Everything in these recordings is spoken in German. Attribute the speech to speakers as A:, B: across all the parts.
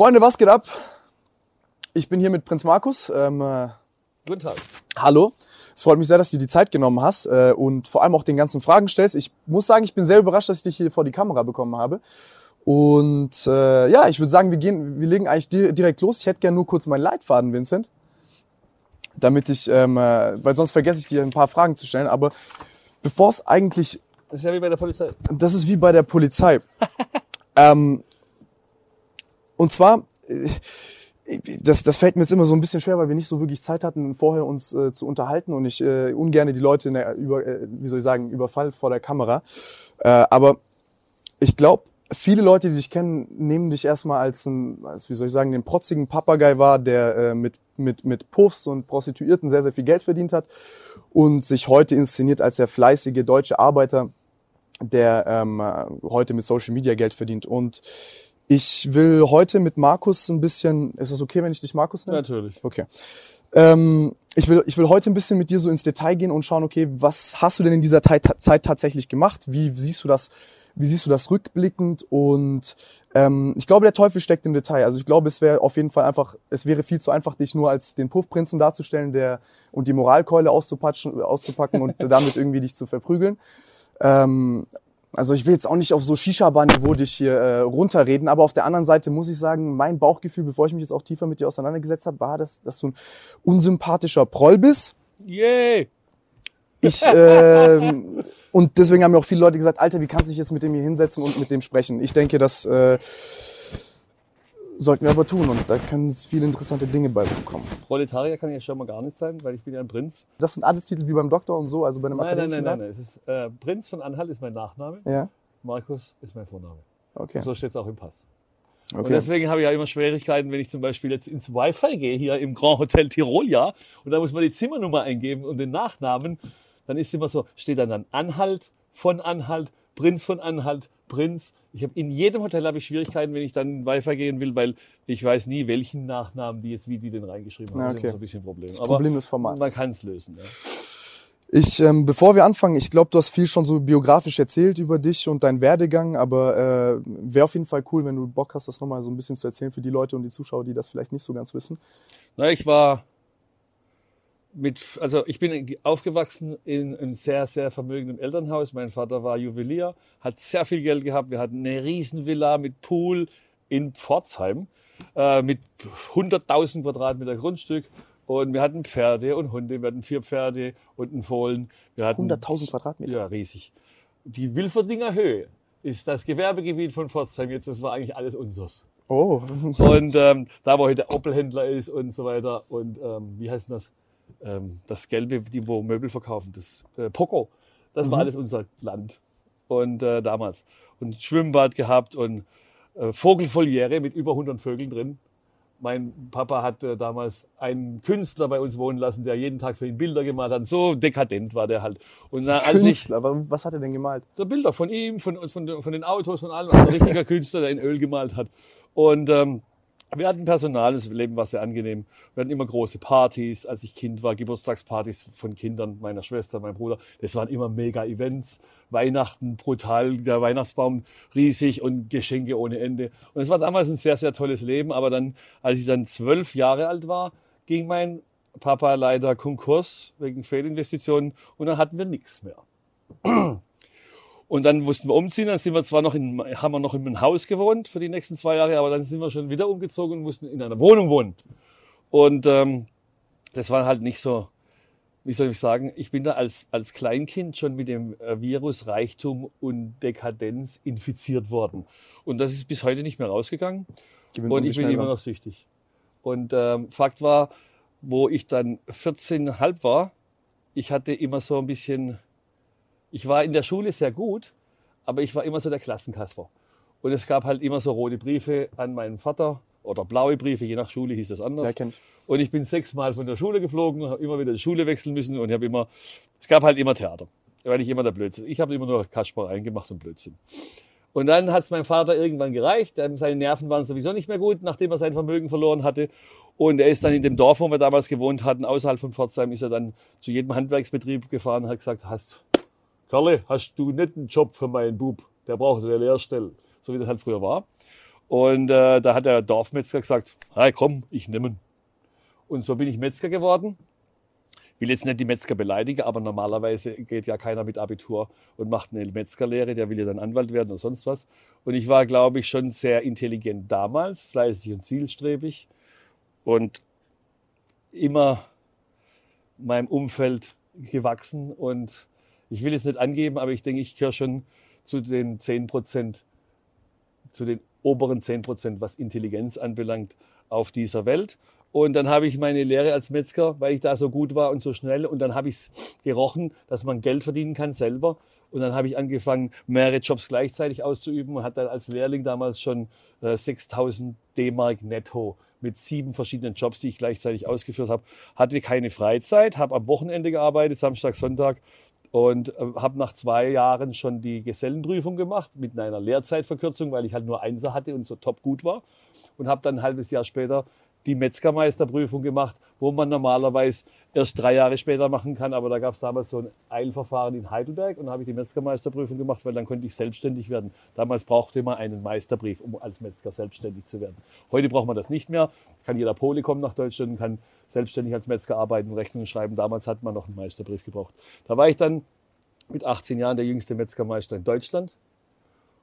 A: Freunde, was geht ab? Ich bin hier mit Prinz Markus. Ähm, äh,
B: Guten Tag.
A: hallo. Es freut mich sehr, dass du dir die Zeit genommen hast äh, und vor allem auch den ganzen Fragen stellst. Ich muss sagen, ich bin sehr überrascht, dass ich dich hier vor die Kamera bekommen habe. Und äh, ja, ich würde sagen, wir gehen, wir legen eigentlich di direkt los. Ich hätte gerne nur kurz meinen Leitfaden, Vincent, damit ich, ähm, äh, weil sonst vergesse ich dir ein paar Fragen zu stellen. Aber bevor es eigentlich
B: Das ist ja wie bei der Polizei.
A: das ist wie bei der Polizei. ähm, und zwar, äh, das, das fällt mir jetzt immer so ein bisschen schwer, weil wir nicht so wirklich Zeit hatten, vorher uns äh, zu unterhalten und ich äh, ungerne die Leute in der, über, äh, wie soll ich sagen, überfall vor der Kamera. Äh, aber ich glaube, viele Leute, die dich kennen, nehmen dich erstmal als ein, als, wie soll ich sagen, den protzigen Papagei wahr, der äh, mit, mit, mit Puffs und Prostituierten sehr, sehr viel Geld verdient hat und sich heute inszeniert als der fleißige deutsche Arbeiter, der ähm, äh, heute mit Social Media Geld verdient. Und ich will heute mit Markus ein bisschen, ist es okay, wenn ich dich Markus nenne?
B: Natürlich.
A: Okay. Ähm, ich, will, ich will heute ein bisschen mit dir so ins Detail gehen und schauen, okay, was hast du denn in dieser Zeit, Zeit tatsächlich gemacht? Wie siehst du das, wie siehst du das rückblickend? Und ähm, ich glaube, der Teufel steckt im Detail. Also ich glaube, es wäre auf jeden Fall einfach, es wäre viel zu einfach, dich nur als den Puffprinzen darzustellen, der und die Moralkeule auszupatschen, auszupacken und damit irgendwie dich zu verprügeln. Ähm, also ich will jetzt auch nicht auf so Shisha-Bar-Niveau dich hier äh, runterreden, aber auf der anderen Seite muss ich sagen, mein Bauchgefühl, bevor ich mich jetzt auch tiefer mit dir auseinandergesetzt habe, war, dass, dass du ein unsympathischer Proll bist.
B: Yay!
A: Ich, ähm, und deswegen haben mir auch viele Leute gesagt, Alter, wie kannst du dich jetzt mit dem hier hinsetzen und mit dem sprechen? Ich denke, das äh, sollten wir aber tun und da können viele interessante Dinge bei rumkommen.
B: Proletarier kann ich schon mal gar nicht sein, weil ich bin ja ein Prinz.
A: Das sind alles Titel wie beim Doktor und so, also bei einem
B: Nein, nein, nein, nein, nein. Es ist, äh, Prinz von Anhalt ist mein Nachname.
A: Ja,
B: Markus ist mein Vorname.
A: okay.
B: So steht es auch im Pass. Und
A: okay.
B: deswegen habe ich ja immer Schwierigkeiten, wenn ich zum Beispiel jetzt ins Wi-Fi gehe, hier im Grand Hotel Tirolia, und da muss man die Zimmernummer eingeben und den Nachnamen, dann ist immer so, steht dann dann Anhalt, von Anhalt, Prinz von Anhalt, Prinz. Ich habe in jedem Hotel habe ich Schwierigkeiten, wenn ich dann Wi-Fi gehen will, weil ich weiß nie, welchen Nachnamen die jetzt, wie die den reingeschrieben haben.
A: Ja,
B: Das ist
A: okay.
B: ein bisschen ein Problem.
A: Das Problem des Formats.
B: Man kann es lösen. Ja.
A: Ich, ähm, bevor wir anfangen, ich glaube, du hast viel schon so biografisch erzählt über dich und deinen Werdegang, aber äh, wäre auf jeden Fall cool, wenn du Bock hast, das nochmal so ein bisschen zu erzählen für die Leute und die Zuschauer, die das vielleicht nicht so ganz wissen.
B: Na, ich war mit, also ich bin aufgewachsen in einem sehr, sehr vermögendem Elternhaus. Mein Vater war Juwelier, hat sehr viel Geld gehabt. Wir hatten eine Riesenvilla mit Pool in Pforzheim äh, mit 100.000 Quadratmeter Grundstück. Und wir hatten Pferde und Hunde. Wir hatten vier Pferde und einen Fohlen. Wir hatten
A: 100.000 Quadratmeter?
B: Ja, riesig. Die Wilferdinger Höhe ist das Gewerbegebiet von Pforzheim jetzt. Das war eigentlich alles unseres.
A: Oh,
B: Und ähm, da, wo heute Opel-Händler ist und so weiter. Und ähm, wie heißt das? Ähm, das Gelbe, die wo Möbel verkaufen, das äh, Poco. Das war alles unser Land. Und äh, damals. Und Schwimmbad gehabt und äh, Vogelfoliere mit über 100 Vögeln drin. Mein Papa hat äh, damals einen Künstler bei uns wohnen lassen, der jeden Tag für ihn Bilder gemalt hat. So dekadent war der halt. Und na, als ich,
A: Künstler, aber was hat er denn gemalt?
B: so Bilder von ihm, von, von, den- von den Autos, von allem. Also ein richtiger Künstler, der in Öl gemalt hat. Und ähm, wir hatten Personal, das Leben war sehr angenehm. Wir hatten immer große Partys, als ich Kind war, Geburtstagspartys von Kindern meiner Schwester, meinem Bruder. Das waren immer mega Events. Weihnachten brutal, der Weihnachtsbaum riesig und Geschenke ohne Ende. Und es war damals ein sehr, sehr tolles Leben. Aber dann, als ich dann zwölf Jahre alt war, ging mein Papa leider Konkurs wegen Fehlinvestitionen und dann hatten wir nichts mehr. Und dann mussten wir umziehen. Dann sind wir zwar noch in, haben wir noch in einem Haus gewohnt für die nächsten zwei Jahre, aber dann sind wir schon wieder umgezogen und mussten in einer Wohnung wohnen. Und ähm, das war halt nicht so, wie soll ich sagen, ich bin da als, als Kleinkind schon mit dem äh, Virus Reichtum und Dekadenz infiziert worden. Und das ist bis heute nicht mehr rausgegangen.
A: Gewöhnt man
B: Und ich bin immer noch süchtig. Und ähm, Fakt war, wo ich dann 14,5 war, ich hatte immer so ein bisschen, ich war in der Schule sehr gut, aber ich war immer so der Klassenkasper. Und es gab halt immer so rote Briefe an meinen Vater oder blaue Briefe, je nach Schule hieß das anders.
A: Ja.
B: Und ich bin sechsmal von der Schule geflogen, habe immer wieder die Schule wechseln müssen und habe immer, es gab halt immer Theater, weil ich immer der Blödsinn. Ich habe immer nur Kaspereien gemacht und Blödsinn. Und dann hat es meinem Vater irgendwann gereicht. Seine Nerven waren sowieso nicht mehr gut, nachdem er sein Vermögen verloren hatte. Und er ist dann in dem Dorf, wo wir damals gewohnt hatten, außerhalb von Pforzheim, ist er dann zu jedem Handwerksbetrieb gefahren und hat gesagt, hast, Kerle, hast du nicht einen Job für meinen Bub? Der braucht eine Lehrstelle. So wie das halt früher war. Und äh, da hat der Dorfmetzger gesagt, hey, komm, ich nehme. Und so bin ich Metzger geworden. Will jetzt nicht die Metzger beleidigen, aber normalerweise geht ja keiner mit Abitur und macht eine Metzgerlehre, der will ja dann Anwalt werden oder sonst was. Und ich war, glaube ich, schon sehr intelligent damals, fleißig und zielstrebig und immer meinem Umfeld gewachsen. Und ich will jetzt nicht angeben, aber ich denke, ich gehöre schon zu den 10 Prozent, zu den oberen 10 Prozent, was Intelligenz anbelangt, auf dieser Welt. Und dann habe ich meine Lehre als Metzger, weil ich da so gut war und so schnell. Und dann habe ich es gerochen, dass man Geld verdienen kann selber. Und dann habe ich angefangen, mehrere Jobs gleichzeitig auszuüben und hatte dann als Lehrling damals schon äh, 6000 D-Mark netto mit sieben verschiedenen Jobs, die ich gleichzeitig ausgeführt habe. Hatte keine Freizeit, habe am Wochenende gearbeitet, Samstag, Sonntag und äh, habe nach zwei Jahren schon die Gesellenprüfung gemacht mit einer Lehrzeitverkürzung, weil ich halt nur Einser hatte und so top gut war. Und habe dann ein halbes Jahr später die Metzgermeisterprüfung gemacht, wo man normalerweise erst drei Jahre später machen kann. Aber da gab es damals so ein Eilverfahren in Heidelberg und da habe ich die Metzgermeisterprüfung gemacht, weil dann konnte ich selbstständig werden. Damals brauchte man einen Meisterbrief, um als Metzger selbstständig zu werden. Heute braucht man das nicht mehr. Kann jeder Pole kommen nach Deutschland und kann selbstständig als Metzger arbeiten, Rechnungen schreiben. Damals hat man noch einen Meisterbrief gebraucht. Da war ich dann mit 18 Jahren der jüngste Metzgermeister in Deutschland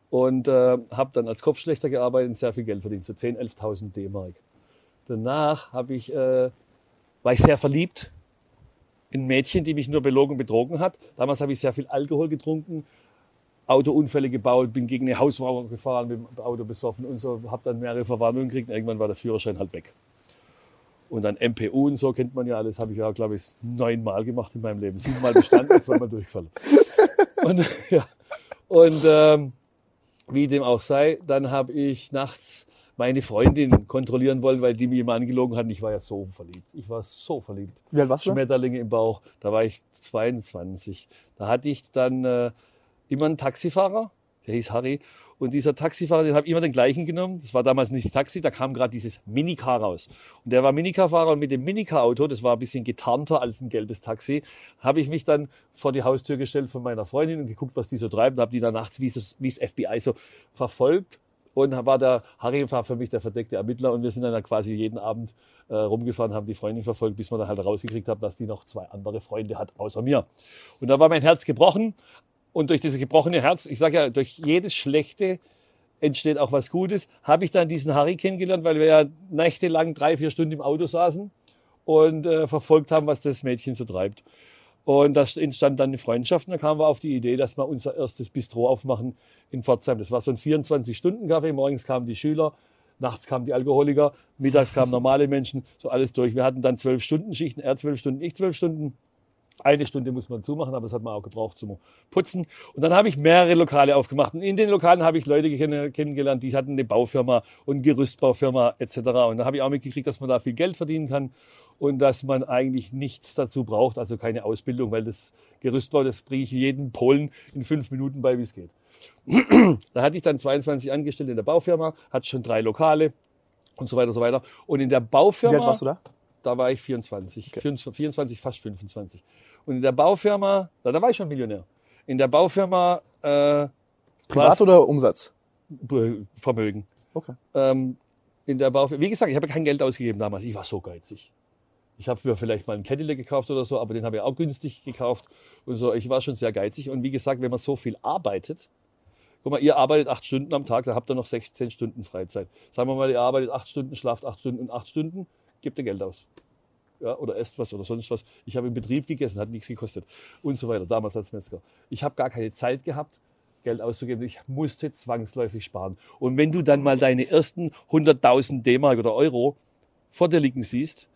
B: und äh, habe dann als Kopfschlechter gearbeitet und sehr viel Geld verdient, so 10.000, 11.000 D-Mark. Danach habe ich, äh, war ich sehr verliebt in ein Mädchen, die mich nur belogen und betrogen hat. Damals habe ich sehr viel Alkohol getrunken, Autounfälle gebaut, bin gegen eine Hausmauer gefahren, mit dem Auto besoffen und so, habe dann mehrere Verwarnungen gekriegt. Irgendwann war der Führerschein halt weg. Und dann MPU und so kennt man ja alles, habe ich ja, glaube ich, neunmal gemacht in meinem Leben. Siebenmal bestanden, zweimal durchgefallen. Und, ja. und ähm, wie dem auch sei, dann habe ich nachts meine Freundin kontrollieren wollen, weil die mir immer angelogen hat. Ich war ja so verliebt. Ich war so verliebt.
A: Wie alt warst du?
B: Schmetterlinge im Bauch. Da war ich 22. Da hatte ich dann äh, immer einen Taxifahrer, der hieß Harry. Und dieser Taxifahrer, den habe ich immer den gleichen genommen. Das war damals nicht Taxi, da kam gerade dieses Minicar raus. Und der war Minicar-Fahrer und mit dem Minicar-Auto, das war ein bisschen getarnter als ein gelbes Taxi, habe ich mich dann vor die Haustür gestellt von meiner Freundin und geguckt, was die so treiben. Da habe die dann nachts wie das, wie das FBI so verfolgt und war der Harry war für mich der verdeckte Ermittler und wir sind dann quasi jeden Abend äh, rumgefahren, haben die Freundin verfolgt, bis wir dann halt rausgekriegt haben, dass die noch zwei andere Freunde hat, außer mir. Und da war mein Herz gebrochen und durch dieses gebrochene Herz, ich sage ja, durch jedes Schlechte entsteht auch was Gutes, habe ich dann diesen Harry kennengelernt, weil wir ja nächtelang drei, vier Stunden im Auto saßen und äh, verfolgt haben, was das Mädchen so treibt. Und da entstand dann eine Freundschaft und da kamen wir auf die Idee, dass wir unser erstes Bistro aufmachen in Pforzheim. Das war so ein 24-Stunden-Café. Morgens kamen die Schüler, nachts kamen die Alkoholiker, mittags kamen normale Menschen, so alles durch. Wir hatten dann zwölf Stunden Schichten, er zwölf Stunden, ich zwölf Stunden. Eine Stunde muss man zumachen, aber das hat man auch gebraucht zum Putzen. Und dann habe ich mehrere Lokale aufgemacht. Und in den Lokalen habe ich Leute kennengelernt, die hatten eine Baufirma und Gerüstbaufirma etc. Und da habe ich auch mitgekriegt, dass man da viel Geld verdienen kann und dass man eigentlich nichts dazu braucht, also keine Ausbildung, weil das Gerüstbau, das bringe ich jedem Polen in fünf Minuten bei, wie es geht. da hatte ich dann 22 Angestellte in der Baufirma, hatte schon drei Lokale und so weiter und so weiter. Und in der Baufirma.
A: Wie alt warst du da?
B: Da war ich 24, okay. 24, fast 25. Und in der Baufirma, da, da war ich schon Millionär. In der Baufirma. Äh,
A: Privat oder Umsatz?
B: Vermögen.
A: Okay.
B: Ähm, in der Baufirma, wie gesagt, ich habe kein Geld ausgegeben damals. Ich war so geizig. Ich habe vielleicht mal einen Cadillac gekauft oder so, aber den habe ich auch günstig gekauft und so. Ich war schon sehr geizig und wie gesagt, wenn man so viel arbeitet, guck mal, ihr arbeitet acht Stunden am Tag, da habt ihr noch 16 Stunden Freizeit. Sagen wir mal, ihr arbeitet acht Stunden, schlaft acht Stunden und acht Stunden, gebt ihr Geld aus. Ja, oder esst was oder sonst was. Ich habe im Betrieb gegessen, hat nichts gekostet und so weiter, damals als Metzger. Ich habe gar keine Zeit gehabt, Geld auszugeben. Ich musste zwangsläufig sparen. Und wenn du dann mal deine ersten 100.000 D-Mark oder Euro vor dir liegen siehst,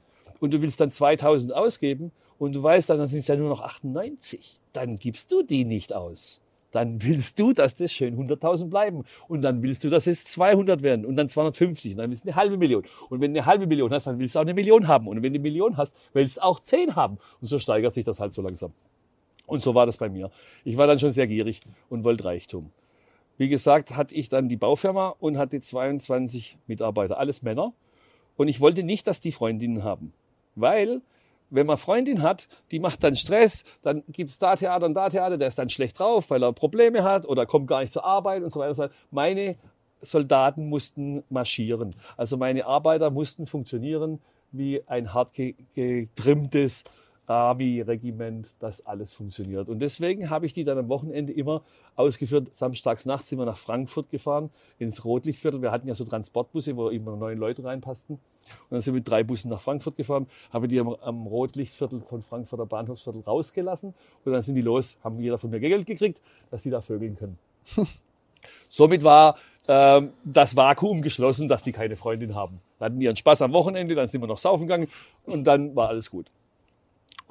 B: und du willst dann 2000 ausgeben und du weißt dann, dann sind es ja nur noch 98, dann gibst du die nicht aus. Dann willst du, dass das schön 100.000 bleiben. Und dann willst du, dass es 200 werden und dann 250 und dann willst du eine halbe Million. Und wenn du eine halbe Million hast, dann willst du auch eine Million haben. Und wenn du eine Million hast, willst du auch 10 haben. Und so steigert sich das halt so langsam. Und so war das bei mir. Ich war dann schon sehr gierig und wollte Reichtum. Wie gesagt, hatte ich dann die Baufirma und hatte 22 Mitarbeiter, alles Männer. Und ich wollte nicht, dass die Freundinnen haben. Weil, wenn man Freundin hat, die macht dann Stress, dann gibt's da Theater und da Theater, der ist dann schlecht drauf, weil er Probleme hat oder kommt gar nicht zur Arbeit und so weiter. Meine Soldaten mussten marschieren. Also meine Arbeiter mussten funktionieren wie ein hart ge- getrimmtes Army-Regiment, das alles funktioniert. Und deswegen habe ich die dann am Wochenende immer ausgeführt. Samstags nachts sind wir nach Frankfurt gefahren, ins Rotlichtviertel. Wir hatten ja so Transportbusse, wo immer neun Leute reinpassten. Und dann sind wir mit drei Bussen nach Frankfurt gefahren, habe die am, am Rotlichtviertel von Frankfurter Bahnhofsviertel rausgelassen. Und dann sind die los, haben jeder von mir Geld gekriegt, dass die da vögeln können. Somit war ähm, das Vakuum geschlossen, dass die keine Freundin haben. Da hatten die ihren Spaß am Wochenende, dann sind wir noch saufen gegangen und dann war alles gut.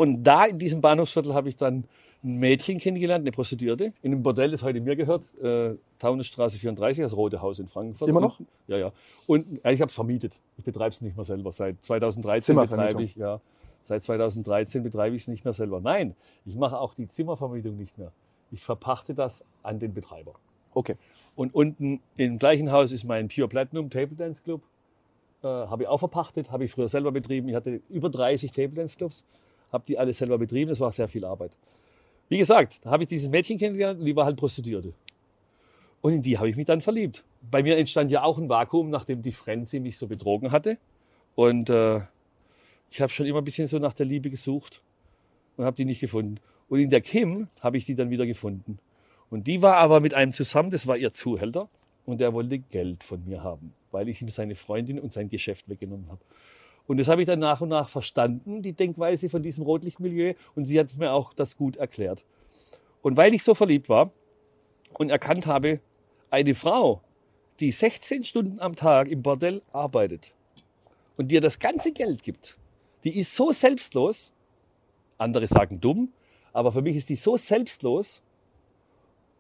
B: Und da in diesem Bahnhofsviertel habe ich dann ein Mädchen kennengelernt, eine Prostituierte, in einem Bordell, das heute mir gehört, äh, Taunusstraße 34, das Rote Haus in Frankfurt.
A: Immer noch?
B: Und, ja, ja. Und ja, ich habe es vermietet. Ich betreibe es nicht mehr selber. Seit 2013
A: Zimmervermietung.
B: betreibe ich, ja, seit 2013 betreibe ich es nicht mehr selber. Nein, ich mache auch die Zimmervermietung nicht mehr. Ich verpachte das an den Betreiber.
A: Okay.
B: Und unten im gleichen Haus ist mein Pure Platinum Table Dance Club. Äh, habe ich auch verpachtet, habe ich früher selber betrieben. Ich hatte über 30 Table Dance Clubs, habe die alle selber betrieben. Das war sehr viel Arbeit. Wie gesagt, da habe ich dieses Mädchen kennengelernt und die war halt Prostituierte. Und in die habe ich mich dann verliebt. Bei mir entstand ja auch ein Vakuum, nachdem die Frenzy mich so betrogen hatte. Und äh, ich habe schon immer ein bisschen so nach der Liebe gesucht und habe die nicht gefunden. Und in der Kim habe ich die dann wieder gefunden. Und die war aber mit einem zusammen, das war ihr Zuhälter, und der wollte Geld von mir haben, weil ich ihm seine Freundin und sein Geschäft weggenommen habe. Und das habe ich dann nach und nach verstanden, die Denkweise von diesem Rotlichtmilieu, und sie hat mir auch das gut erklärt. Und weil ich so verliebt war und erkannt habe, eine Frau, die 16 Stunden am Tag im Bordell arbeitet und dir das ganze Geld gibt, die ist so selbstlos, andere sagen dumm, aber für mich ist die so selbstlos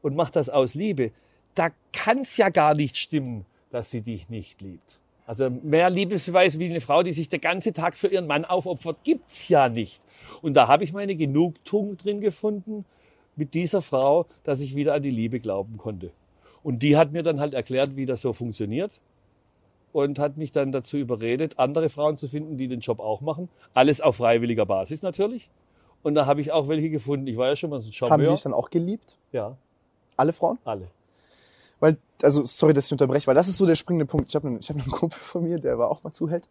B: und macht das aus Liebe, da kann es ja gar nicht stimmen, dass sie dich nicht liebt. Also mehr Liebesbeweis wie eine Frau, die sich den ganzen Tag für ihren Mann aufopfert, gibt's ja nicht. Und da habe ich meine Genugtuung drin gefunden mit dieser Frau, dass ich wieder an die Liebe glauben konnte. Und die hat mir dann halt erklärt, wie das so funktioniert und hat mich dann dazu überredet, andere Frauen zu finden, die den Job auch machen. Alles auf freiwilliger Basis natürlich. Und da habe ich auch welche gefunden. Ich war ja schon mal so ein
A: Haben die
B: Charmeur.
A: dich dann auch geliebt?
B: Ja,
A: Alle Frauen?
B: alle.
A: Weil, also, sorry, dass ich unterbreche, weil das ist so der springende Punkt. Ich habe einen, ich hab einen Kumpel von mir, der war auch mal Zuhälter.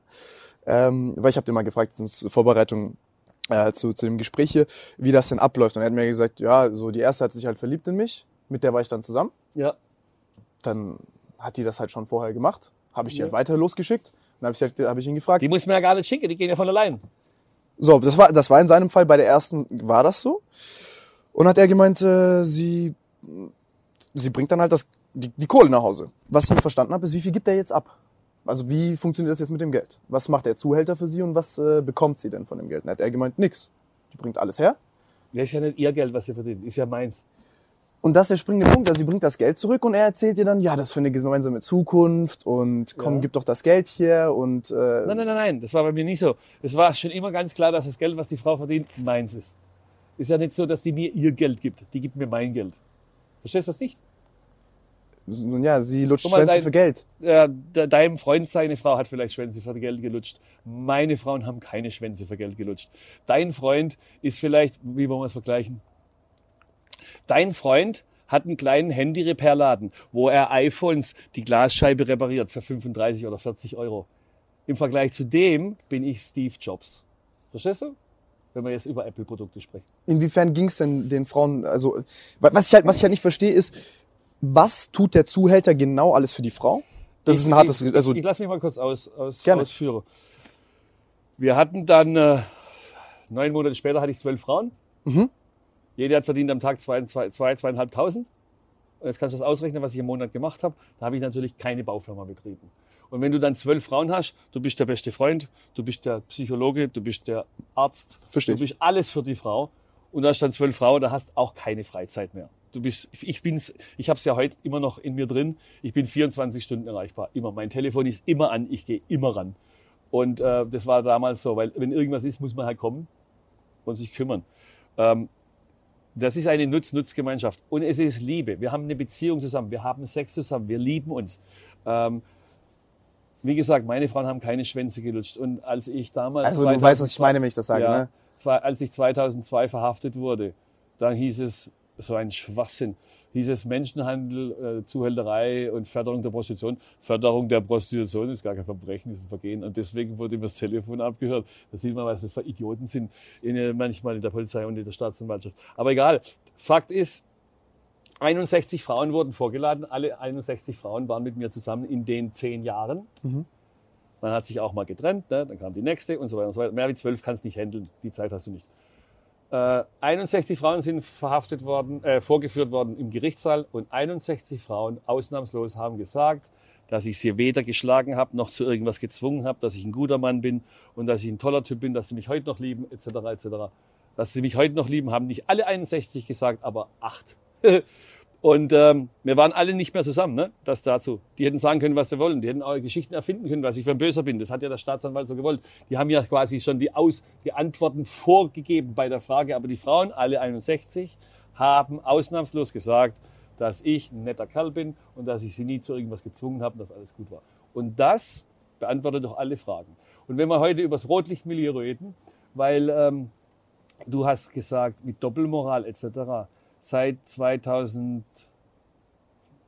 A: Ähm, weil ich habe den mal gefragt, in der Vorbereitung äh, zu, zu dem Gespräch hier, wie das denn abläuft. Und er hat mir gesagt, ja, so die erste hat sich halt verliebt in mich, mit der war ich dann zusammen.
B: Ja,
A: Dann hat die das halt schon vorher gemacht, habe ich die
B: Ja.
A: halt weiter losgeschickt. Dann habe ich, halt, hab ich ihn gefragt.
B: die muss man ja gar nicht schicken, die gehen ja von allein.
A: So, das war, das war in seinem Fall, bei der ersten war das so. Und hat er gemeint, äh, sie, sie bringt dann halt das, die, die Kohle nach Hause. Was ich nicht verstanden habe, ist, wie viel gibt er jetzt ab? Also wie funktioniert das jetzt mit dem Geld? Was macht der Zuhälter für sie und was äh, bekommt sie denn von dem Geld? Dann hat er gemeint, nix. Die bringt alles her.
B: Das ist ja nicht ihr Geld, was sie verdient, ist ja meins.
A: Und das ist der springende Punkt. Also sie bringt das Geld zurück und er erzählt ihr dann, ja, das ist für eine gemeinsame Zukunft und komm,
B: Ja.
A: gib doch das Geld hier und äh,
B: Nein, nein, nein, nein, das war bei mir nicht so. Es war schon immer ganz klar, dass das Geld, was die Frau verdient, meins ist. Ist ja nicht so, dass die mir ihr Geld gibt, die gibt mir mein Geld. Verstehst du das nicht?
A: Nun ja, sie lutscht Schwänze
B: dein-
A: für Geld.
B: Äh, de- deinem Freund seine Frau hat vielleicht Schwänze für Geld gelutscht. Meine Frauen haben keine Schwänze für Geld gelutscht. Dein Freund ist vielleicht, wie wollen wir es vergleichen? Dein Freund hat einen kleinen Handy-Repairladen, wo er iPhones die Glasscheibe repariert für 35 oder 40 Euro. Im Vergleich zu dem bin ich Steve Jobs. Verstehst du? Wenn wir jetzt über Apple-Produkte sprechen.
A: Inwiefern ging es denn den Frauen, also was ich halt, was ich halt nicht verstehe, ist, was tut der Zuhälter genau alles für die Frau? Das ist ein hartes,
B: ich,
A: also
B: ich lass mich mal kurz aus, aus,
A: Gerne.
B: ausführen. Wir hatten dann, äh, neun Monate später hatte ich zwölf Frauen.
A: Mhm.
B: Jede hat verdient am Tag zwei, zwei, zwei, zweieinhalbtausend. Und jetzt kannst du das ausrechnen, was ich im Monat gemacht habe. Da habe ich natürlich keine Baufirma betrieben. Und wenn du dann zwölf Frauen hast, du bist der beste Freund, du bist der Psychologe, du bist der Arzt,
A: Verstehe
B: du
A: ich.
B: bist alles für die Frau. Und da hast dann zwölf Frauen, da hast auch keine Freizeit mehr. Du bist, ich bin's, ich habe es ja heute immer noch in mir drin. Ich bin 24 Stunden erreichbar, immer. Mein Telefon ist immer an, ich gehe immer ran. Und äh, das war damals so, weil wenn irgendwas ist, muss man halt kommen und sich kümmern. Ähm, das ist eine Nutz-Nutz-Gemeinschaft. Und es ist Liebe. Wir haben eine Beziehung zusammen. Wir haben Sex zusammen. Wir lieben uns. Ähm, wie gesagt, meine Frauen haben keine Schwänze gelutscht. Und als ich damals.
A: also du weißt, was ich meine, wenn ich das sage,
B: ja,
A: ne?
B: als ich 2002 verhaftet wurde, dann hieß es, so ein Schwachsinn. Hieß es Menschenhandel, äh, Zuhälterei und Förderung der Prostitution. Förderung der Prostitution ist gar kein Verbrechen, ist ein Vergehen. Und deswegen wurde immer das Telefon abgehört. Da sieht man, was das für Idioten sind, in, äh, manchmal in der Polizei und in der Staatsanwaltschaft. Aber egal. Fakt ist, 61 Frauen wurden vorgeladen. Alle 61 Frauen waren mit mir zusammen in den zehn Jahren.
A: Mhm.
B: Man hat sich auch mal getrennt, ne? dann kam die nächste und so weiter und so weiter. Mehr wie zwölf kannst nicht handeln, die Zeit hast du nicht. Äh, 61 Frauen sind verhaftet worden, äh, vorgeführt worden im Gerichtssaal und 61 Frauen ausnahmslos haben gesagt, dass ich sie weder geschlagen habe noch zu irgendwas gezwungen habe, dass ich ein guter Mann bin und dass ich ein toller Typ bin, dass sie mich heute noch lieben, etc. etc. Dass sie mich heute noch lieben, haben nicht alle 61 gesagt, aber acht. Und ähm, wir waren alle nicht mehr zusammen, ne? Das dazu. Die hätten sagen können, was sie wollen. Die hätten auch Geschichten erfinden können, was ich für ein Böser bin. Das hat ja der Staatsanwalt so gewollt. Die haben ja quasi schon die, Aus die Antworten vorgegeben bei der Frage. Aber die Frauen, alle 61, haben ausnahmslos gesagt, dass ich ein netter Kerl bin und dass ich sie nie zu irgendwas gezwungen habe und dass alles gut war. Und das beantwortet doch alle Fragen. Und wenn wir heute über das Rotlichtmilieu reden, weil ähm, du hast gesagt, mit Doppelmoral etc., seit 2000,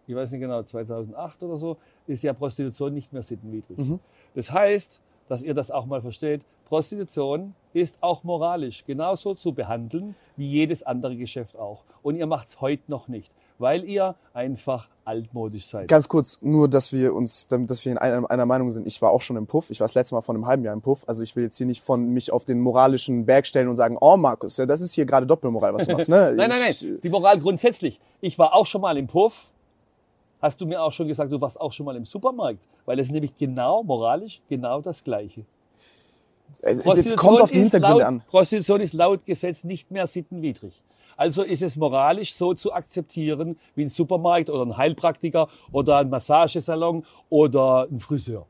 B: ich weiß nicht genau, 2008 oder so, ist ja Prostitution nicht mehr sittenwidrig.
A: Mhm.
B: Das heißt, dass ihr das auch mal versteht, Prostitution ist auch moralisch genauso zu behandeln wie jedes andere Geschäft auch. Und ihr macht es heute noch nicht, weil ihr einfach altmodisch seid.
A: Ganz kurz, nur, dass wir uns, dass wir in einer, einer Meinung sind. Ich war auch schon im Puff. Ich war das letzte Mal vor einem halben Jahr im Puff. Also ich will jetzt hier nicht von mich auf den moralischen Berg stellen und sagen, oh Markus, ja, das ist hier gerade Doppelmoral, was du machst. Ne?
B: nein, nein, nein. Die Moral grundsätzlich. Ich war auch schon mal im Puff. Hast du mir auch schon gesagt, du warst auch schon mal im Supermarkt? Weil es ist nämlich genau moralisch genau das Gleiche.
A: Es es kommt auf die Hintergründe
B: laut,
A: an.
B: Prostitution ist laut Gesetz nicht mehr sittenwidrig. Also ist es moralisch so zu akzeptieren wie ein Supermarkt oder ein Heilpraktiker oder ein Massagesalon oder ein Friseur.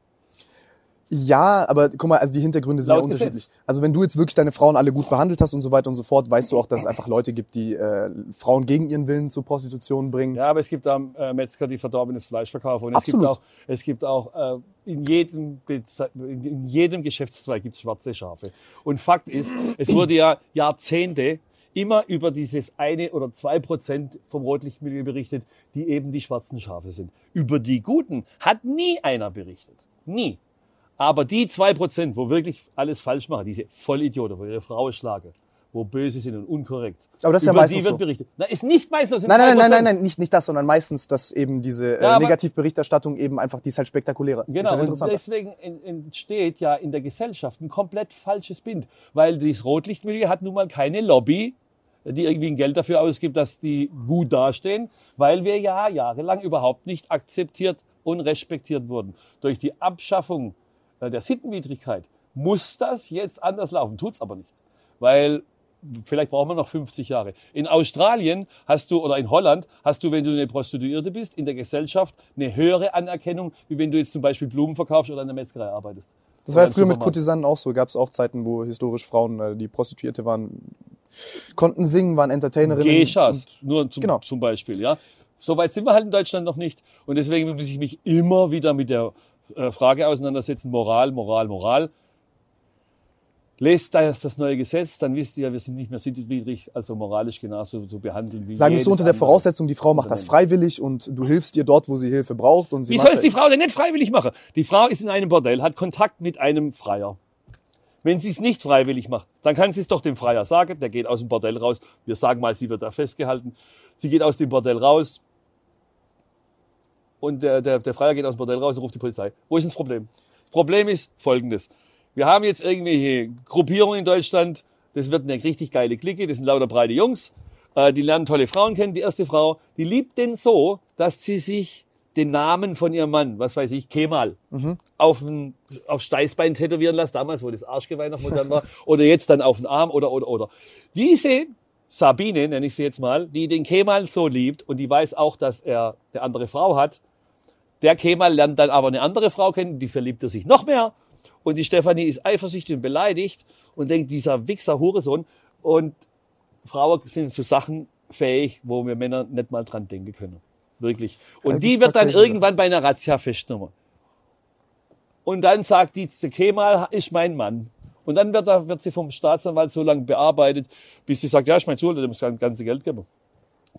A: Ja, aber guck mal, also die Hintergründe sind ja
B: Laut Gesetz.
A: unterschiedlich. Also wenn du jetzt wirklich deine Frauen alle gut behandelt hast und so weiter und so fort, weißt du auch, dass es einfach Leute gibt, die äh, Frauen gegen ihren Willen zur Prostitution bringen.
B: Ja, aber es gibt auch äh, Metzger, die verdorbenes Fleisch verkaufen. Und es
A: Absolut.
B: gibt auch, es gibt auch äh, in, jedem, Beze- in in jedem Geschäftszweig gibt es schwarze Schafe. Und Fakt ist, es wurde ja Jahrzehnte immer über dieses eine oder zwei Prozent vom Rotlichtmilieu berichtet, die eben die schwarzen Schafe sind. Über die Guten hat nie einer berichtet. Nie. Aber die zwei Prozent, wo wirklich alles falsch machen, diese Vollidioten, wo ihre Frau schlagen, wo böse sind und unkorrekt,
A: Aber das ist ja
B: über
A: meistens
B: die wird
A: so.
B: berichtet. Na, ist nicht meistens
A: Nein, nein, nein,
B: 2%.
A: nein, nein, nicht, nicht das, sondern meistens, dass eben diese äh,
B: Ja,
A: Negativberichterstattung eben einfach, die ist halt spektakulärer.
B: Genau,
A: halt
B: und deswegen en- entsteht ja in der Gesellschaft ein komplett falsches Bild, weil das Rotlichtmilieu hat nun mal keine Lobby, die irgendwie ein Geld dafür ausgibt, dass die gut dastehen, weil wir ja jahrelang überhaupt nicht akzeptiert und respektiert wurden. Durch die Abschaffung der Sittenwidrigkeit muss das jetzt anders laufen, tut's aber nicht, weil vielleicht brauchen wir noch 50 Jahre. In Australien hast du, oder in Holland, hast du, wenn du eine Prostituierte bist, in der Gesellschaft eine höhere Anerkennung, wie wenn du jetzt zum Beispiel Blumen verkaufst oder in der Metzgerei arbeitest.
A: Das war ja früher mit. Kurtisanen auch so. Gab es auch Zeiten, wo historisch Frauen, äh, die Prostituierte waren, konnten singen, waren Entertainerinnen.
B: Geschas, nur zum,
A: Genau.
B: zum Beispiel. Ja? So weit sind wir halt in Deutschland noch nicht. Und deswegen muss ich mich immer wieder mit der äh, Frage auseinandersetzen, Moral, Moral, Moral. Lest das, das neue Gesetz, dann wisst ihr, wir sind nicht mehr sittenwidrig, also moralisch genauso zu behandeln wie
A: Sagen wir so unter der. Voraussetzung, die Frau macht das freiwillig und du hilfst ihr dort, wo sie Hilfe braucht. Und sie
B: Wie soll es die Frau denn nicht freiwillig machen? Die Frau ist in einem Bordell, hat Kontakt mit einem Freier. Wenn sie es nicht freiwillig macht, dann kann sie es doch dem Freier sagen, der geht aus dem Bordell raus. Wir sagen mal, sie wird da festgehalten. Sie geht aus dem Bordell raus und der, der, der Freier geht aus dem Bordell raus und ruft die Polizei. Wo ist das Problem? Das Problem ist folgendes. Wir haben jetzt irgendwelche Gruppierungen in Deutschland. Das wird eine richtig geile Clique. Das sind lauter breite Jungs. Äh, Die lernen tolle Frauen kennen. Die erste Frau, die liebt den so, dass sie sich den Namen von ihrem Mann, was weiß ich, Kemal, auf ein, aufs Steißbein tätowieren lässt, damals, wo das Arschgeweih noch modern war, oder jetzt dann auf den Arm, oder, oder, oder. Diese Sabine, nenne ich sie jetzt mal, die den Kemal so liebt und die weiß auch, dass er eine andere Frau hat, der Kemal lernt dann aber eine andere Frau kennen, die verliebt er sich noch mehr. Und die Stefanie ist eifersüchtig und beleidigt und denkt, dieser Wichser Hurensohn. Und Frauen sind zu Sachen fähig, wo wir Männer nicht mal dran denken können. Wirklich. Und
A: Ja,
B: die
A: die
B: wird dann irgendwann bei einer Razzia festgenommen. Und dann sagt die, der Kemal ist mein Mann. Und dann wird, er, wird sie vom Staatsanwalt so lange bearbeitet, bis sie sagt, ja, ist mein Zuhälter, dem muss das ganze Geld geben.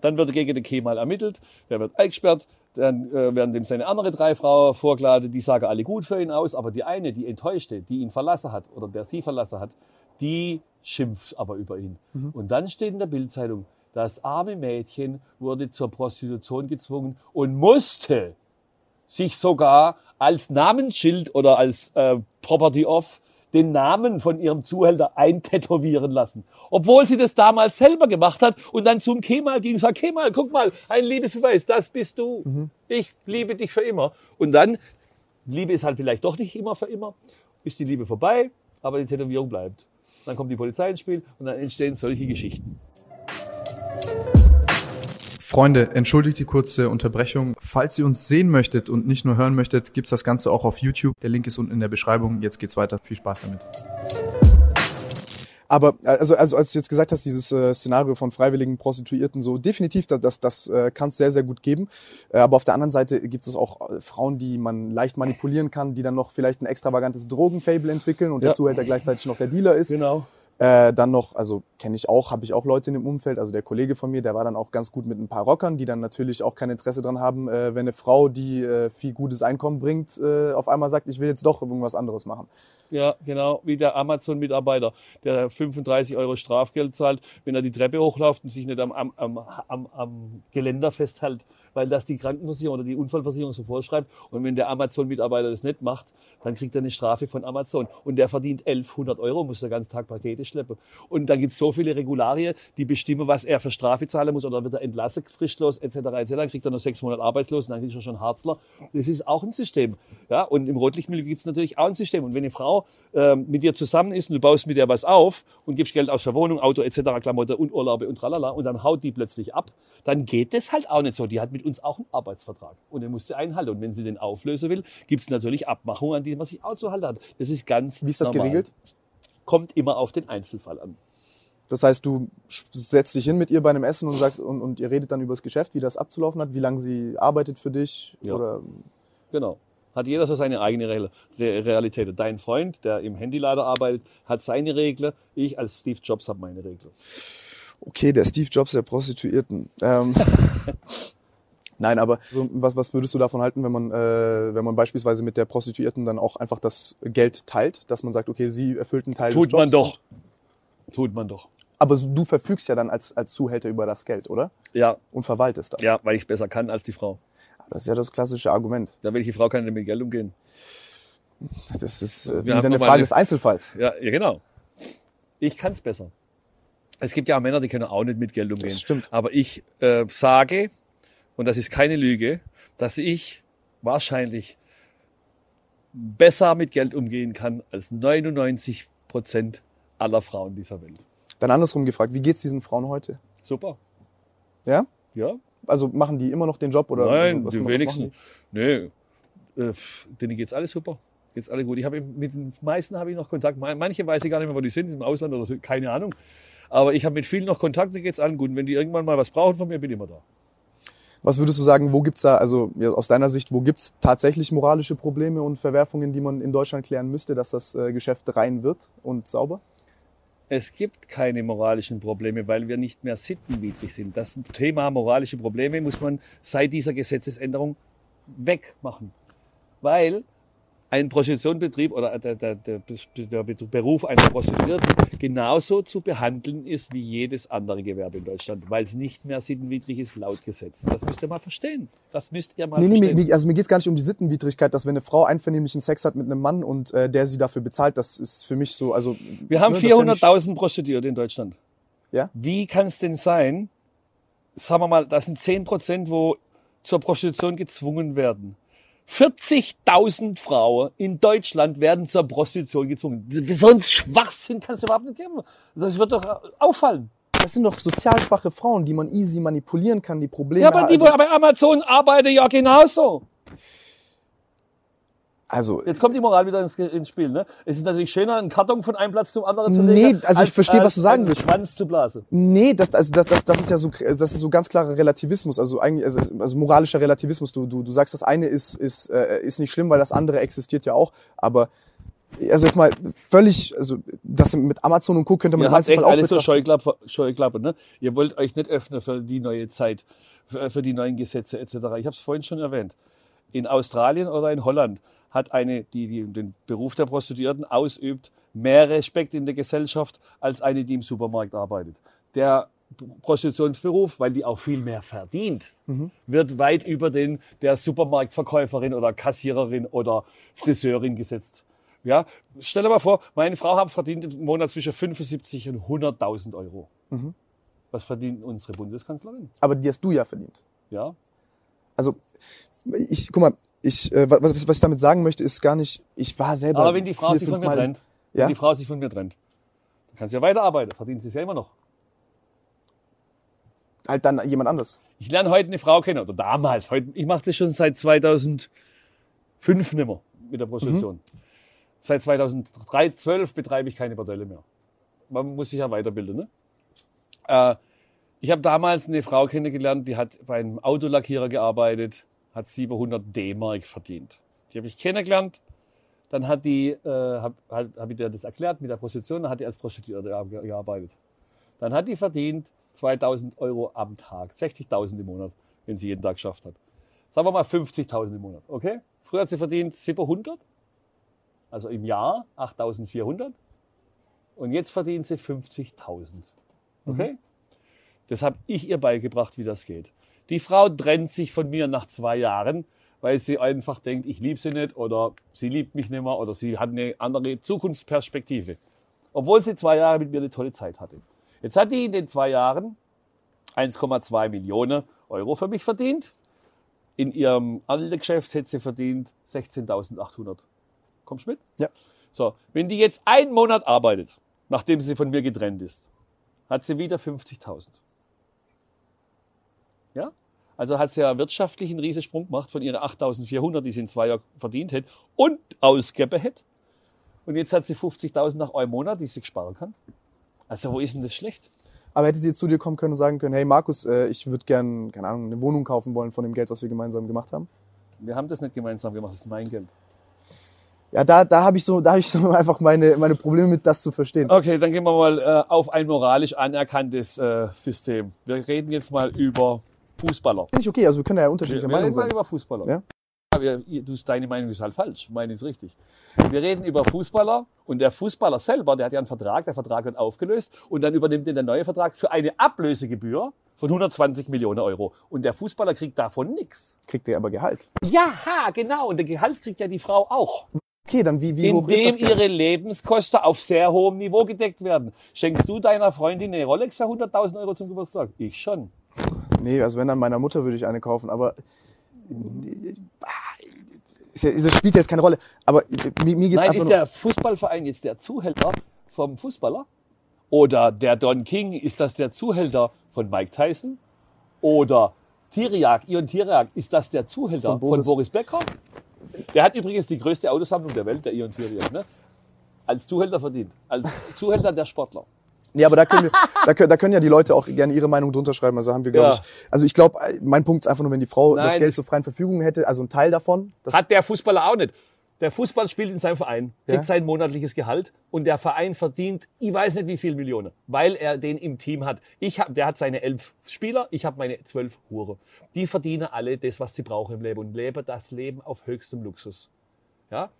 B: Dann wird gegen den Kemal ermittelt, der wird eingesperrt, dann äh, werden dem seine andere drei Frauen vorgeladen, die sagen alle gut für ihn aus, aber die eine, die enttäuschte, die ihn verlassen hat oder der sie verlassen hat, die schimpft aber über ihn. Und dann steht in der Bildzeitung, das arme Mädchen wurde zur Prostitution gezwungen und musste sich sogar als Namensschild oder als äh, Property of den Namen von ihrem Zuhälter eintätowieren lassen. Obwohl sie das damals selber gemacht hat und dann zum Kemal ging und sagt, Kemal, guck mal, ein Liebesbeweis, das bist du. Ich liebe dich für immer. Und dann, Liebe ist halt vielleicht doch nicht immer für immer, ist die Liebe vorbei, aber die Tätowierung bleibt. Dann kommt die Polizei ins Spiel und dann entstehen solche Geschichten.
A: Freunde, entschuldigt die kurze Unterbrechung. Falls ihr uns sehen möchtet und nicht nur hören möchtet, gibt's das Ganze auch auf YouTube. Der Link ist unten in der Beschreibung. Jetzt geht's weiter. Viel Spaß damit. Aber also, also als du jetzt gesagt hast, dieses äh, Szenario von freiwilligen Prostituierten, so definitiv, das, das, das äh, kann es sehr, sehr gut geben. Äh, aber auf der anderen Seite gibt es auch äh, Frauen, die man leicht manipulieren kann, die dann noch vielleicht ein extravagantes Drogenfable entwickeln und
B: Ja.
A: der Zuhälter gleichzeitig noch der Dealer ist.
B: Genau.
A: Äh, dann noch, also kenne ich auch, habe ich auch Leute in dem Umfeld, also der Kollege von mir, der war dann auch ganz gut mit ein paar Rockern, die dann natürlich auch kein Interesse dran haben, äh, wenn eine Frau, die äh, viel gutes Einkommen bringt, äh, auf einmal sagt, ich will jetzt doch irgendwas anderes machen.
B: Ja, genau, wie der Amazon-Mitarbeiter, der 35 Euro Strafgeld zahlt, wenn er die Treppe hochläuft und sich nicht am, am, am, am, Geländer festhält, weil das die Krankenversicherung oder die Unfallversicherung so vorschreibt. Und wenn der Amazon-Mitarbeiter das nicht macht, dann kriegt er eine Strafe von Amazon. Und der verdient 1100 Euro, muss der ganzen Tag Pakete schleppen. Und dann gibt es so viele Regularien, die bestimmen, was er für Strafe zahlen muss. Oder wird er entlassen, frischlos, etc. etc. Dann kriegt er noch sechs Monate arbeitslos und dann kriegt er schon Harzler. Das ist auch ein System. Ja? Und im Rotlichtmilieu gibt es natürlich auch ein System. Und wenn eine Frau ähm, mit dir zusammen ist und du baust mit der was auf und gibst Geld aus für Wohnung, Auto etc., Klamotte und Urlaube und tralala und dann haut die plötzlich ab, dann geht das halt auch nicht so. Die hat mit uns auch einen Arbeitsvertrag und den muss sie einhalten. Und wenn sie den auflösen will, gibt es natürlich Abmachungen, an die man sich auch zu halten hat. Das ist ganz
A: Wie ist das
B: normal.
A: geregelt?
B: Kommt immer auf den Einzelfall an.
A: Das heißt, du setzt dich hin mit ihr bei einem Essen und sagst und, und ihr redet dann über das Geschäft, wie das abzulaufen hat, wie lange sie arbeitet für dich
B: Ja.
A: oder
B: Genau. Hat jeder so seine eigene Re Re Realität. Dein Freund, der im Handylader arbeitet, hat seine Regler. Ich als Steve Jobs habe meine Regler.
A: okay, der Steve Jobs der Prostituierten. Ähm, Nein, aber so, was, was würdest du davon halten, wenn man, äh, wenn man beispielsweise mit der Prostituierten dann auch einfach das Geld teilt, dass man sagt, okay, sie erfüllt einen Teil
B: Tut
A: des Jobs.
B: man doch. Tut man doch.
A: Aber du verfügst ja dann als, als Zuhälter über das Geld, oder?
B: Ja,
A: Und verwaltest das.
B: ja, weil ich es besser kann als die Frau.
A: Das ist ja das klassische Argument.
B: Da welche Frau kann denn mit Geld umgehen?
A: Das ist äh, wieder eine Frage
B: eine-
A: des Einzelfalls.
B: Ja, ja genau. Ich kann es besser. Es gibt ja auch Männer, die können auch nicht mit Geld umgehen.
A: Das stimmt.
B: Aber ich äh, sage, und das ist keine Lüge, dass ich wahrscheinlich besser mit Geld umgehen kann als 99 Prozent aller Frauen dieser Welt.
A: Dann andersrum gefragt, wie geht's diesen Frauen heute?
B: Super.
A: Ja?
B: Ja?
A: Also machen die immer noch den Job oder
B: Nein,
A: was-
B: die
A: was
B: wenigsten.
A: machen
B: Nee, äh, denen geht's alles super. Geht's alle gut. Ich habe mit den meisten habe ich noch Kontakt. Man- Manche weiß ich gar nicht mehr, wo die sind, im Ausland oder so, keine Ahnung. Aber ich habe mit vielen noch Kontakt, denen geht's allen gut. Und wenn die irgendwann mal was brauchen von mir, bin ich immer da.
A: Was würdest du sagen, wo gibt's da, also ja, aus deiner Sicht, wo gibt's tatsächlich moralische Probleme und Verwerfungen, die man in Deutschland klären müsste, dass das äh, Geschäft rein wird und sauber?
B: Es gibt keine moralischen Probleme, weil wir nicht mehr sittenwidrig sind. Das Thema moralische Probleme muss man seit dieser Gesetzesänderung wegmachen. Weil ein Prostitutionsbetrieb oder der, der, der, der Beruf einer Prostituierten genauso zu behandeln ist wie jedes andere Gewerbe in Deutschland, weil es nicht mehr sittenwidrig ist laut Gesetz. Das müsst ihr mal verstehen. Das müsst ihr mal
A: Nee, nee,
B: verstehen.
A: mir, mir- also mir geht's gar nicht um die Sittenwidrigkeit, dass wenn eine Frau einvernehmlichen Sex hat mit einem Mann und äh, der sie dafür bezahlt, das ist für mich so, also...
B: Wir haben
A: ne, das ist ja
B: 400.000 Prostituierte in Deutschland.
A: Ja?
B: Wie kann es denn sein, sagen wir mal, das sind 10 Prozent, wo zur Prostitution gezwungen werden. 40.000 Frauen in Deutschland werden zur Prostitution gezwungen. So ein Schwachsinn kann es überhaupt nicht geben. Das wird doch auffallen.
A: Das sind doch sozial schwache Frauen, die man easy manipulieren kann, die Probleme
B: Ja, aber die, wo
A: also,
B: bei Amazon arbeiten, ja genauso.
A: Also
B: Jetzt kommt die Moral wieder ins, ins Spiel. Ne? Es ist natürlich schöner, einen Karton von einem Platz zum anderen zu
A: Nee,
B: legen.
A: also ich verstehe, was du sagen willst.
B: Schwanz zu blasen.
A: Nee, das, also das, das, das ist ja so, das ist so ganz klarer Relativismus, also eigentlich, also, also moralischer Relativismus. Du, du, du sagst, das eine ist, ist, äh, ist nicht schlimm, weil das andere existiert ja auch. Aber also jetzt mal völlig, also das mit Amazon und Co. könnte man
B: Ihr
A: im
B: habt echt
A: Einzelfall auch
B: alles so. Scheuklappe, Scheuklappe, ne? Ihr wollt euch nicht öffnen für die neue Zeit, für, für die neuen Gesetze etc. Ich habe es vorhin schon erwähnt. In Australien oder in Holland hat eine, die, die den Beruf der Prostituierten ausübt, mehr Respekt in der Gesellschaft als eine, die im Supermarkt arbeitet. Der Prostitutionsberuf, weil die auch viel mehr verdient, wird weit über den der Supermarktverkäuferin oder Kassiererin oder Friseurin gesetzt. Ja, stell dir mal vor, meine Frau hat verdient im Monat zwischen 75 und 100.000 Euro. Was verdient unsere Bundeskanzlerin?
A: Aber die hast du ja verdient.
B: Ja,
A: Also ich, guck mal, ich, äh, was, was ich damit sagen möchte, ist gar nicht, ich war selber.
B: aber wenn die Frau
A: vier,
B: sich von mir
A: fünfmal-
B: trennt,
A: Ja?
B: wenn die Frau sich von mir trennt, dann kann sie ja weiterarbeiten, verdient sie es ja immer noch.
A: Halt dann jemand anderes.
B: Ich lerne heute eine Frau kennen, oder damals, heute, ich mache das schon seit 2005 nimmer mit der Prostitution. Seit 2012 betreibe ich keine Bordelle mehr. Man muss sich ja weiterbilden. Ne? Äh, ich habe damals eine Frau kennengelernt, die hat bei einem Autolackierer gearbeitet, hat 700 D-Mark verdient. Die habe ich kennengelernt. Dann hat die, äh, habe hab, hab ich dir das erklärt mit der Prostitution, dann hat die als Prostituierte ge- gearbeitet. Dann hat die verdient 2000 Euro am Tag, 60.000 im Monat, wenn sie jeden Tag geschafft hat. Sagen wir mal 50.000 im Monat, okay? Früher hat sie verdient 700, also im Jahr 8.400 und jetzt verdient sie 50.000, okay? Das habe ich ihr beigebracht, wie das geht. Die Frau trennt sich von mir nach zwei Jahren, weil sie einfach denkt, ich liebe sie nicht oder sie liebt mich nicht mehr oder sie hat eine andere Zukunftsperspektive. Obwohl sie zwei Jahre mit mir eine tolle Zeit hatte. Jetzt hat die in den zwei Jahren 1,2 Millionen Euro für mich verdient. In ihrem anderen Geschäft hätte sie verdient 16.800. Kommst du mit?
A: Ja.
B: So, wenn die jetzt einen Monat arbeitet, nachdem sie von mir getrennt ist, hat sie wieder 50.000. Ja? Also hat sie ja wirtschaftlich einen Riesensprung gemacht von ihren 8.400, die sie in zwei Jahren verdient hätte und ausgegeben hätte. Und jetzt hat sie 50.000 nach einem Monat, die sie sparen kann. Also wo ist denn das schlecht?
A: Aber hätte sie jetzt zu dir kommen können und sagen können, hey Markus, äh, ich würde gern, keine Ahnung, eine Wohnung kaufen wollen von dem Geld, was wir gemeinsam gemacht haben?
B: Wir haben das nicht gemeinsam gemacht, das ist mein Geld.
A: Ja, da, da habe ich so, da habe ich so einfach meine, meine Probleme mit, das zu verstehen.
B: Okay, dann gehen wir mal äh, auf ein moralisch anerkanntes äh, System. Wir reden jetzt mal über Fußballer.
A: Finde ich okay, also wir können ja
B: Wir,
A: unterschiedliche
B: wir
A: Meinungen
B: reden mal
A: sein.
B: über Fußballer.
A: Ja.
B: Wir, du, deine Meinung ist halt falsch, meine ist richtig. Wir reden über Fußballer und der Fußballer selber, der hat ja einen Vertrag, der Vertrag wird aufgelöst und dann übernimmt er den neue Vertrag für eine Ablösegebühr von 120 Millionen Euro. Und der Fußballer kriegt davon nichts.
A: Kriegt der aber Gehalt.
B: Ja, genau. Und der Gehalt kriegt ja die Frau auch.
A: Okay, dann wie, wie hoch ist
B: indem
A: das
B: ihre Lebenskosten auf sehr hohem Niveau gedeckt werden. Schenkst du deiner Freundin eine Rolex für 100.000 Euro zum Geburtstag? Ich schon.
A: Nee, also wenn dann meiner Mutter würde ich eine kaufen, aber das spielt jetzt keine Rolle. Aber mir, mir geht's
B: Nein,
A: einfach
B: ist der Fußballverein jetzt der Zuhälter vom Fußballer? Oder der Don King, ist das der Zuhälter von Mike Tyson? Oder Tiriak, Ion Tiriak, ist das der Zuhälter
A: Von
B: von
A: Boris.
B: Boris, Becker? Der hat übrigens die größte Autosammlung der Welt, der Ion Tiriak. Ne? Als Zuhälter verdient. Als Zuhälter der Sportler.
A: Nee, aber da können, wir, da, können, da können ja die Leute auch gerne ihre Meinung drunter schreiben. Also haben wir, glaube
B: Ja.
A: ich, also ich glaube, mein Punkt ist einfach nur, wenn die Frau das
B: Nein,
A: Geld
B: das-
A: zur freien Verfügung hätte, also ein Teil davon, das
B: Hat der Fußballer auch nicht. Der Fußball spielt in seinem Verein, kriegt
A: Ja.
B: sein monatliches Gehalt und der Verein verdient, ich weiß nicht wie viel Millionen, weil er den im Team hat. Ich hab, der hat seine elf Spieler, ich habe meine zwölf Hure. Die verdienen alle das, was sie brauchen im Leben und leben das Leben auf höchstem Luxus. Ja?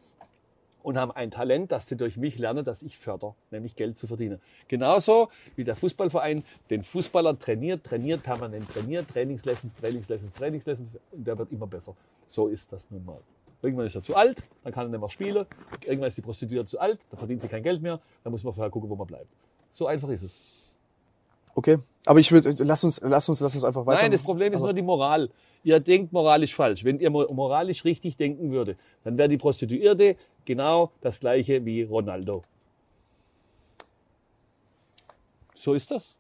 B: Und haben ein Talent, das sie durch mich lernen, das ich förder, nämlich Geld zu verdienen. Genauso wie der Fußballverein den Fußballer trainiert, trainiert, permanent trainiert, Trainingslessons, Trainingslessons, Trainingslessons und der wird immer besser. So ist das nun mal. Irgendwann ist er zu alt, dann kann er nicht mehr spielen. Irgendwann ist die Prostituierte zu alt, dann verdient sie kein Geld mehr. Dann muss man vorher gucken, wo man bleibt. So einfach ist es.
A: okay. Aber ich würde, lass uns, lass uns, lass uns einfach weiter.
B: Nein, das Problem ist nur die Moral. Ihr denkt moralisch falsch. Wenn ihr mo- moralisch richtig denken würde, dann wäre die Prostituierte genau das gleiche wie Ronaldo. So ist das.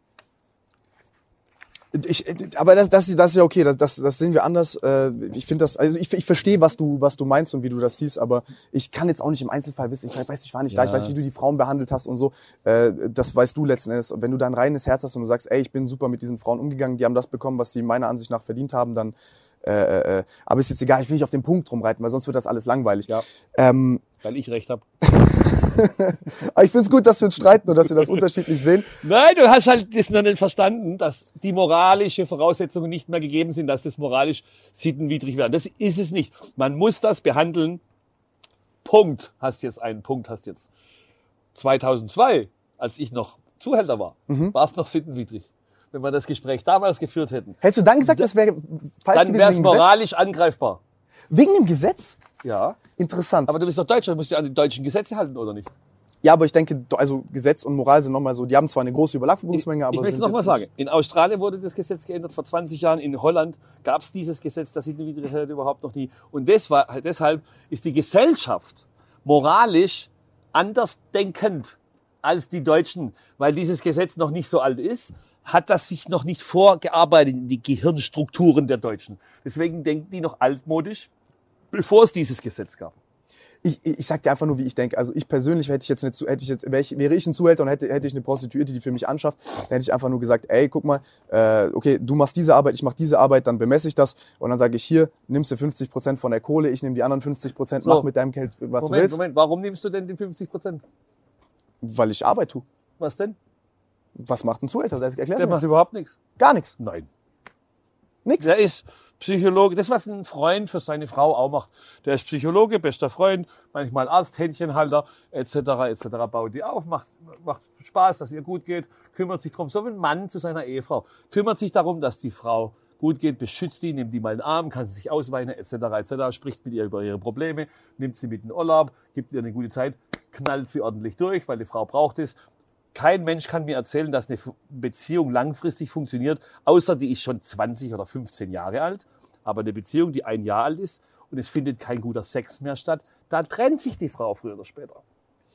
A: Ich, aber das, das, das ist ja okay, das, das, das sehen wir anders. Äh, Ich finde das, also ich, ich verstehe, was du, was du meinst und wie du das siehst, aber ich kann jetzt auch nicht im Einzelfall wissen. Ich weiß, ich war nicht da, ich
B: Ja.
A: weiß, wie du die Frauen behandelt hast und so. Äh, Das weißt du letzten Endes. Und wenn du da ein reines Herz hast und du sagst, ey, ich bin super mit diesen Frauen umgegangen, die haben das bekommen, was sie meiner Ansicht nach verdient haben, dann. Äh, äh, aber ist jetzt egal, ich will nicht auf den Punkt rumreiten, weil sonst wird das alles langweilig.
B: Ja.
A: Ähm,
B: weil ich recht habe.
A: Aber ich finde es gut, dass wir uns streiten und dass wir das unterschiedlich sehen.
B: Nein, du hast halt das noch nicht verstanden, dass die moralische Voraussetzungen nicht mehr gegeben sind, dass das moralisch sittenwidrig wäre. Das ist es nicht. Man muss das behandeln. Punkt. Hast jetzt einen Punkt, hast jetzt. 2002, als ich noch Zuhälter war, war es noch sittenwidrig. Wenn wir das Gespräch damals geführt hätten,
A: Hättest du dann gesagt, das wäre falsch
B: dann
A: gewesen
B: wäre es
A: dem Gesetz?
B: moralisch angreifbar.
A: Wegen dem Gesetz?
B: Ja.
A: Interessant.
B: Aber du bist doch Deutscher, du musst dich an die deutschen Gesetze halten, oder nicht?
A: ja, aber ich denke, also Gesetz und Moral sind nochmal so, die haben zwar eine große Überlappungsmenge, aber
B: ich möchte
A: sind
B: noch mal
A: jetzt
B: sagen, in Australien wurde das Gesetz geändert vor 20 Jahren, in Holland gab es dieses Gesetz, das Sittenwidrigkeit überhaupt noch nie. Und das war, deshalb ist die Gesellschaft moralisch anders denkend als die Deutschen, weil dieses Gesetz noch nicht so alt ist, hat das sich noch nicht vorgearbeitet in die Gehirnstrukturen der Deutschen. Deswegen denken die noch altmodisch, bevor es dieses Gesetz gab.
A: ich, ich ich sag dir einfach nur, wie ich denke. Also ich persönlich hätte ich jetzt eine, hätte ich jetzt, wäre ich, wäre ich ein Zuhälter und hätte, hätte ich eine Prostituierte, die für mich anschafft, dann hätte ich einfach nur gesagt, ey, guck mal, äh, okay, du machst diese Arbeit, ich mach diese Arbeit, dann bemesse ich das und dann sage ich hier, nimmst du 50 Prozent von der Kohle, ich nehme die anderen 50 Prozent,
B: So.
A: mach mit deinem Geld, was du
B: Moment,
A: willst,
B: Moment, warum nimmst du denn die 50 Prozent?
A: weil ich Arbeit tue.
B: Was denn?
A: Was macht ein Zuhälter? Erklär's
B: Der
A: mir.
B: macht überhaupt nichts.
A: Gar nichts.
B: Nein.
A: Nix.
B: Der ist Psychologe, das was ein Freund für seine Frau auch macht. Der ist Psychologe, bester Freund, manchmal Arzt, Händchenhalter, etc., etc. Baut die auf, macht, macht Spaß, dass ihr gut geht, kümmert sich drum, so wie ein Mann zu seiner Ehefrau. Kümmert sich darum, dass die Frau gut geht, beschützt die, nimmt die mal in den Arm, kann sie sich ausweinen, etc., etc., spricht mit ihr über ihre Probleme, nimmt sie mit in den Urlaub, gibt ihr eine gute Zeit, knallt sie ordentlich durch, weil die Frau braucht es. Kein Mensch kann mir erzählen, dass eine Beziehung langfristig funktioniert, außer die ist schon 20 oder 15 Jahre alt. Aber eine Beziehung, die ein Jahr alt ist und es findet kein guter Sex mehr statt, da trennt sich die Frau früher oder später.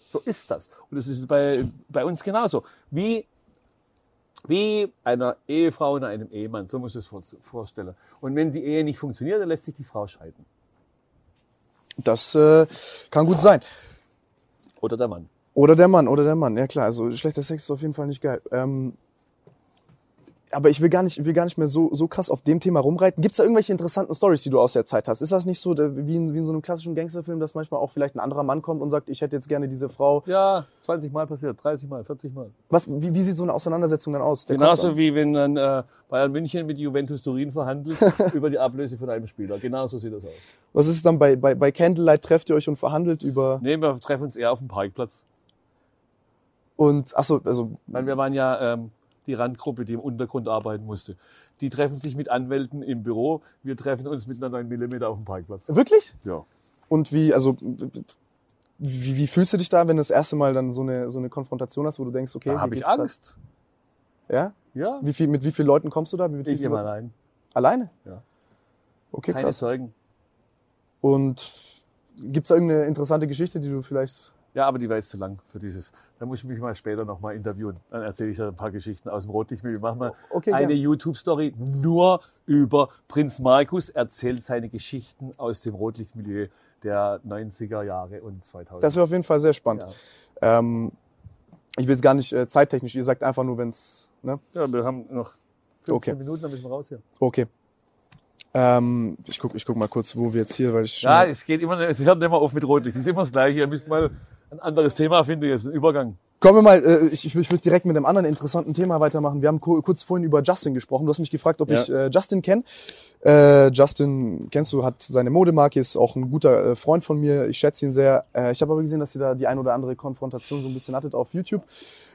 B: So ist das. Und es ist bei, bei uns genauso. Wie, wie einer Ehefrau und einem Ehemann, so muss ich es vor- vorstellen. Und wenn die Ehe nicht funktioniert, dann lässt sich die Frau scheiden.
A: Das äh, kann gut sein.
B: Oder der Mann.
A: Oder der Mann, oder der Mann. Ja klar, also schlechter Sex ist auf jeden Fall nicht geil. Ähm, aber ich will gar nicht, ich will gar nicht mehr so, so krass auf dem Thema rumreiten. Gibt's da irgendwelche interessanten Stories, die du aus der Zeit hast? Ist das nicht so wie in, wie in so einem klassischen Gangsterfilm, dass manchmal auch vielleicht ein anderer Mann kommt und sagt, ich hätte jetzt gerne diese Frau?
B: Ja, 20 Mal passiert, 30 Mal, 40 Mal.
A: Was, wie, wie sieht so eine Auseinandersetzung dann aus? Der
B: Genauso wie wenn dann äh, Bayern München mit Juventus Turin verhandelt über die Ablöse von einem Spieler. Genauso sieht das aus.
A: was ist es dann bei, bei, bei Candlelight? Trefft ihr euch und verhandelt über
B: Nee, wir treffen uns eher auf dem Parkplatz.
A: Und ach so, also
B: Weil wir waren ja ähm, die Randgruppe, die im Untergrund arbeiten musste. Die treffen sich mit Anwälten im Büro. Wir treffen uns mit einer 9 mm auf dem Parkplatz.
A: wirklich?
B: Ja.
A: Und wie, also wie, wie fühlst du dich da, wenn du das erste Mal dann so eine, so eine Konfrontation hast, wo du denkst, okay,
B: Da habe ich
A: geht's grad-
B: Angst.
A: Ja?
B: Ja.
A: Wie viel, mit wie vielen Leuten kommst du da? Mit
B: Ich immer allein.
A: Alleine?
B: Ja.
A: Okay,
B: Keine
A: krass.
B: Sorgen.
A: Und gibt's da irgendeine interessante Geschichte, die du vielleicht.
B: Ja, aber die war jetzt zu lang für dieses. Da muss ich mich mal später nochmal interviewen. Dann erzähle ich dir ein paar Geschichten aus dem Rotlichtmilieu. Machen wir
A: Okay,
B: eine. YouTube-Story nur über Prinz Markus erzählt seine Geschichten aus dem Rotlichtmilieu der 90er Jahre und 2000.
A: Das wäre auf jeden Fall sehr spannend. Ähm, ich will es gar nicht äh, zeittechnisch, ihr sagt einfach nur, wenn's. Ne?
B: ja, wir haben noch 15
A: Okay.
B: Minuten, dann müssen wir raus hier.
A: Okay. Ähm, ich guck, ich guck mal kurz, wo wir jetzt hier, weil ich.
B: Ja, es geht immer, es hört nicht mehr auf mit Rotlicht. Es ist immer das Gleiche. Ihr müsst mal ein anderes Thema finden, jetzt ein Übergang.
A: Kommen wir mal, äh, ich, ich, würd- ich würde direkt mit einem anderen interessanten Thema weitermachen. Wir haben ku- kurz vorhin über Justin gesprochen. Du hast mich gefragt, ob
B: Ja.
A: ich äh, Justin kenne. Äh, Justin, kennst du, hat seine Modemarke, ist auch ein guter Freund von mir. Ich schätze ihn sehr. Ich habe aber gesehen, dass ihr da die ein oder andere Konfrontation so ein bisschen hattet auf YouTube.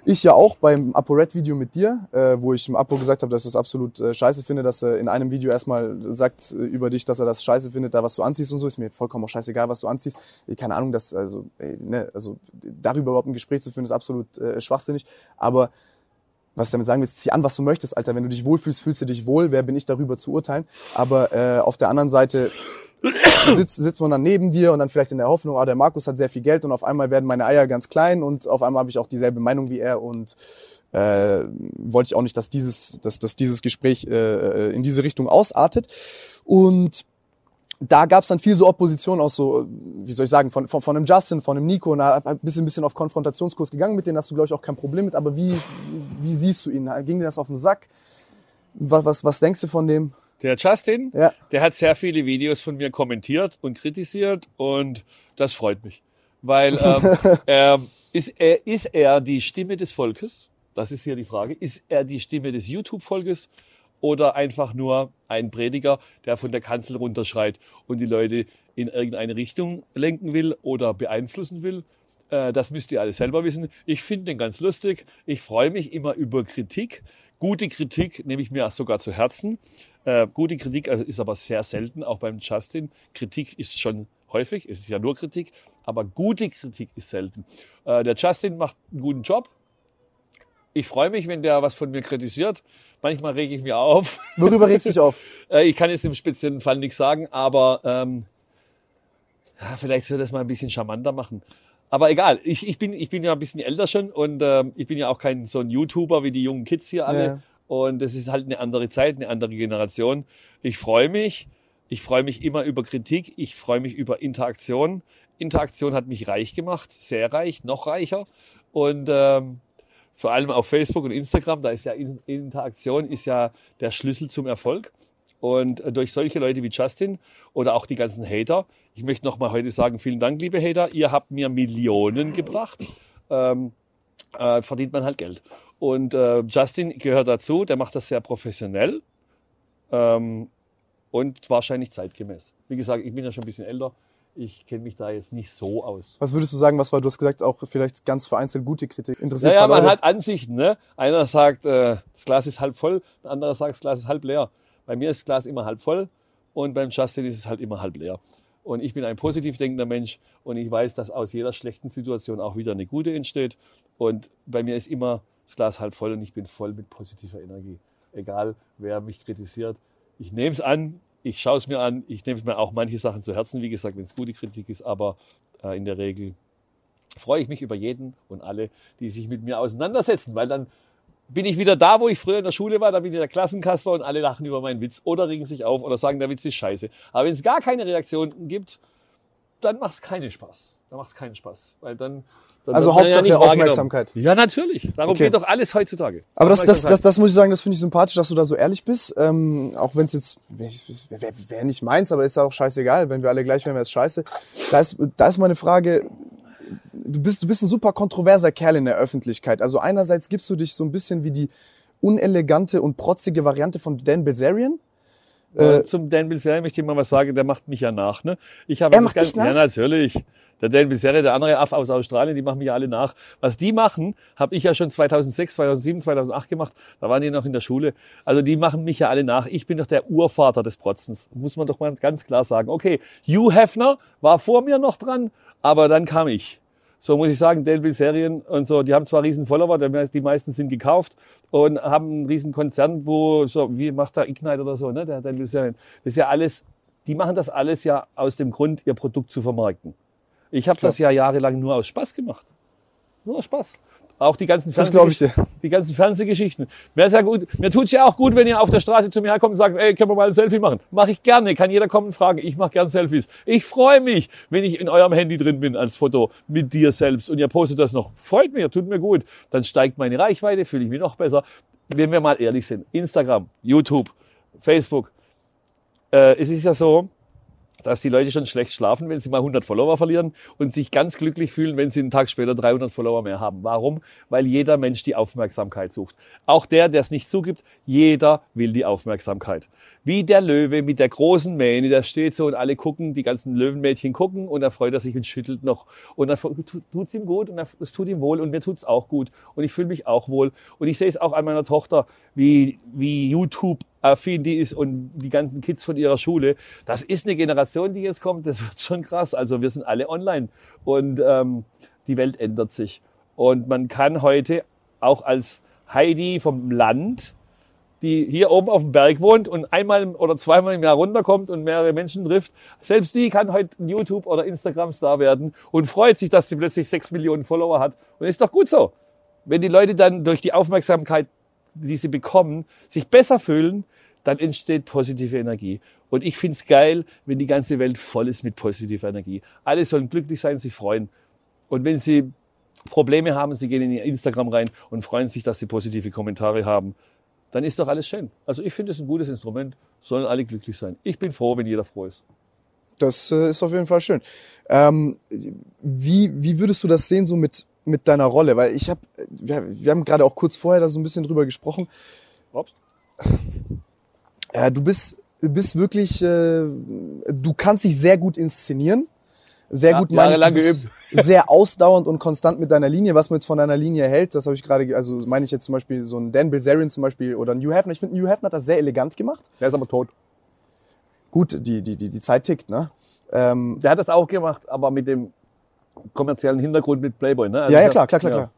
A: Ich ja auch beim ApoRed-Video mit dir, wo ich dem Apo gesagt habe, dass ich das absolut scheiße finde, dass er in einem Video erstmal sagt über dich, dass er das scheiße findet, da was du anziehst und so. Ist mir vollkommen auch scheißegal, was du anziehst. Keine Ahnung, dass, also, ey, ne, also darüber überhaupt ein Gespräch zu führen, ist absolut äh, schwachsinnig. Aber was ich damit sagen will, zieh an, was du möchtest, Alter. Wenn du dich wohlfühlst, fühlst du dich wohl. Wer bin ich darüber zu urteilen? Aber äh, auf der anderen Seite sitzt, sitzt man dann neben dir und dann vielleicht in der Hoffnung, ah, der Markus hat sehr viel Geld und auf einmal werden meine Eier ganz klein und auf einmal habe ich auch dieselbe Meinung wie er und äh, wollte ich auch nicht, dass dieses, dass, dass dieses Gespräch äh, in diese Richtung ausartet. Und da gab's dann viel so Opposition aus so, wie soll ich sagen, von, von, von einem Justin, von einem Nico, und da ein bisschen, ein bisschen auf Konfrontationskurs gegangen, mit denen hast du, glaube ich, auch kein Problem mit, aber wie, wie siehst du ihn? Ging dir das auf den Sack? Was, was, was denkst du von dem?
B: Der Justin,
A: Ja.
B: der hat sehr viele Videos von mir kommentiert und kritisiert und das freut mich. weil ähm, er, ist, er, ist er die Stimme des Volkes? Das ist hier die Frage. Ist er die Stimme des YouTube-Volkes oder einfach nur ein Prediger, der von der Kanzel runterschreit und die Leute in irgendeine Richtung lenken will oder beeinflussen will? Äh, das müsst ihr alle selber wissen. Ich finde den ganz lustig. Ich freue mich immer über Kritik. Gute Kritik nehme ich mir sogar zu Herzen. Äh, gute Kritik ist aber sehr selten, auch beim Justin. Kritik ist schon häufig, es ist ja nur Kritik, aber gute Kritik ist selten. Äh, der Justin macht einen guten Job. Ich freue mich, wenn der was von mir kritisiert. Manchmal rege ich mich auf.
A: Worüber regst du dich auf?
B: Äh, ich kann jetzt im speziellen Fall nichts sagen, aber ähm, ja, vielleicht soll das mal ein bisschen charmanter machen. Aber egal, ich, ich, bin, ich bin ja ein bisschen älter schon und ähm, ich bin ja auch kein so ein YouTuber wie die jungen Kids hier alle.
A: Ja.
B: Und das ist halt eine andere Zeit, eine andere Generation. Ich freue mich. Ich freue mich immer über Kritik. Ich freue mich über Interaktion. Interaktion hat mich reich gemacht, sehr reich, noch reicher. Und ähm, vor allem auf Facebook und Instagram, da ist ja Interaktion ist ja der Schlüssel zum Erfolg. Und äh, durch solche Leute wie Justin oder auch die ganzen Hater, ich möchte nochmal heute sagen, vielen Dank, liebe Hater, ihr habt mir Millionen gebracht, ähm, äh, verdient man halt Geld. Und äh, Justin gehört dazu, der macht das sehr professionell ähm, und wahrscheinlich zeitgemäß. Wie gesagt, ich bin ja schon ein bisschen älter, ich kenne mich da jetzt nicht so aus.
A: Was würdest du sagen, was war, du hast gesagt, auch vielleicht ganz vereinzelt gute Kritik. Interessiert
B: Naja, man hat Ansichten. Ne? Einer sagt, äh, das Glas ist halb voll, ein anderer sagt, das Glas ist halb leer. Bei mir ist das Glas immer halb voll und beim Justin ist es halt immer halb leer. Und ich bin ein positiv denkender Mensch und ich weiß, dass aus jeder schlechten Situation auch wieder eine gute entsteht. Und bei mir ist immer das Glas halb voll und ich bin voll mit positiver Energie. Egal, wer mich kritisiert. Ich nehme es an, ich schaue es mir an, ich nehme mir auch manche Sachen zu Herzen, wie gesagt, wenn es gute Kritik ist, aber äh, in der Regel freue ich mich über jeden und alle, die sich mit mir auseinandersetzen, weil dann bin ich wieder da, wo ich früher in der Schule war, da bin ich der Klassenkasper und alle lachen über meinen Witz oder regen sich auf oder sagen, der Witz ist scheiße. Aber wenn es gar keine Reaktion gibt, dann macht es keinen Spaß. Dann macht es keinen Spaß, weil dann, dann
A: Also Hauptsache
B: wahrgenommen.
A: Aufmerksamkeit.
B: Ja, natürlich. Darum
A: Okay.
B: geht doch alles heutzutage.
A: Aber das, das, das, das muss ich sagen, das finde ich sympathisch, dass du da so ehrlich bist. Ähm, auch wenn es jetzt, wäre wär nicht meins, aber ist ja auch scheißegal. Wenn wir alle gleich wären, wäre es scheiße. Da ist, da ist meine Frage, du bist, du bist ein super kontroverser Kerl in der Öffentlichkeit. Also einerseits gibst du dich so ein bisschen wie die unelegante und protzige Variante von Dan Bilzerian.
B: Äh, Zum Dan Bilzerian möchte ich mal was sagen, der macht mich ja nach. Ne? Ich habe
A: Er macht dich nach?
B: Ja, natürlich. Der Dan Bilzerian, der andere Aff aus Australien, die machen mich ja alle nach. Was die machen, habe ich ja schon 2006, 2007, 2008 gemacht. Da waren die noch in der Schule. Also die machen mich ja alle nach. Ich bin doch der Urvater des Protzens. Muss man doch mal ganz klar sagen. Okay, Hugh Hefner war vor mir noch dran, aber dann kam ich. So muss ich sagen, Delville Serien und so, die haben zwar riesen Follower, der die meisten sind gekauft und haben einen riesen Konzern, wo so, wie macht da Ignite oder so, ne, der Delville Serien. Das ist ja alles, die machen das alles ja aus dem Grund, ihr Produkt zu vermarkten. Ich habe das ja jahrelang nur aus Spaß gemacht. Nur aus Spaß. Auch die ganzen
A: Das ich dir.
B: Die ganzen Fernsehgeschichten. Mir ist ja gut, mir tut's ja auch gut, wenn ihr auf der Straße zu mir herkommt und sagt, ey, können wir mal ein Selfie machen? Mache ich gerne, kann jeder kommen und fragen. Ich mache gern Selfies. Ich freue mich, wenn ich in eurem Handy drin bin als Foto mit dir selbst und ihr postet das noch. Freut mich, tut mir gut. Dann steigt meine Reichweite, fühle ich mich noch besser. Wenn wir mal ehrlich sind, Instagram, YouTube, Facebook, äh, es ist ja so, dass die Leute schon schlecht schlafen, wenn sie mal 100 Follower verlieren und sich ganz glücklich fühlen, wenn sie einen Tag später 300 Follower mehr haben. Warum? Weil jeder Mensch die Aufmerksamkeit sucht. Auch der, der es nicht zugibt, jeder will die Aufmerksamkeit. Wie der Löwe mit der großen Mähne, der steht so und alle gucken, die ganzen Löwenmädchen gucken und da freut er sich und schüttelt noch und dann tut es ihm gut und es tut ihm wohl und mir tut's auch gut und ich fühle mich auch wohl und ich sehe es auch an meiner Tochter, wie, wie YouTube affin die ist und die ganzen Kids von ihrer Schule. Das ist eine Generation, die jetzt kommt, das wird schon krass. Also wir sind alle online und ähm, die Welt ändert sich. Und man kann heute auch als Heidi vom Land, die hier oben auf dem Berg wohnt und einmal oder zweimal im Jahr runterkommt und mehrere Menschen trifft, selbst die kann heute ein YouTube- oder Instagram-Star werden und freut sich, dass sie plötzlich sechs Millionen Follower hat. Und ist doch gut so. Wenn die Leute dann durch die Aufmerksamkeit die sie bekommen, sich besser fühlen, dann entsteht positive Energie. Und ich find's geil, wenn die ganze Welt voll ist mit positiver Energie. Alle sollen glücklich sein, sich freuen. Und wenn sie Probleme haben, sie gehen in ihr Instagram rein und freuen sich, dass sie positive Kommentare haben, dann ist doch alles schön. Also ich finde es ein gutes Instrument, sollen alle glücklich sein. Ich bin froh, wenn jeder froh ist.
A: Das äh, ist auf jeden Fall schön. Ähm, wie, wie würdest du das sehen, so mit, mit deiner Rolle? Weil ich habe, wir, wir haben gerade auch kurz vorher da so ein bisschen drüber gesprochen.
B: Ups.
A: Ja, du bist, bist wirklich, äh, du kannst dich sehr gut inszenieren. Sehr
B: Ja,
A: gut meine ich, bist sehr ausdauernd und konstant mit deiner Linie. Was man jetzt von deiner Linie hält, das habe ich gerade, also meine ich jetzt zum Beispiel so einen Dan Bilzerian zum Beispiel oder einen Hugh Hefner. Ich finde, Hugh Hefner hat das sehr elegant gemacht.
B: Der ist aber tot.
A: Gut, die, die, die, die Zeit tickt, ne? Ähm,
B: Der hat das auch gemacht, aber mit dem kommerziellen Hintergrund mit Playboy. Ne? Also
A: ja, ja, klar, klar, klar,
B: ja.
A: klar.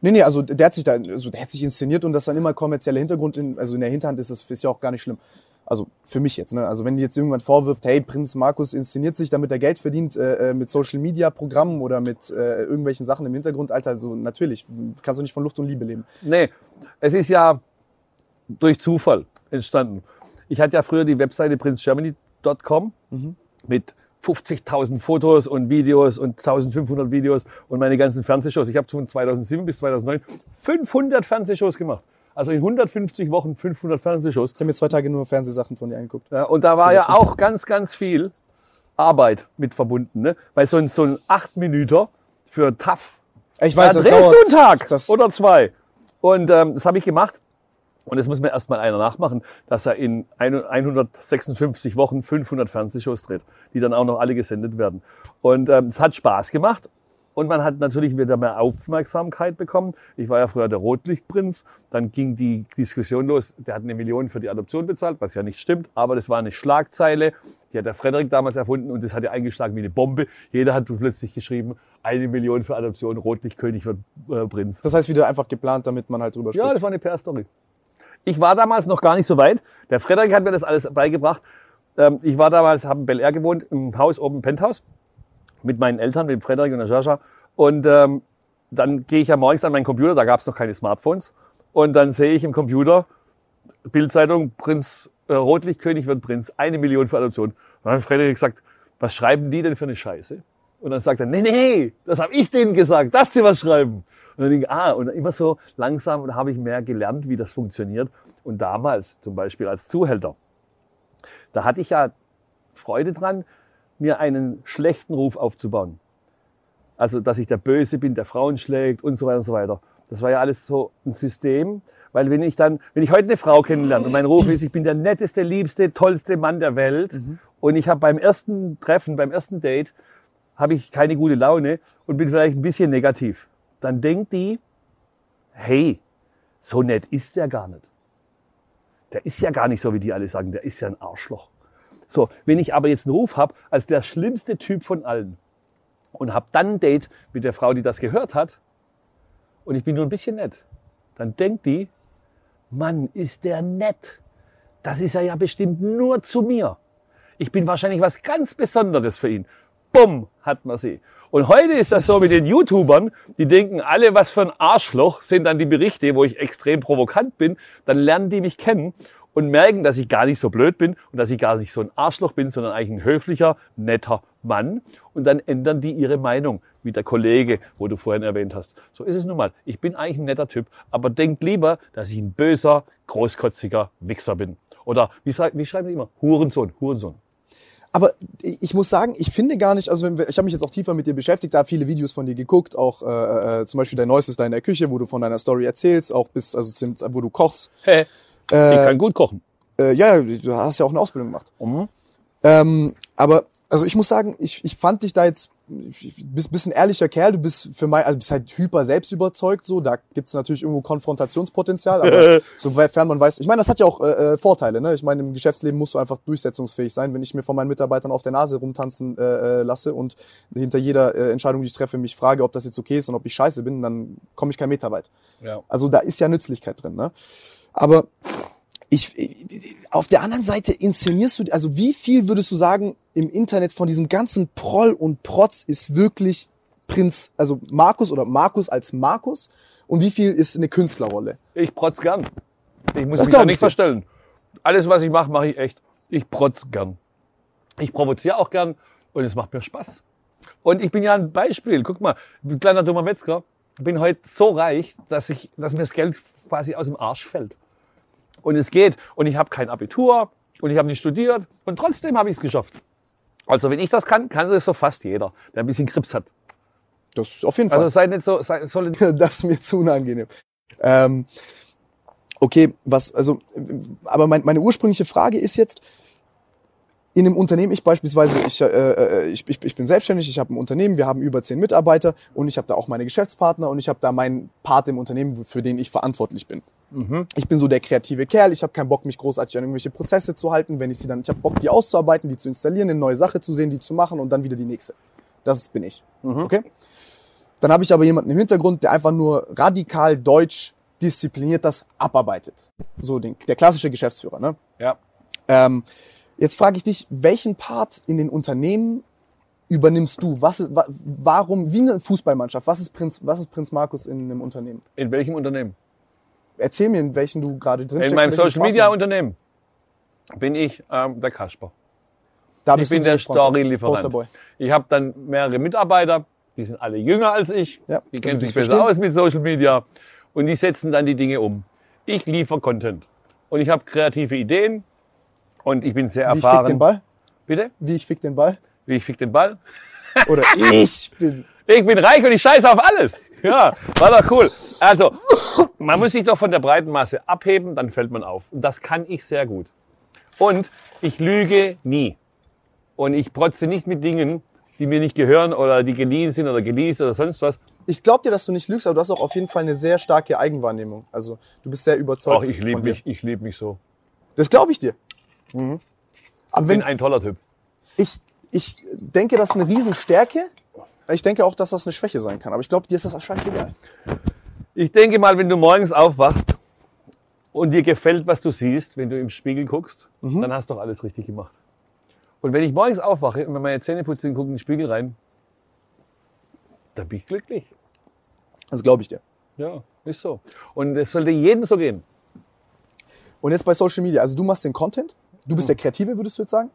A: Nee, nee, also der hat sich da, also der hat sich inszeniert und das dann immer kommerzieller Hintergrund, in, also in der Hinterhand ist das ist ja auch gar nicht schlimm. Also für mich jetzt, ne? Also wenn die jetzt irgendwann vorwirft, hey, Prinz Markus inszeniert sich, damit er Geld verdient äh, äh, mit Social Media Programmen oder mit äh, irgendwelchen Sachen im Hintergrund, Alter, so natürlich kannst du nicht von Luft und Liebe leben.
B: Nee, es ist ja durch Zufall entstanden. Ich hatte ja früher die Webseite princegermany.com mit 50.000 Fotos und Videos und 1500 Videos und meine ganzen Fernsehshows. Ich habe von 2007 bis 2009 500 Fernsehshows gemacht. Also in 150 Wochen 500 Fernsehshows.
A: Ich habe mir zwei Tage nur Fernsehsachen von dir angeguckt.
B: Ja, und da war ja auch ganz, ganz viel Arbeit mit verbunden. Ne? Weil so ein, so ein 8 Minüter für TAF
A: Ich weiß,
B: da
A: das
B: drehst
A: dauert.
B: du einen Tag
A: Das,
B: oder zwei. Und ähm, das habe ich gemacht. Und das muss mir erstmal einer nachmachen, dass er in ein- 156 Wochen 500 Fernsehshows dreht, die dann auch noch alle gesendet werden. Und ähm, es hat Spaß gemacht. Und man hat natürlich wieder mehr Aufmerksamkeit bekommen. Ich war ja früher der Rotlichtprinz. Dann ging die Diskussion los. Der hat eine Million für die Adoption bezahlt, was ja nicht stimmt. Aber das war eine Schlagzeile. Die hat der Frederik damals erfunden und das hat ja eingeschlagen wie eine Bombe. Jeder hat plötzlich geschrieben, eine Million für Adoption, Rotlichtkönig wird äh, Prinz.
A: das heißt wieder einfach geplant, damit man halt drüber
B: Ja,
A: spricht.
B: das war eine PR-Story. Ich war damals noch gar nicht so weit. Der Frederik hat mir das alles beigebracht. Ähm, ich war damals, habe in Bel Air gewohnt, im Haus oben im Penthouse mit meinen Eltern, mit dem Frederik und der Jascha. Und ähm, dann gehe ich ja morgens an meinen Computer, da gab es noch keine Smartphones. Und dann sehe ich im Computer, Bildzeitung, Prinz, äh, Rotlichtkönig wird Prinz, eine Million für Adoption. Und dann hat Frederik gesagt, was schreiben die denn für eine Scheiße? Und dann sagt er, nee, nee, das habe ich denen gesagt, dass sie was schreiben. Und dann denke ich, ah, und immer so langsam habe ich mehr gelernt, wie das funktioniert. Und damals, zum Beispiel als Zuhälter, da hatte ich ja Freude dran, mir einen schlechten Ruf aufzubauen. Also, dass ich der Böse bin, der Frauen schlägt und so weiter und so weiter. Das war ja alles so ein System, weil wenn ich dann, wenn ich heute eine Frau kennenlerne und mein Ruf ist, ich bin der netteste, liebste, tollste Mann der Welt und ich habe beim ersten Treffen, beim ersten Date, habe ich keine gute Laune und bin vielleicht ein bisschen negativ, dann denkt die, hey, so nett ist der gar nicht. Der ist ja gar nicht so, wie die alle sagen, der ist ja ein Arschloch. So, wenn ich aber jetzt einen Ruf habe als der schlimmste Typ von allen und habe dann ein Date mit der Frau, die das gehört hat und ich bin nur ein bisschen nett, dann denkt die, Mann, ist der nett. Das ist er ja bestimmt nur zu mir. Ich bin wahrscheinlich was ganz Besonderes für ihn. Bumm, hat man sie. Und heute ist das so mit den YouTubern, die denken alle, was für ein Arschloch sind dann die Berichte, wo ich extrem provokant bin. Dann lernen die mich kennen und merken, dass ich gar nicht so blöd bin und dass ich gar nicht so ein Arschloch bin, sondern eigentlich ein höflicher, netter Mann. Und dann ändern die ihre Meinung, wie der Kollege, wo du vorhin erwähnt hast. So ist es nun mal. Ich bin eigentlich ein netter Typ, aber denkt lieber, dass ich ein böser, großkotziger Wichser bin. Oder wie, wie schreiben die immer? Hurensohn, Hurensohn.
A: Aber ich muss sagen, ich finde gar nicht, also wenn wir, ich habe mich jetzt auch tiefer mit dir beschäftigt, da habe viele Videos von dir geguckt, auch äh, äh, zum Beispiel dein neuestes da in der Küche, wo du von deiner Story erzählst, auch bis, also zum, wo du kochst.
B: Hä? ich kann gut kochen.
A: Äh, ja, du hast ja auch eine Ausbildung gemacht.
B: Mhm.
A: Ähm, aber also ich muss sagen, ich, ich fand dich da jetzt, bist, bist ein ehrlicher Kerl, du bist für mein, also bist halt hyper selbst überzeugt, so, da gibt's natürlich irgendwo Konfrontationspotenzial, aber sofern man weiß, ich meine, das hat ja auch äh, äh, Vorteile, ne? Ich meine, im Geschäftsleben musst du einfach durchsetzungsfähig sein. Wenn ich mir von meinen Mitarbeitern auf der Nase rumtanzen äh, äh, lasse und hinter jeder äh, Entscheidung, die ich treffe, mich frage, ob das jetzt okay ist und ob ich scheiße bin, dann komme ich kein Meter weit.
B: Ja.
A: Also da ist ja Nützlichkeit drin, ne? Aber ich, auf der anderen Seite inszenierst du, also wie viel würdest du sagen, im Internet von diesem ganzen Proll und Protz ist wirklich Prinz, also Markus oder Markus als Markus und wie viel ist eine Künstlerrolle?
B: Ich protz gern. Ich muss
A: Das
B: mich da
A: ich
B: nicht
A: dir.
B: verstellen. Alles, was ich mache, mache ich echt. Ich protz gern. Ich provoziere auch gern und es macht mir Spaß. Und ich bin ja ein Beispiel. Guck mal, kleiner dummer Metzger. Ich bin heute so reich, dass, ich, dass mir das Geld quasi aus dem Arsch fällt. Und es geht. Und ich habe kein Abitur und ich habe nicht studiert und trotzdem habe ich es geschafft. Also wenn ich das kann, kann das so fast jeder, der ein bisschen Grips hat.
A: Das auf jeden Fall.
B: Also sei nicht so, sei, soll
A: das ist mir zu unangenehm. Ähm, okay, was, also, aber mein, meine ursprüngliche Frage ist jetzt, in einem Unternehmen, ich beispielsweise, ich, äh, äh, ich, ich, ich bin selbstständig, ich habe ein Unternehmen, wir haben über zehn Mitarbeiter und ich habe da auch meine Geschäftspartner und ich habe da meinen Part im Unternehmen, für den ich verantwortlich bin. Ich bin so der kreative Kerl, ich habe keinen Bock, mich großartig an irgendwelche Prozesse zu halten, wenn ich sie dann, ich habe Bock, die auszuarbeiten, die zu installieren, eine neue Sache zu sehen, die zu machen und dann wieder die nächste. Das bin ich. Okay? Dann habe ich aber jemanden im Hintergrund, der einfach nur radikal deutsch diszipliniert das abarbeitet. So den, der klassische Geschäftsführer. Ne?
B: ja.
A: Ähm, jetzt frage ich dich, welchen Part in den Unternehmen übernimmst du? Was ist, wa, warum, wie eine Fußballmannschaft, was ist Prinz, was ist Prinz Markus in einem Unternehmen?
B: In welchem Unternehmen?
A: Erzähl mir, in welchen du gerade drin
B: In
A: steckst.
B: meinem Social Media. Unternehmen bin ich ähm, der Kasper.
A: Da
B: Ich
A: bist
B: bin der Story-Lieferant. Ich habe dann mehrere Mitarbeiter, die sind alle jünger als ich,
A: Ja,
B: die kennen sich besser
A: verstehen.
B: aus mit Social Media und die setzen dann die Dinge um. Ich liefere Content und ich habe kreative Ideen und ich bin sehr
A: Wie ich fick
B: erfahren.
A: den Ball?
B: Bitte?
A: Wie ich fick den Ball?
B: Wie ich fick den Ball?
A: Oder ich bin.
B: Ich bin reich und ich scheiße auf alles. Ja, war doch cool. Also, man muss sich doch von der breiten Masse abheben, dann fällt man auf. Und das kann ich sehr gut. Und ich lüge nie. Und ich protze nicht mit Dingen, die mir nicht gehören oder die geliehen sind oder geleast oder sonst was.
A: Ich glaube dir, dass du nicht lügst, aber du hast auch auf jeden Fall eine sehr starke Eigenwahrnehmung. Also du bist sehr überzeugt.
B: Ach, ich liebe mich, ich liebe mich so.
A: Das glaube ich dir. Aber
B: Mhm. Ich
A: wenn
B: bin ein toller Typ.
A: ich, ich denke, das ist eine Riesenstärke. Ich denke auch, dass das eine Schwäche sein kann. Aber ich glaube, dir ist das scheißegal.
B: Ich denke mal, wenn du morgens aufwachst und dir gefällt, was du siehst, wenn du im Spiegel guckst, dann hast du doch alles richtig gemacht. Und wenn ich morgens aufwache und mir meine Zähne putze und gucke in den Spiegel rein, dann bin ich glücklich.
A: Das glaube ich dir.
B: Ja, ist so. Und es sollte jedem so gehen.
A: Und jetzt bei Social Media. Also du machst den Content. Du bist der Kreative, würdest du jetzt sagen?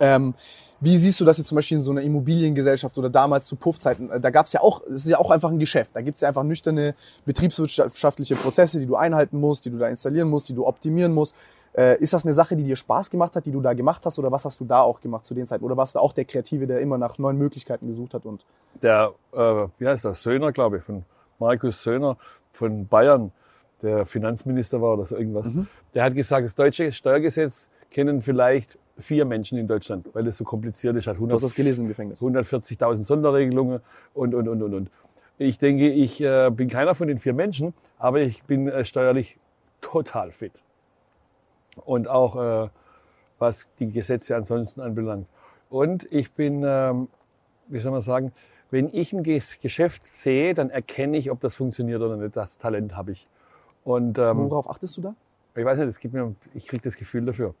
A: Ähm, wie siehst du das jetzt zum Beispiel in so einer Immobiliengesellschaft oder damals zu Puffzeiten? Äh, Da gab es ja auch, es ist ja auch einfach ein Geschäft. Da gibt es ja einfach nüchterne betriebswirtschaftliche Prozesse, die du einhalten musst, die du da installieren musst, die du optimieren musst. Äh, ist das eine Sache, die dir Spaß gemacht hat, die du da gemacht hast, oder was hast du da auch gemacht zu den Zeiten? Oder warst du auch der Kreative, der immer nach neuen Möglichkeiten gesucht hat? Und
B: Der, äh, wie heißt das, Söhner, glaube ich, von Markus Söhner von Bayern, der Finanzminister war oder so irgendwas, der hat gesagt, das deutsche Steuergesetz kennen vielleicht vier Menschen in Deutschland, weil es so kompliziert ist. Hat
A: du hast das gelesen im Gefängnis.
B: 140.000 Sonderregelungen und, und, und, und, und. Ich denke, ich äh, bin keiner von den vier Menschen, aber ich bin äh, steuerlich total fit. Und auch äh, was die Gesetze ansonsten anbelangt. Und ich bin, ähm, wie soll man sagen, wenn ich ein Ges- Geschäft sehe, dann erkenne ich, ob das funktioniert oder nicht. Das Talent habe ich. Und ähm,
A: Worauf achtest du da?
B: ich weiß nicht, es gibt mir, ich kriege das Gefühl dafür.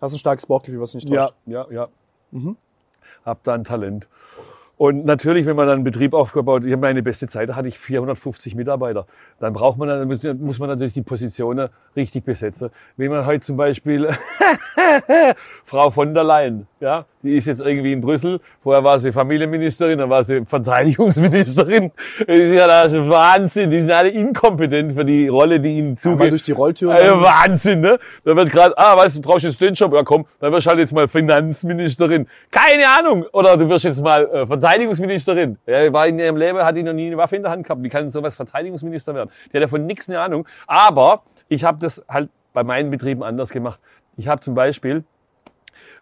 A: Hast ein starkes Bauchgefühl, was nicht
B: Ja,
A: täuscht.
B: ja, ja. Hab da ein Talent. Und natürlich, wenn man dann einen Betrieb aufgebaut, ich habe meine beste Zeit, da hatte ich 450 Mitarbeiter. Dann braucht man, dann muss- man natürlich die Positionen richtig besetzen. Wenn man heute zum Beispiel Frau von der Leyen, ja, die ist jetzt irgendwie in Brüssel. Vorher war sie Familienministerin, dann war sie Verteidigungsministerin. Das ist ja das Wahnsinn. Die sind alle inkompetent für die Rolle, die ihnen zugeht.
A: durch die Rolltür.
B: Äh, Wahnsinn, ne? Da wird gerade, ah, was, du brauchst jetzt den Job? Ja, komm, dann wirst du halt jetzt mal Finanzministerin. Keine Ahnung. Oder du wirst jetzt mal äh, Verteidigungsministerin. Ja, war in ihrem Leben, hat die noch nie eine Waffe in der Hand gehabt. Wie kann sowas Verteidigungsminister werden? Die hat davon nichts eine Ahnung. Aber ich habe das halt bei meinen Betrieben anders gemacht. Ich habe zum Beispiel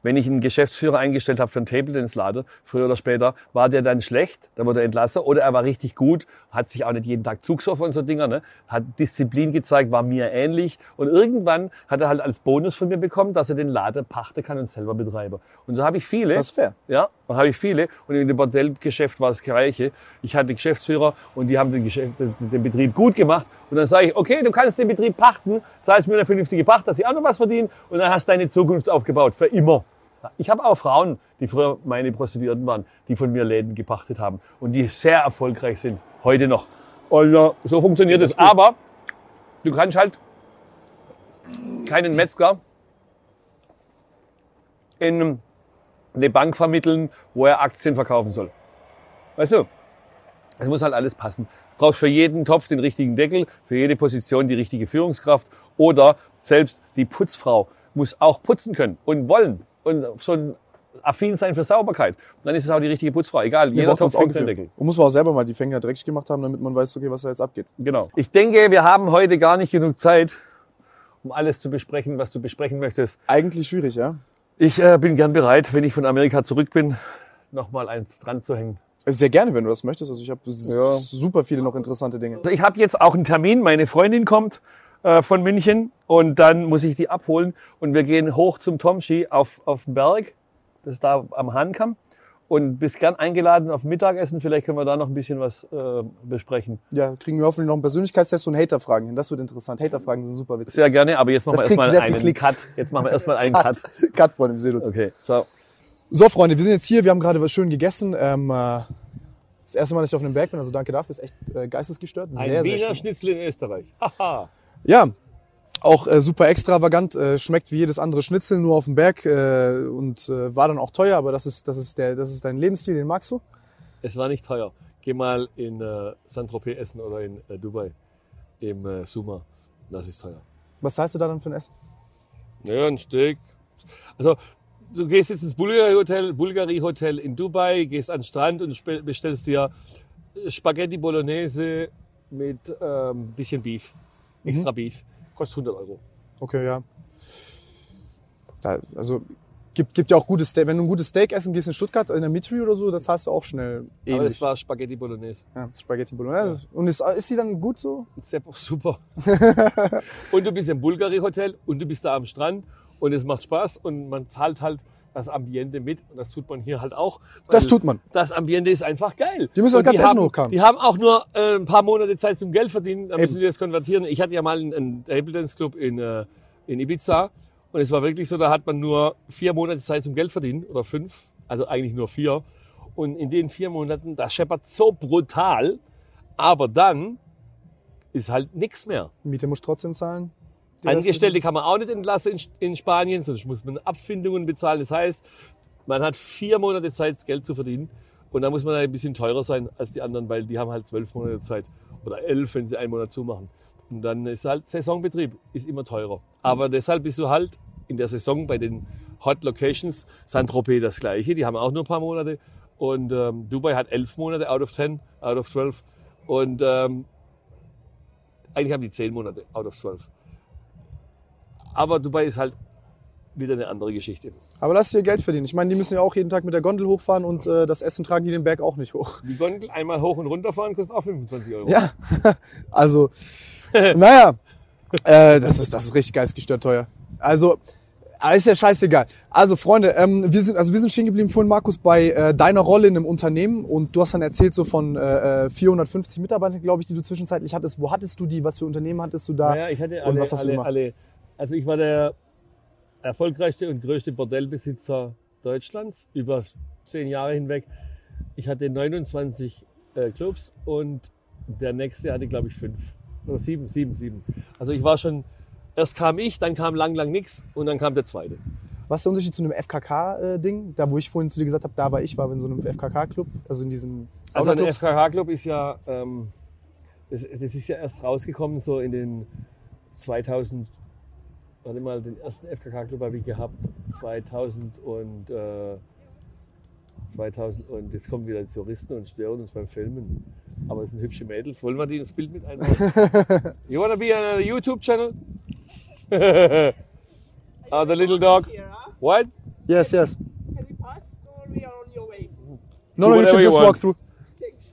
B: wenn ich einen Geschäftsführer eingestellt habe für einen Table Dance Laden, früher oder später, war der dann schlecht, dann wurde er entlassen, oder er war richtig gut, hat sich auch nicht jeden Tag zugesoffen und so Dinger, ne? hat Disziplin gezeigt, war mir ähnlich und irgendwann hat er halt als Bonus von mir bekommen, dass er den Laden pachten kann und selber betreiben. Und so habe ich viele.
A: Das ist fair.
B: Ja, dann habe ich viele. Und in dem Bordellgeschäft war das Gleiche. Ich hatte Geschäftsführer und die haben den, Geschäft, den Betrieb gut gemacht. Und dann sage ich, okay, du kannst den Betrieb pachten, zahlst mir eine vernünftige Pacht, dass ich auch noch was verdiene. Und dann hast du deine Zukunft aufgebaut, für immer. Ich habe auch Frauen, die früher meine Prostituierten waren, die von mir Läden gepachtet haben und die sehr erfolgreich sind, heute noch. Und so funktioniert es. Aber du kannst halt keinen Metzger in eine Bank vermitteln, wo er Aktien verkaufen soll. Weißt du? Es muss halt alles passen. Du brauchst für jeden Topf den richtigen Deckel, für jede Position die richtige Führungskraft oder selbst die Putzfrau muss auch putzen können und wollen. Und so ein affin sein für Sauberkeit. Und dann ist es auch die richtige Putzfrau. Egal,
A: Wir
B: jeder Topf
A: auch
B: kriegt seinen. Deckel.
A: Und muss man auch selber mal die Finger dreckig gemacht haben, damit man weiß, okay, was da jetzt abgeht.
B: Genau. Ich denke, wir haben heute gar nicht genug Zeit, um alles zu besprechen, was du besprechen möchtest.
A: Eigentlich schwierig, ja?
B: Ich äh, bin gern bereit, wenn ich von Amerika zurück bin, nochmal eins dran zu hängen.
A: Sehr gerne, wenn du das möchtest. Also ich habe
B: Ja.
A: super viele noch interessante Dinge.
B: Also ich habe jetzt auch einen Termin. Meine Freundin kommt äh, von München und dann muss ich die abholen und wir gehen hoch zum Tomschi auf, auf den Berg. Das ist da am Hahnkamm. Und bist gern eingeladen auf Mittagessen. Vielleicht können wir da noch ein bisschen was äh, besprechen.
A: Ja, kriegen wir hoffentlich noch einen Persönlichkeitstest und Haterfragen hin. Das wird interessant. Haterfragen sind super witzig.
B: Sehr gerne, aber jetzt machen
A: Das
B: wir erstmal einen
A: Klicks.
B: Cut. Jetzt machen wir erstmal einen Cut.
A: Cut, Freunde, wir sehen uns.
B: Okay, ciao.
A: So, Freunde, wir sind jetzt hier. Wir haben gerade was schön gegessen. Ähm, äh, das erste Mal, dass ich auf einem Berg bin, also danke dafür. Ist echt äh, geistesgestört.
B: Ein
A: Sehr, sehr
B: Wiener
A: schön.
B: Schnitzel in Österreich. Haha.
A: Ja, auch äh, super extravagant. Äh, schmeckt wie jedes andere Schnitzel, nur auf dem Berg. Äh, und äh, war dann auch teuer, aber das ist, das, ist der, das ist dein Lebensstil, den magst du?
B: Es war nicht teuer. Geh mal in äh, Saint-Tropez essen oder in äh, Dubai im äh, Suma. Das ist teuer.
A: Was zahlst du da dann für ein Essen?
B: Ja, ein Stück. Also, du gehst jetzt ins Bulgari Hotel, Bulgari Hotel in Dubai, gehst an den Strand und bestellst dir Spaghetti Bolognese mit ähm, bisschen Beef, extra Beef. Kostet 100 Euro.
A: Okay, ja. Da, also gibt, gibt ja auch gutes Steak. Wenn du ein gutes Steak essen gehst in Stuttgart, in der Mitri oder so, das hast du auch schnell
B: Aber
A: ähnlich.
B: das war Spaghetti Bolognese.
A: ja, Spaghetti Bolognese. Und ist, ist die dann gut so?
B: Super. und du bist im Bulgari Hotel und du bist da am Strand und es macht Spaß und man zahlt halt das Ambiente mit und das tut man hier halt auch.
A: Das tut man.
B: Das Ambiente ist einfach geil.
A: Die müssen das ganze Essen
B: haben,
A: hochkamen.
B: Die haben auch nur äh, ein paar Monate Zeit zum Geld verdienen, da
A: Eben.
B: müssen die das konvertieren. Ich hatte ja mal einen, einen Table Dance Club in, äh, in Ibiza und es war wirklich so, da hat man nur vier Monate Zeit zum Geld verdienen oder fünf, also eigentlich nur vier. Und in den vier Monaten, das scheppert so brutal, aber dann ist halt nichts mehr.
A: Miete musst trotzdem zahlen.
B: Angestellte kann man auch nicht entlassen in, in Spanien, sonst muss man Abfindungen bezahlen. Das heißt, man hat vier Monate Zeit, das Geld zu verdienen. Und da muss man ein bisschen teurer sein als die anderen, weil die haben halt zwölf Monate Zeit. Oder elf, wenn sie einen Monat zumachen. Und dann ist halt Saisonbetrieb, ist immer teurer. Aber deshalb bist du halt in der Saison bei den Hot Locations, Saint-Tropez das gleiche, die haben auch nur ein paar Monate. Und ähm, Dubai hat elf Monate out of ten, out of zwölf. Und ähm, eigentlich haben die zehn Monate out of zwölf. Aber Dubai ist halt wieder eine andere Geschichte.
A: Aber lass dir Geld verdienen. Ich meine, die müssen ja auch jeden Tag mit der Gondel hochfahren und äh, das Essen tragen die den Berg auch nicht hoch.
B: Die Gondel einmal hoch und runter fahren kostet auch 25 Euro.
A: Ja, also, naja, äh, das, ist, das ist richtig geistgestört teuer. Also, aber ist ja scheißegal. Also, Freunde, ähm, wir sind, also wir sind stehen geblieben vorhin, Markus, bei äh, deiner Rolle in einem Unternehmen und du hast dann erzählt so von äh, äh, 450 Mitarbeitern, glaube ich, die du zwischenzeitlich hattest. Wo hattest du die? Was für Unternehmen hattest du da?
B: Naja, ich hatte
A: Und
B: alle,
A: was hast du
B: alle,
A: gemacht?
B: alle, also ich war der erfolgreichste und größte Bordellbesitzer Deutschlands über zehn Jahre hinweg. Ich hatte 29 äh, Clubs und der nächste hatte, glaube ich, fünf oder sieben, sieben, sieben. Also ich war schon, erst kam ich, dann kam lang, lang nix und dann kam der zweite.
A: Was ist der Unterschied zu einem FKK-Ding? Da, wo ich vorhin zu dir gesagt habe, da war ich, war in so einem FKK-Club, also in diesem
B: Also ein. FKH-Club ist ja, ähm, das, das ist ja erst rausgekommen so in den 2000, warte mal, den ersten FKK-Club habe ich gehabt 2000 und äh, 2000 und jetzt kommen wieder die Touristen und stören uns beim Filmen. Aber es sind hübsche Mädels. Wollen wir die ins Bild mit einbauen? you wanna be on a YouTube channel? oh, the little dog.
C: Here, huh?
B: What?
A: Yes, yes.
C: Can you pass or we are on your way?
A: No, no, you can
B: you
A: just
B: want.
A: walk through.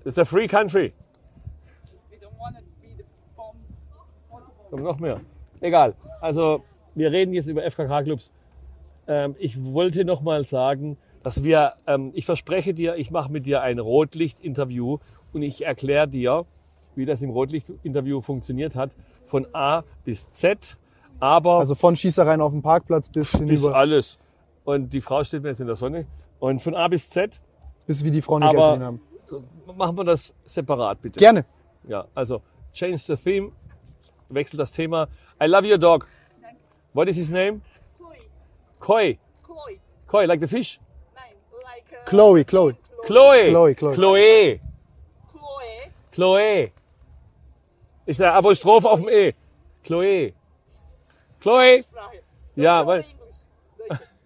B: It's a free country.
C: We don't want to be the bomb.
B: Kommt noch mehr. Egal. Also, wir reden jetzt über FKK-Clubs. Ähm, ich wollte noch mal sagen, dass wir, ähm, ich verspreche dir, ich mache mit dir ein Rotlicht-Interview und ich erkläre dir, wie das im Rotlicht-Interview funktioniert hat, von A bis Z, aber
A: Also von Schießereien auf dem Parkplatz bis
B: bis
A: hinüber,
B: alles. Und die Frau steht mir jetzt in der Sonne. Und von A bis Z,
A: bis wie die Frauen
B: aber
A: haben.
B: machen wir das separat bitte.
A: Gerne.
B: Ja, also change the theme, wechsel das Thema. I love your dog. What is his name?
C: Chloe.
B: Koi.
C: Chloe.
B: Koi, like the fish.
C: Nein, like. Uh,
A: Chloe, Chloe.
B: Chloe.
A: Chloe, Chloe.
B: Chloe.
C: Chloe.
B: Chloe. Ist der Apostroph auf dem E. Chloe. Chloe.
C: Sprache.
B: Ja,
C: Deutsch oder
B: weil-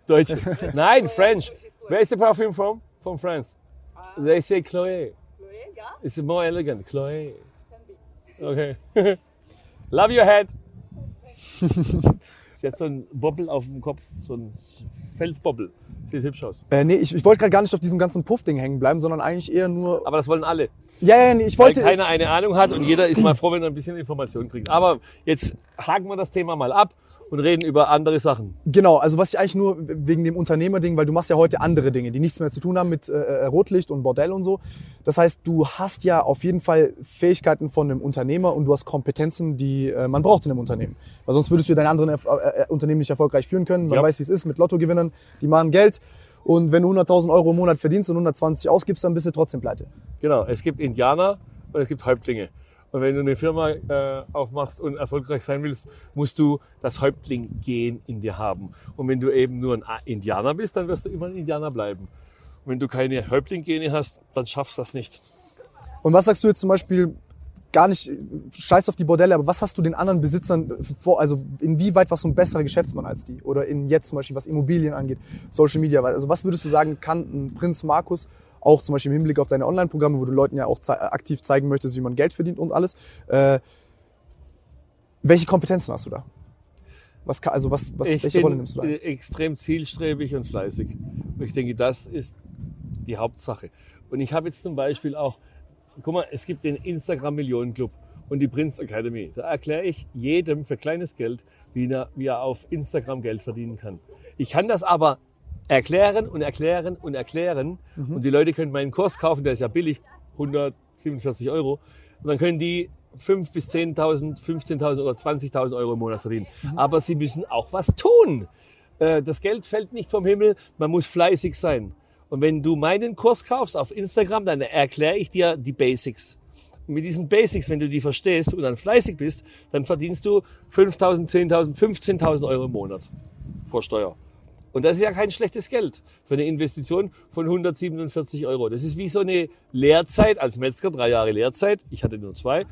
C: Deutsch.
B: Deutsch. Nein, French. Where is the perfume from? From France. They say Chloe.
C: Chloe, yeah?
B: It's more elegant. Chloe.
C: Can be.
B: Okay. Love your head. Sie hat so ein Bobbel auf dem Kopf, so ein Felsbobbel. Sieht hübsch aus.
A: Äh, nee, ich, ich wollte gerade gar nicht auf diesem ganzen Puff-Ding hängen bleiben, sondern eigentlich eher nur.
B: Aber das wollen alle.
A: Ja, ja, nee, ich
B: Weil
A: wollte.
B: keiner eine Ahnung hat und jeder ist mal froh, wenn er ein bisschen Information kriegt. Aber jetzt haken wir das Thema mal ab und reden über andere Sachen.
A: Genau, also was ich eigentlich nur wegen dem Unternehmerding, weil du machst ja heute andere Dinge, die nichts mehr zu tun haben mit äh, Rotlicht und Bordell und so. Das heißt, du hast ja auf jeden Fall Fähigkeiten von einem Unternehmer und du hast Kompetenzen, die äh, man braucht in einem Unternehmen. Weil sonst würdest du deine anderen Erf- äh, äh, Unternehmen nicht erfolgreich führen können. Man
B: Ja.
A: weiß, wie es ist mit Lottogewinnern, die machen Geld. Und wenn du 100.000 Euro im Monat verdienst und 120 ausgibst, dann bist du trotzdem pleite.
B: Genau, es gibt Indianer und es gibt Häuptlinge. Und wenn du eine Firma äh, aufmachst und erfolgreich sein willst, musst du das Häuptling-Gen in dir haben. Und wenn du eben nur ein Indianer bist, dann wirst du immer ein Indianer bleiben. Und wenn du keine Häuptling-Gene hast, dann schaffst du das nicht.
A: Und was sagst du jetzt zum Beispiel, gar nicht, scheiß auf die Bordelle, aber was hast du den anderen Besitzern vor, also inwieweit warst du ein besserer Geschäftsmann als die? Oder in jetzt zum Beispiel, was Immobilien angeht, Social Media, also was würdest du sagen, kann ein Prinz Markus auch zum Beispiel im Hinblick auf deine Online-Programme, wo du Leuten ja auch zei- aktiv zeigen möchtest, wie man Geld verdient und alles, äh, welche Kompetenzen hast du da? Was, kann- also was, was,
B: ich
A: welche Rolle nimmst du da?
B: extrem zielstrebig und fleißig. Und ich denke, das ist die Hauptsache. Und ich habe jetzt zum Beispiel auch, guck mal, es gibt den Instagram Millionen Club und die Prince Academy. Da erkläre ich jedem für kleines Geld, wie er, wie er auf Instagram Geld verdienen kann. Ich kann das aber erklären und erklären und erklären. Und die Leute können meinen Kurs kaufen, der ist ja billig, 147 Euro. Und dann können die 5.000 bis 10.000, 15.000 oder 20.000 Euro im Monat verdienen. Aber sie müssen auch was tun. Äh, Das Geld fällt nicht vom Himmel, man muss fleißig sein. Und wenn du meinen Kurs kaufst auf Instagram, dann erkläre ich dir die Basics. Und mit diesen Basics, wenn du die verstehst und dann fleißig bist, dann verdienst du 5.000, 10.000, 15.000 Euro im Monat vor Steuer. Und das ist ja kein schlechtes Geld für eine Investition von 147 Euro. Das ist wie so eine Lehrzeit als Metzger, drei Jahre Lehrzeit. Ich hatte nur zwei.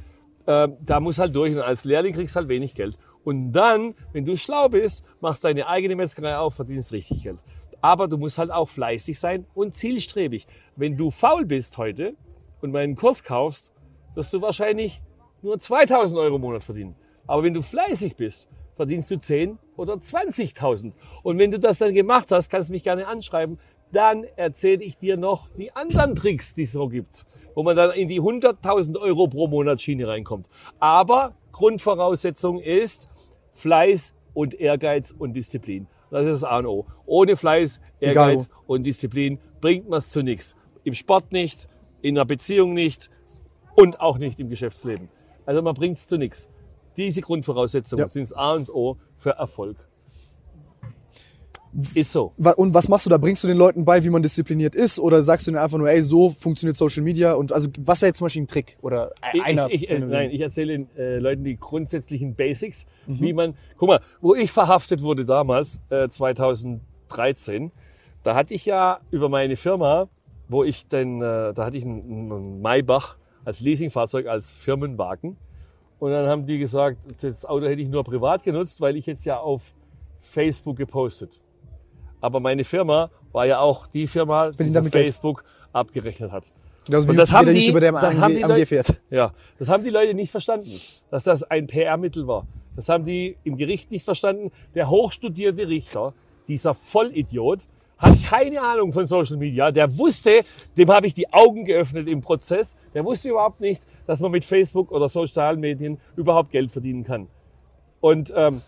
B: Ähm, da muss halt durch und als Lehrling kriegst halt wenig Geld. Und dann, wenn du schlau bist, machst deine eigene Metzgerei auf, verdienst richtig Geld. Aber du musst halt auch fleißig sein und zielstrebig. Wenn du faul bist heute und meinen Kurs kaufst, wirst du wahrscheinlich nur 2000 Euro im Monat verdienen. Aber wenn du fleißig bist, verdienst du 10 oder 20.000. Und wenn du das dann gemacht hast, kannst du mich gerne anschreiben, dann erzähle ich dir noch die anderen Tricks, die es so gibt, wo man dann in die 100.000 Euro pro Monat Schiene reinkommt. Aber Grundvoraussetzung ist Fleiß und Ehrgeiz und Disziplin. Das ist das A und O. Ohne Fleiß,
A: Egal
B: Ehrgeiz und Disziplin bringt man es zu nichts. Im Sport nicht, in einer Beziehung nicht und auch nicht im Geschäftsleben. Also man bringt es zu nichts. Diese Grundvoraussetzungen
A: Ja.
B: sind das A und das O für Erfolg. Ist so.
A: Und was machst du da? Bringst du den Leuten bei, wie man diszipliniert ist? Oder sagst du denen einfach nur, ey, so funktioniert Social Media? Und also, was wäre jetzt zum Beispiel ein Trick? Oder
B: Ich,
A: einer?
B: ich, ich, äh,
A: den-
B: nein, ich erzähle den äh, Leuten die grundsätzlichen Basics,
A: Mhm.
B: wie man, guck mal, wo ich verhaftet wurde damals, äh, 2013, da hatte ich ja über meine Firma, wo ich denn, äh, da hatte ich einen, einen Maybach als Leasingfahrzeug, als Firmenwagen. Und dann haben die gesagt, das Auto hätte ich nur privat genutzt, weil ich jetzt ja auf Facebook gepostet. Aber meine Firma war ja auch die Firma, die
A: damit Geld.
B: Facebook abgerechnet hat.
A: Also
B: Und das haben die-
A: der am
B: das haben die Leute-
A: fährt.
B: Ja, das haben die Leute nicht verstanden, dass das ein PR-Mittel war. Das haben die im Gericht nicht verstanden. Der hochstudierte Richter, dieser Vollidiot, hat keine Ahnung von Social Media. Der wusste, dem habe ich die Augen geöffnet im Prozess. Der wusste überhaupt nicht, dass man mit Facebook oder sozialen Medien überhaupt Geld verdienen kann. Und ähm,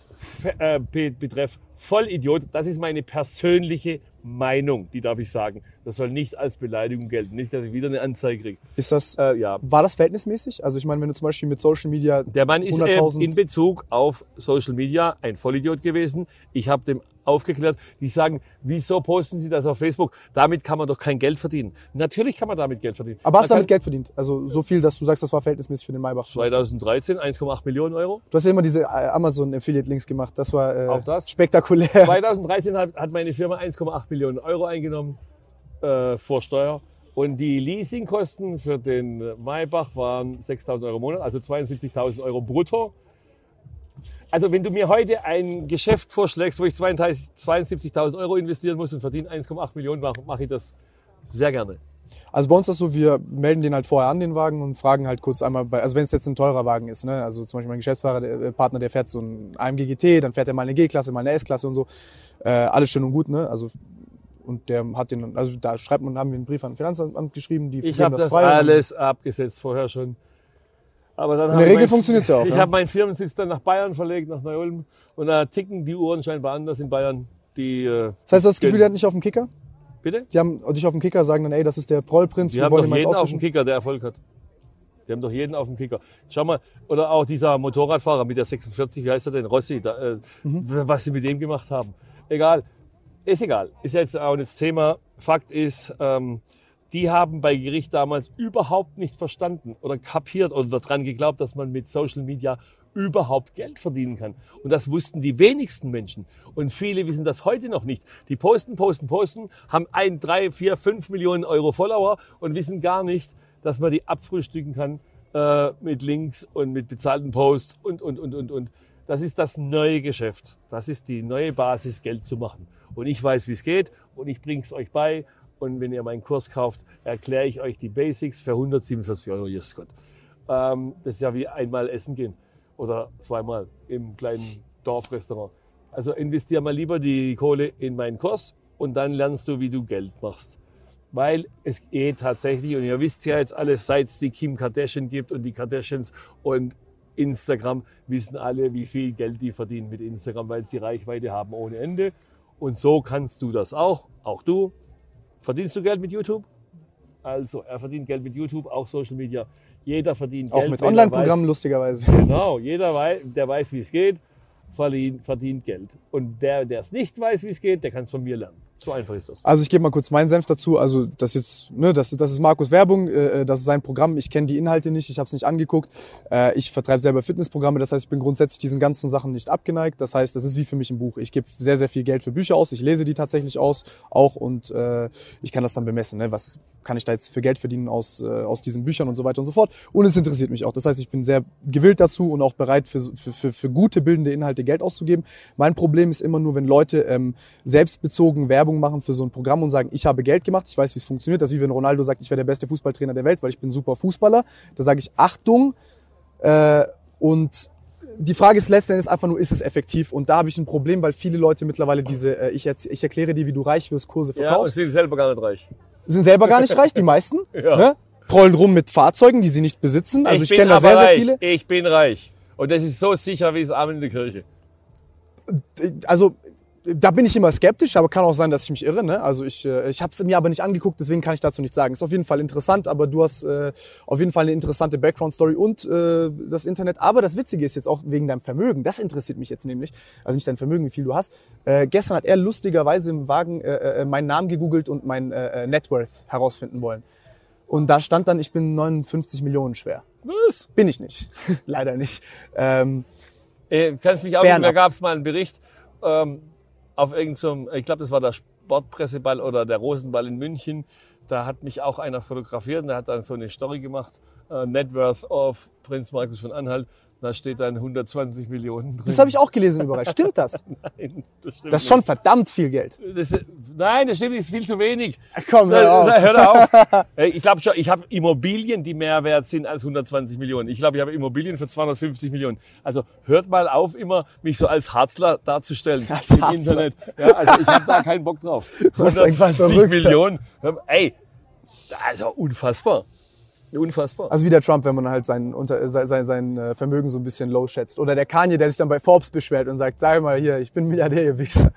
B: äh, be- betreff Vollidiot, das ist meine persönliche Meinung, die darf ich sagen. Das soll nicht als Beleidigung gelten, nicht, dass ich wieder eine Anzeige kriege.
A: Ist das,
B: Äh, ja,
A: war das verhältnismäßig? Also ich meine, wenn du zum Beispiel mit Social Media
B: Der Mann ist
A: 100.000
B: in Bezug auf Social Media ein Vollidiot gewesen. Ich habe dem aufgeklärt. Die sagen, wieso posten Sie das auf Facebook? Damit kann man doch kein Geld verdienen. Natürlich kann man damit Geld verdienen.
A: Aber hast du damit Geld verdient? Also so viel, dass du sagst, das war verhältnismäßig für den Maybach.
B: kann 2013 1,8 Millionen Euro.
A: Du hast ja immer diese äh, Amazon-Affiliate-Links gemacht. Das war äh,
B: Auch das?
A: spektakulär.
B: 2013 hat, hat meine Firma 1,8 Millionen Euro eingenommen äh, vor Steuer. Und die Leasingkosten für den Maybach waren 6.000 Euro im Monat, also 72.000 Euro brutto. Also wenn du mir heute ein Geschäft vorschlägst, wo ich 32 72.000 Euro investieren muss und verdiene 1,8 Millionen, mache mach ich das sehr gerne.
A: Also bei uns ist das so, wir melden den halt vorher an, den Wagen, und fragen halt kurz einmal bei, also wenn es jetzt ein teurer Wagen ist, ne, also zum Beispiel mein Geschäftsfahrer, der äh, Partner, der fährt so ein AMG GT, dann fährt er mal eine G-Klasse, mal eine S-Klasse und so, äh, alles schön und gut, ne, also und der hat den, also da schreibt man, haben wir einen Brief an das Finanzamt geschrieben, die
B: Ich habe das
A: frei.
B: alles abgesetzt vorher schon. Aber dann
A: In der Regel
B: mein-
A: funktioniert's ja auch,
B: Ich
A: ne?
B: habe meinen Firmensitz dann nach Bayern verlegt, nach Neu-Ulm. Und da ticken die Uhren scheinbar anders in Bayern. Die, äh,
A: Das heißt, du hast das Gefühl, der hat nicht auf dem Kicker?
B: Bitte?
A: Die haben dich auf dem Kicker, sagen dann, ey, das ist der Prollprinz,
B: Die
A: wir
B: haben
A: wollen
B: doch jeden auf dem. Kicker, der Erfolg hat. Die haben doch jeden auf dem Kicker. Schau mal, oder auch dieser Motorradfahrer mit der 46, wie heißt er denn? Rossi, da, äh,
A: Mhm.
B: was sie mit dem gemacht haben. Egal. Ist egal. Ist jetzt auch nicht das Thema. Fakt ist, ähm, die haben bei Gericht damals überhaupt nicht verstanden oder kapiert oder daran geglaubt, dass man mit Social Media überhaupt Geld verdienen kann. Und das wussten die wenigsten Menschen. Und viele wissen das heute noch nicht. Die posten, posten, posten, haben ein, drei, vier, fünf Millionen Euro Follower und wissen gar nicht, dass man die abfrühstücken kann äh, mit Links und mit bezahlten Posts und, und, und, und, und. Das ist das neue Geschäft. Das ist die neue Basis, Geld zu machen. Und ich weiß, wie es geht und ich bringe es euch bei. Und wenn ihr meinen Kurs kauft, erkläre ich euch die Basics für 147 Euro. Yes, Gott. Ähm, das ist ja wie einmal essen gehen oder zweimal im kleinen Dorfrestaurant. Also investier mal lieber die Kohle in meinen Kurs und dann lernst du, wie du Geld machst. Weil es geht tatsächlich, und ihr wisst ja jetzt alles, seit es die Kim Kardashian gibt und die Kardashians und Instagram, wissen alle, wie viel Geld die verdienen mit Instagram, weil sie Reichweite haben ohne Ende. Und so kannst du das auch, auch du. Verdienst du Geld mit YouTube? Also, er verdient Geld mit YouTube, auch Social Media. Jeder verdient
A: Auch
B: Geld.
A: mit
B: wenn er
A: Online-Programmen, lustigerweise.
B: Genau, jeder, weiß, der weiß, wie es geht, verdient, verdient Geld. Und der, der es nicht weiß, wie es geht, der kann es von mir lernen. So einfach ist das.
A: Also ich gebe mal kurz meinen Senf dazu. Also das jetzt, ne, das, das ist Markus Werbung, äh, das ist sein Programm. Ich kenne die Inhalte nicht, ich habe es nicht angeguckt. Äh, ich vertreibe selber Fitnessprogramme, das heißt, ich bin grundsätzlich diesen ganzen Sachen nicht abgeneigt. Das heißt, das ist wie für mich ein Buch. Ich gebe sehr, sehr viel Geld für Bücher aus. Ich lese die tatsächlich aus, auch und äh, ich kann das dann bemessen. Ne? Was kann ich da jetzt für Geld verdienen aus, äh, aus diesen Büchern und so weiter und so fort. Und es interessiert mich auch. Das heißt, ich bin sehr gewillt dazu und auch bereit für, für, für, für gute bildende Inhalte Geld auszugeben. Mein Problem ist immer nur, wenn Leute ähm, selbstbezogen Werbung machen für so ein Programm und sagen, ich habe Geld gemacht, ich weiß, wie es funktioniert. Das ist wie wenn Ronaldo sagt, ich wäre der beste Fußballtrainer der Welt, weil ich bin super Fußballer. Da sage ich Achtung. Äh, und die Frage ist letzten Endes einfach nur, ist es effektiv? Und da habe ich ein Problem, weil viele Leute mittlerweile diese, äh, ich, ich erkläre dir, wie du reich wirst, Kurse
B: Ja, und
A: verkaufst,
B: sind selber gar nicht reich.
A: sind selber gar nicht reich, die meisten.
B: Ja.
A: Ne? Prollen rum mit Fahrzeugen, die sie nicht besitzen. Also ich,
B: bin
A: kenne da sehr, sehr
B: reich.
A: viele.
B: Ich bin reich. Und das ist so sicher wie das Amen in der Kirche.
A: also da bin ich immer skeptisch, aber kann auch sein, dass ich mich irre. Ne? Also ich, äh, ich habe es mir aber nicht angeguckt, deswegen kann ich dazu nichts sagen. Ist auf jeden Fall interessant, aber du hast äh, auf jeden Fall eine interessante Background-Story und äh, das Internet. Aber das Witzige ist jetzt auch wegen deinem Vermögen. Das interessiert mich jetzt nämlich. Also nicht dein Vermögen, wie viel du hast. Äh, gestern hat er lustigerweise im Wagen äh, äh, meinen Namen gegoogelt und mein äh, äh, Net Worth herausfinden wollen. Und da stand dann, ich bin 59 Millionen schwer.
B: Was?
A: Bin ich nicht. Leider nicht. Ähm,
B: Äh, kannst mich auch da gab es mal einen Bericht ähm, auf irgendeinem, ich glaube, das war der Sportpresseball oder der Rosenball in München. Da hat mich auch einer fotografiert und der hat dann so eine Story gemacht, äh, Net Worth of Prinz Markus von Anhalt. Da steht dann 120 Millionen drin.
A: das habe ich auch gelesen überall. Stimmt das?
B: Nein, das stimmt
A: Das ist schon verdammt viel Geld.
B: nicht. Das, nein, das stimmt nicht, das ist viel zu wenig.
A: Komm, hör
B: Da-
A: auf.
B: da- Hör da auf. Ich glaube schon, ich habe Immobilien, die mehr wert sind als 120 Millionen. Ich glaube, ich habe Immobilien für 250 Millionen. Also hört mal auf, immer mich so als Harzler darzustellen
A: Als
B: im
A: Harzler.
B: Internet. Ja, also ich habe da keinen Bock drauf.
A: Was ein
B: 120
A: Verrückter.
B: Millionen. Ey, also unfassbar. Unfassbar.
A: Also wie der Trump, wenn man halt sein, unter, sein, sein, äh, Vermögen so ein bisschen low schätzt. Oder der Kanye, der sich dann bei Forbes beschwert und sagt, sag mal hier, ich bin Milliardär, ihr Wichser.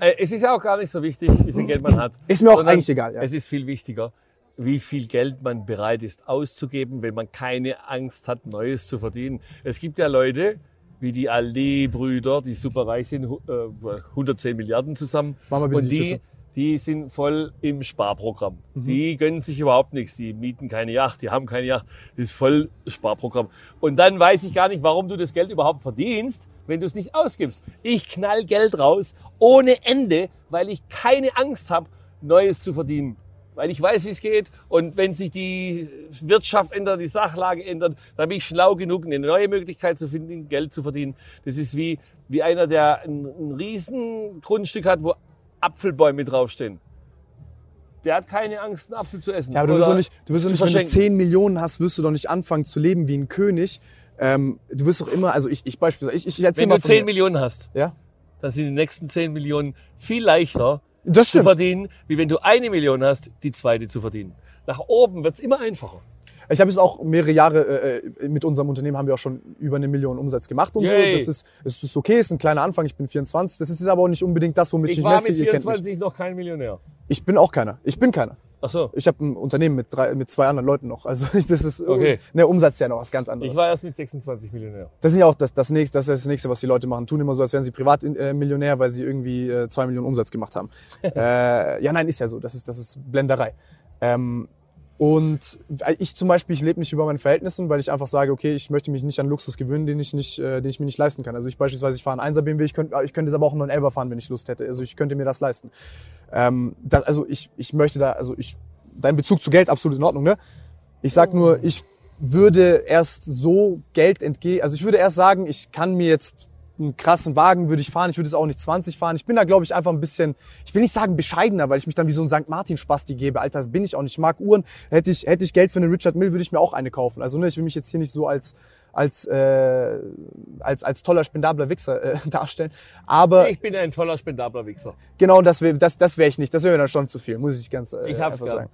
B: Äh, Es ist ja auch gar nicht so wichtig, wie viel Geld man hat.
A: Ist mir auch
B: Sondern
A: eigentlich egal, ja.
B: Es ist viel wichtiger, wie viel Geld man bereit ist auszugeben, wenn man keine Angst hat, Neues zu verdienen. Es gibt ja Leute, wie die Ali-Brüder, die super reich sind, hu- äh, 110 Milliarden zusammen.
A: Mach mal bitte
B: Und
A: die
B: die. Die sind voll im Sparprogramm.
A: Mhm.
B: Die gönnen sich überhaupt nichts. Die mieten keine Yacht, die haben keine Yacht. Das ist voll Sparprogramm. Und dann weiß ich gar nicht, warum du das Geld überhaupt verdienst, wenn du es nicht ausgibst. Ich knall Geld raus ohne Ende, weil ich keine Angst habe, Neues zu verdienen. Weil ich weiß, wie es geht. Und wenn sich die Wirtschaft ändert, die Sachlage ändert, dann bin ich schlau genug, eine neue Möglichkeit zu finden, Geld zu verdienen. Das ist wie, wie einer, der ein, ein riesen Grundstück hat, wo Apfelbäume draufstehen. Der hat keine Angst, einen Apfel zu essen.
A: Ja, aber du wirst doch nicht, du wirst doch nicht wenn du
B: verschenken.
A: 10 Millionen hast, wirst du doch nicht anfangen zu leben wie ein König. Ähm, du wirst doch immer, also ich, ich beispielsweise, ich, ich erzähl
B: Wenn
A: mal
B: du
A: von
B: 10
A: mir.
B: Millionen hast,
A: Ja?
B: dann sind die nächsten 10 Millionen viel leichter
A: Das
B: zu verdienen, wie wenn du eine Million hast, die zweite zu verdienen. Nach oben wird's immer einfacher.
A: Ich habe jetzt auch mehrere Jahre äh, äh, mit unserem Unternehmen haben wir auch schon über eine Million Umsatz gemacht und
B: Yay.
A: so. Das ist, das ist okay, ist ein kleiner Anfang. Ich bin 24. Das ist aber auch nicht unbedingt das, womit ich,
B: Ich
A: mich
B: war
A: messe.
B: mit
A: Ihr kennt mich.
B: 24 noch kein Millionär.
A: Ich bin auch keiner. Ich bin keiner.
B: Ach so.
A: Ich habe ein Unternehmen mit drei, mit zwei anderen Leuten noch. Also das ist
B: Okay.
A: ne Umsatz ist ja noch was ganz anderes.
B: Ich war erst mit 26 Millionär.
A: Das ist ja auch das, das nächste, das ist das nächste, was die Leute machen. Tun immer so, als wären sie Privatmillionär, weil sie irgendwie äh, zwei Millionen Umsatz gemacht haben. äh, ja, nein, ist ja so. Das ist, das ist Blenderei. Ähm, und ich zum Beispiel, ich lebe nicht über meinen Verhältnissen, weil ich einfach sage, okay, ich möchte mich nicht an Luxus gewöhnen, den ich nicht, äh, den ich mir nicht leisten kann. Also ich beispielsweise, ich fahre einen 1er BMW, ich könnte, ich könnte jetzt aber auch einen 911 fahren, wenn ich Lust hätte. Also ich könnte mir das leisten. Ähm, das, also ich, ich möchte da, also ich, dein Bezug zu Geld absolut in Ordnung, ne? Ich sag nur, ich würde erst so Geld entgehen, also ich würde erst sagen, ich kann mir jetzt einen krassen Wagen würde ich fahren, ich würde es auch nicht 20 fahren. Ich bin da, glaube ich, einfach ein bisschen, ich will nicht sagen bescheidener, weil ich mich dann wie so ein St. Martin-Spasti gebe. Alter, das bin ich auch nicht. Ich mag Uhren. Hätte ich, hätte ich Geld für eine Richard Mill, würde ich mir auch eine kaufen. Also ne, ich will mich jetzt hier nicht so als als äh, als als toller spendabler Wichser äh, darstellen. Aber
B: Ich bin ein toller, spendabler Wichser.
A: genau das wär, das das wäre ich nicht. Das wäre mir dann schon zu viel, muss ich ganz äh,
B: Ich hab's
A: einfach
B: gern.
A: sagen.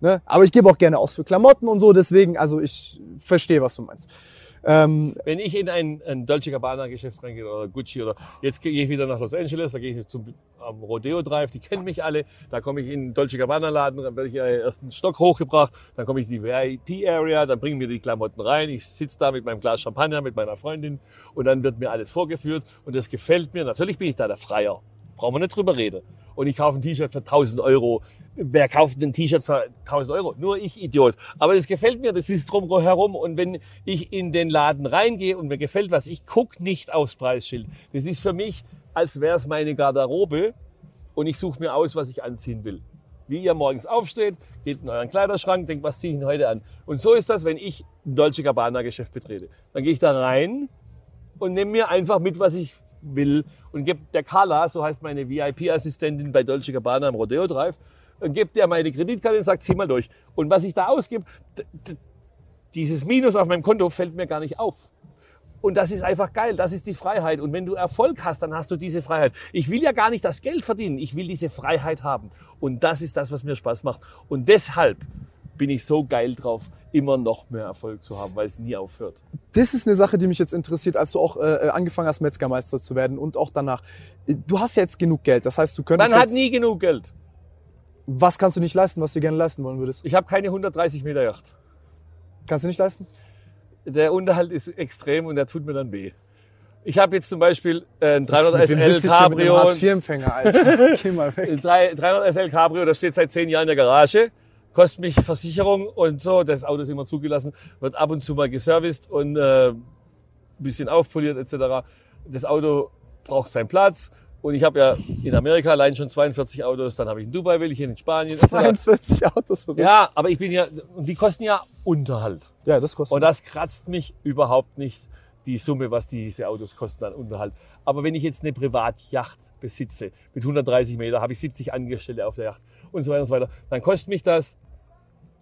A: Ne? Aber ich gebe auch gerne aus für Klamotten und so. Deswegen, also ich verstehe, was du meinst. Ähm,
B: Wenn ich in ein, ein Dolce Gabbana Geschäft reingehe oder Gucci oder jetzt gehe ich wieder nach Los Angeles, da gehe ich zum am Rodeo Drive, die kennen mich alle. Da komme ich in den Dolce Gabbana Laden, dann werde ich in den ersten Stock hochgebracht, dann komme ich in die VIP Area, dann bringen mir die Klamotten rein. Ich sitze da mit meinem Glas Champagner mit meiner Freundin und dann wird mir alles vorgeführt und das gefällt mir. Natürlich bin ich da der Freier. Brauchen wir nicht drüber reden. Und ich kaufe ein T-Shirt für 1000 Euro. Wer kauft ein T-Shirt für 1000 Euro? Nur ich, Idiot. Aber das gefällt mir, das ist drum herum. Und wenn ich in den Laden reingehe und mir gefällt was, ich guck nicht aufs Preisschild. Das ist für mich, als wäre es meine Garderobe und ich suche mir aus, was ich anziehen will. Wie ihr morgens aufsteht, geht in euren Kleiderschrank, denkt, was ziehe ich denn heute an? Und so ist das, wenn ich ein Dolce Gabbana Geschäft betrete. Dann gehe ich da rein und nehme mir einfach mit, was ich will und gebe der Carla, so heißt meine VIP-Assistentin bei Dolce Gabbana im Rodeo Drive, und gebe der meine Kreditkarte und sagt, zieh mal durch. Und was ich da ausgebe, dieses Minus auf meinem Konto fällt mir gar nicht auf. Und das ist einfach geil, das ist die Freiheit. Und wenn du Erfolg hast, dann hast du diese Freiheit. Ich will ja gar nicht das Geld verdienen, ich will diese Freiheit haben. Und das ist das, was mir Spaß macht. Und deshalb bin ich so geil drauf, immer noch mehr Erfolg zu haben, weil es nie aufhört.
A: das ist eine Sache, die mich jetzt interessiert, als du auch äh, angefangen hast, Metzgermeister zu werden und auch danach. Du hast ja jetzt genug Geld, das heißt, du könntest
B: Man hat nie genug Geld.
A: was kannst du nicht leisten, was du gerne leisten wollen würdest?
B: Ich habe keine 130 Meter Yacht.
A: Kannst du nicht leisten?
B: Der Unterhalt ist extrem und der tut mir dann weh. Ich habe jetzt zum Beispiel äh, ein
A: Mit wem
B: 300
A: sitze
B: SL
A: ich hier mit einem
B: Cabrio.
A: Hartz-IV-Empfänger, Alter. Geh mal weg.
B: Ein 3 300 SL Cabrio, das steht seit zehn Jahren in der Garage, kostet mich Versicherung und so. Das Auto ist immer zugelassen, wird ab und zu mal geserviced und äh, ein bisschen aufpoliert etc. Das Auto braucht seinen Platz. Und ich habe ja in Amerika allein schon 42 Autos, dann habe ich in Dubai welche, in Spanien etc.
A: 42 Autos verrückt.
B: Ja, aber ich bin ja, und die kosten ja Unterhalt.
A: ja, das kostet.
B: Und das kratzt mich überhaupt nicht, die Summe, was diese Autos kosten an Unterhalt. Aber wenn ich jetzt eine Privatjacht besitze, mit 130 Meter, habe ich 70 Angestellte auf der Yacht und so weiter und so weiter, dann kostet mich das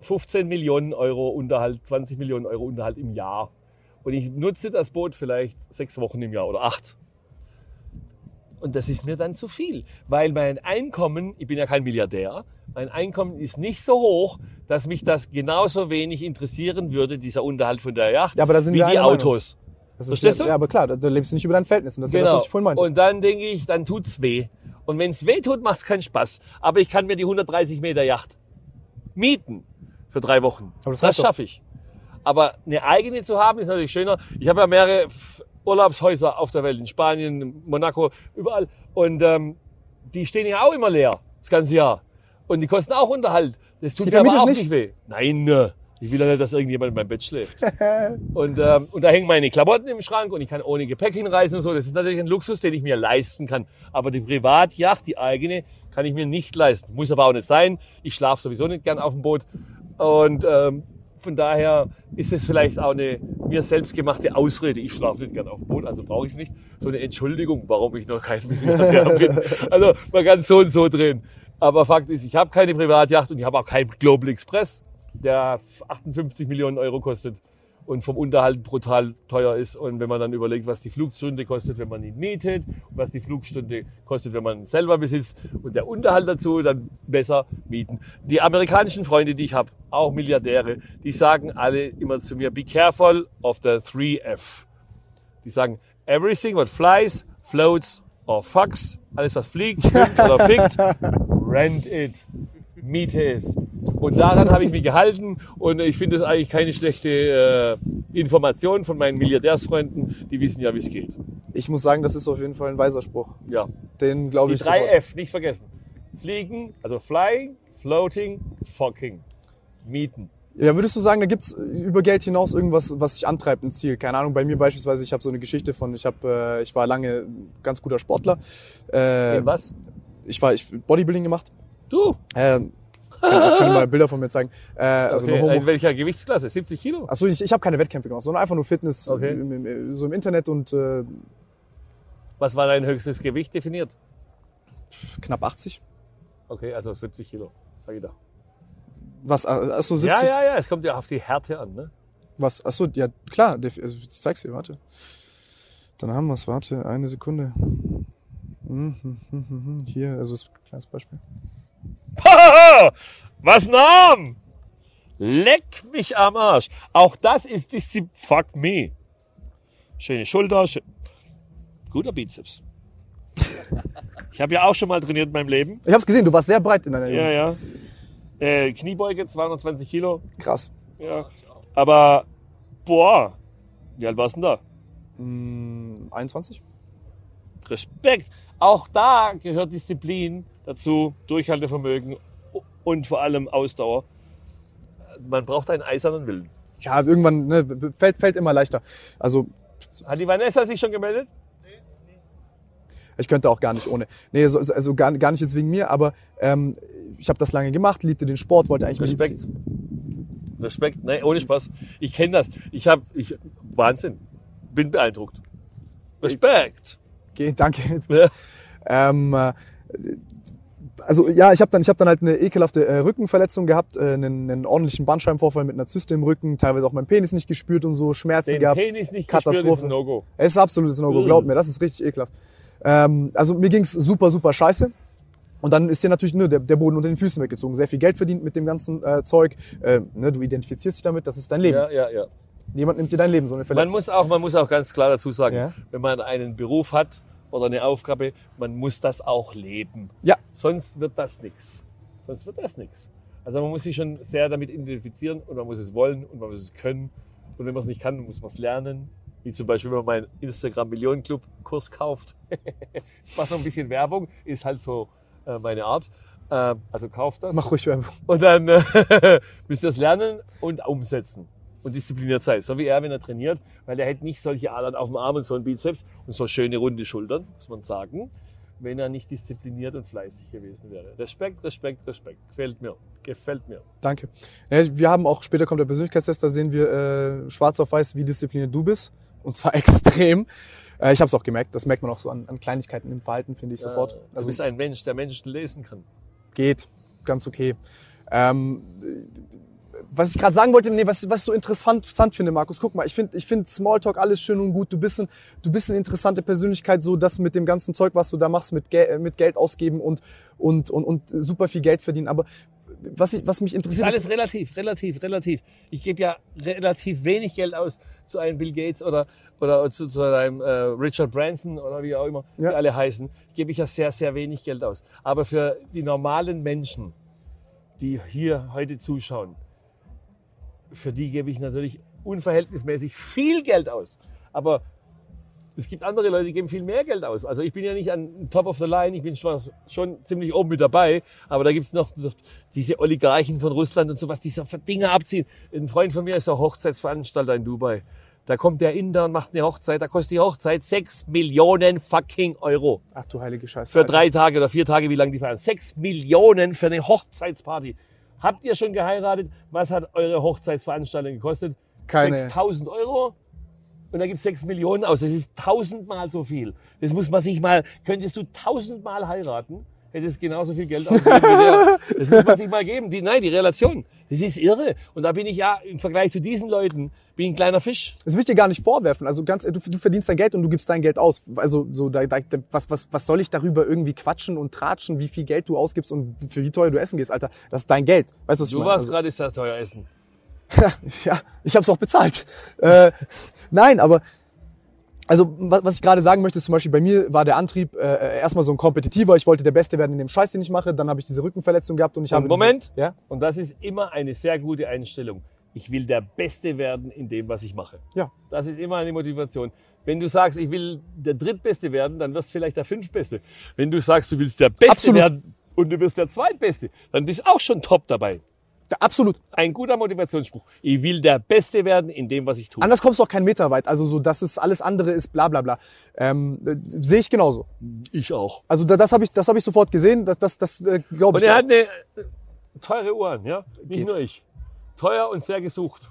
B: 15 Millionen Euro Unterhalt, 20 Millionen Euro Unterhalt im Jahr. Und ich nutze das Boot vielleicht sechs Wochen im Jahr oder acht. Und das ist mir dann zu viel, weil mein Einkommen, ich bin ja kein Milliardär, mein Einkommen ist nicht so hoch, dass mich das genauso wenig interessieren würde, dieser Unterhalt von der Yacht,
A: Ja, aber da sind
B: wie die
A: Meinung.
B: Autos.
A: das ist,
B: verstehst du?
A: Ja, aber klar, da, da lebst du nicht über deinen Verhältnissen. Das ist ja das, was ich vorhin meinte.
B: Genau. Und dann denke ich, dann tut's weh. Und wenn's weh tut, macht's keinen Spaß. Aber ich kann mir die 130 Meter Yacht mieten für drei Wochen.
A: Aber das
B: das schaffe ich. Aber eine eigene zu haben, ist natürlich schöner. Ich habe ja mehrere Urlaubshäuser auf der Welt, in Spanien, Monaco, überall. Und ähm, die stehen ja auch immer leer, das ganze Jahr. Und die kosten auch Unterhalt. Das tut
A: Die
B: mir aber auch
A: nicht?
B: weh. Nein, äh, ich will ja nicht, dass irgendjemand in meinem Bett schläft. Und, ähm, und da hängen meine Klamotten im Schrank und ich kann ohne Gepäck hinreisen und so. Das ist natürlich ein Luxus, den ich mir leisten kann. Aber die Privatjacht, die eigene, Kann ich mir nicht leisten. Muss aber auch nicht sein. Ich schlafe sowieso nicht gern auf dem Boot. Und ähm, von daher ist es vielleicht auch eine mir selbst gemachte Ausrede. Ich schlafe nicht gern auf dem Boot, also brauche ich es nicht. So eine Entschuldigung, warum ich noch kein Milliardär bin. Also man kann es so und so drehen. Aber Fakt ist, ich habe keine Privatjacht und ich habe auch keinen Global Express, der 58 Millionen Euro kostet und vom Unterhalt brutal teuer ist. Und wenn man dann überlegt, was die Flugstunde kostet, wenn man ihn mietet, und was die Flugstunde kostet, wenn man ihn selber besitzt und der Unterhalt dazu, dann besser mieten. Die amerikanischen Freunde, die ich habe, auch Milliardäre, die sagen alle immer zu mir, be careful of the 3F. Die sagen, everything what flies, floats or fucks, alles was fliegt, schwimmt oder fickt, rent it, miete es. Und daran habe ich mich gehalten und ich finde es eigentlich keine schlechte äh, Information von meinen Milliardärsfreunden, die wissen ja, wie es geht.
A: Ich muss sagen, das ist auf jeden Fall ein weiser Spruch.
B: Ja.
A: Den glaube
B: Die
A: ich
B: drei
A: sofort.
B: F, nicht vergessen. Fliegen, also flying, floating, fucking. Mieten.
A: Ja, würdest du sagen, da gibt's über Geld hinaus irgendwas, was dich antreibt, ein Ziel? Keine Ahnung, bei mir beispielsweise, ich habe so eine Geschichte von, ich habe, äh, ich war lange ganz guter Sportler. Äh,
B: In was?
A: ich war, ich Bodybuilding gemacht.
B: Du?
A: Äh, kann, kann mal Bilder von mir zeigen. Äh, also
B: Okay, in welcher Gewichtsklasse? 70 Kilo?
A: Achso, ich, ich habe keine Wettkämpfe gemacht, sondern einfach nur Fitness
B: Okay.
A: im, im, so im Internet und äh,
B: Was war dein höchstes Gewicht definiert?
A: knapp 80.
B: Okay, also 70 Kilo. Sag ich da.
A: Was? Achso, 70?
B: Ja, ja, ja, es kommt ja auf die Härte an, ne?
A: Was? Achso, ja, klar. Also, ich zeig's dir, warte. Dann haben wir's, warte, eine Sekunde. Mhm, mhm, mhm. Hier, also ist ein kleines Beispiel.
B: Was nahm? Leck mich am Arsch. Auch das ist Disziplin. Fuck me. Schöne Schulter. Schön. Guter Bizeps. Ich habe ja auch schon mal trainiert in meinem Leben.
A: Ich hab's gesehen, du warst sehr breit in deiner
B: Ja,
A: Jugend.
B: ja. Äh, Kniebeuge 220 Kilo.
A: Krass.
B: Ja. Aber, boah. Wie alt warst du denn da?
A: Hm, 21?
B: Respekt. Auch da gehört Disziplin dazu, Durchhaltevermögen und vor allem Ausdauer. Man braucht einen eisernen Willen.
A: Ja, irgendwann ne, fällt, fällt immer leichter. Also
B: Hat die Vanessa sich schon gemeldet?
A: ich könnte auch gar nicht ohne. Nee, so, also gar, gar nicht jetzt wegen mir, aber ähm, ich habe das lange gemacht, liebte den Sport, wollte eigentlich
B: Respekt. Respekt. Nein, ohne Spaß. Ich kenne das. Ich habe, ich, Wahnsinn. Bin beeindruckt. Respekt.
A: Okay, danke. Jetzt,
B: Ja.
A: ähm, äh, also ja, ich habe dann, ich hab dann halt eine ekelhafte äh, Rückenverletzung gehabt, äh, einen, einen ordentlichen Bandscheibenvorfall mit einer Zyste im Rücken, teilweise auch meinen Penis nicht gespürt und so, Schmerzen
B: Den
A: gehabt.
B: Penis nicht gespürt ist ein No-Go.
A: Es ist absolutes No-Go,
B: Ugh.
A: glaub mir, das ist richtig ekelhaft. Ähm, also mir ging's super, super scheiße. Und dann ist dir natürlich nur der, der Boden unter den Füßen weggezogen. Sehr viel Geld verdient mit dem ganzen äh, Zeug. Äh, ne, du identifizierst dich damit, das ist dein Leben.
B: Ja, ja, ja.
A: Niemand nimmt dir dein Leben, so eine
B: Man
A: Verletzung.
B: muss auch, man muss auch ganz klar dazu sagen,
A: Ja.
B: wenn man einen Beruf hat oder eine Aufgabe, man muss das auch leben.
A: ja,
B: Sonst wird das nichts. Sonst wird das nichts. Also man muss sich schon sehr damit identifizieren und man muss es wollen und man muss es können. Und wenn man es nicht kann, muss man es lernen. Wie zum Beispiel, wenn man meinen Instagram Millionen Club Kurs kauft. ich mache noch ein bisschen Werbung, ist halt so äh, meine Art. Äh, also kauft das.
A: mach ruhig Werbung.
B: Und dann äh, müsst ihr es lernen und umsetzen. Und diszipliniert sein. So wie er, wenn er trainiert, weil er hätte nicht solche Adern auf dem Arm und so einen Bizeps und so schöne runde Schultern, muss man sagen, wenn er nicht diszipliniert und fleißig gewesen wäre. Respekt, Respekt, Respekt. Gefällt mir. Gefällt mir.
A: Danke. Wir haben auch, später kommt der Persönlichkeitstest, da sehen wir äh, schwarz auf weiß, wie diszipliniert du bist. Und zwar extrem. Äh, ich habe es auch gemerkt. Das merkt man auch so an, an Kleinigkeiten im Verhalten, finde ich sofort.
B: Äh, du
A: Also
B: bist ein Mensch, der Menschen lesen kann.
A: geht. Ganz okay. Ähm, was ich gerade sagen wollte, nee, was, was ich so interessant, interessant finde, Markus, guck mal, ich finde ich find Smalltalk alles schön und gut. Du bist, ein, du bist eine interessante Persönlichkeit, so das mit dem ganzen Zeug, was du da machst, mit, Gel mit Geld ausgeben und, und, und, und super viel Geld verdienen. Aber was, ich, was mich interessiert,
B: ist alles relativ, relativ, relativ. Ich gebe ja relativ wenig Geld aus zu einem Bill Gates oder, oder zu, zu einem äh, Richard Branson oder wie auch immer
A: Ja.
B: die alle heißen, gebe ich ja sehr, sehr wenig Geld aus. Aber für die normalen Menschen, die hier heute zuschauen, für die gebe ich natürlich unverhältnismäßig viel Geld aus. Aber es gibt andere Leute, die geben viel mehr Geld aus. Also ich bin ja nicht an Top of the Line, ich bin zwar schon ziemlich oben mit dabei, aber da gibt's noch, noch diese Oligarchen von Russland und sowas, die so für Dinge abziehen. Ein Freund von mir ist auch Hochzeitsveranstalter in Dubai. Da kommt der Inder und macht eine Hochzeit, da kostet die Hochzeit 6 Millionen fucking Euro.
A: Ach du heilige Scheiße.
B: Für drei Tage oder vier Tage, wie lange die feiern. 6 Millionen für eine Hochzeitsparty. Habt ihr schon geheiratet? Was hat eure Hochzeitsveranstaltung gekostet?
A: Keine.
B: 6000 Euro? Und da gibt's 6 Millionen aus. Das ist tausendmal so viel. Das muss man sich mal, könntest du tausendmal heiraten, hättest genauso viel Geld ausgegeben wie der. Das muss man sich mal geben. Die, nein, die Relation. Das ist irre. Und da bin ich ja im Vergleich zu diesen Leuten, bin ich ein kleiner Fisch.
A: Das will ich dir gar nicht vorwerfen. Also ganz, du, du verdienst dein Geld und du gibst dein Geld aus. Also so, da, da, was, was, was soll ich darüber irgendwie quatschen und tratschen, wie viel Geld du ausgibst und für wie teuer du essen gehst, Alter? Das ist dein Geld. Weißt du, was ich
B: Du
A: meine?
B: warst
A: Also-
B: gerade sehr teuer essen.
A: ja, ich habe es auch bezahlt. Äh, nein, aber also wa- was ich gerade sagen möchte, ist zum Beispiel bei mir war der Antrieb äh, erstmal so ein kompetitiver. Ich wollte der Beste werden in dem Scheiß, den ich mache. Dann habe ich diese Rückenverletzung gehabt und ich habe
B: Moment.
A: Diese, ja,
B: Und das ist immer eine sehr gute Einstellung. Ich will der Beste werden in dem, was ich mache.
A: ja,
B: Das ist immer eine Motivation. Wenn du sagst, ich will der Drittbeste werden, dann wirst du vielleicht der Fünftbeste. Wenn du sagst, du willst der Beste
A: Absolut.
B: werden und du wirst der Zweitbeste, dann bist du auch schon top dabei.
A: Absolut.
B: Ein guter Motivationsspruch. Ich will der Beste werden in dem, was ich tue.
A: Anders kommst du auch keinen Meter weit. Also so, dass es alles andere ist, bla bla bla. Ähm, äh, Sehe ich genauso.
B: Ich auch.
A: Also da, das habe ich, das habe ich sofort gesehen. Das, das, das äh, glaube
B: Und
A: ich.
B: er
A: auch.
B: hat eine äh, teure Uhr an, ja? Nicht
A: Geht.
B: nur ich. Teuer und sehr gesucht.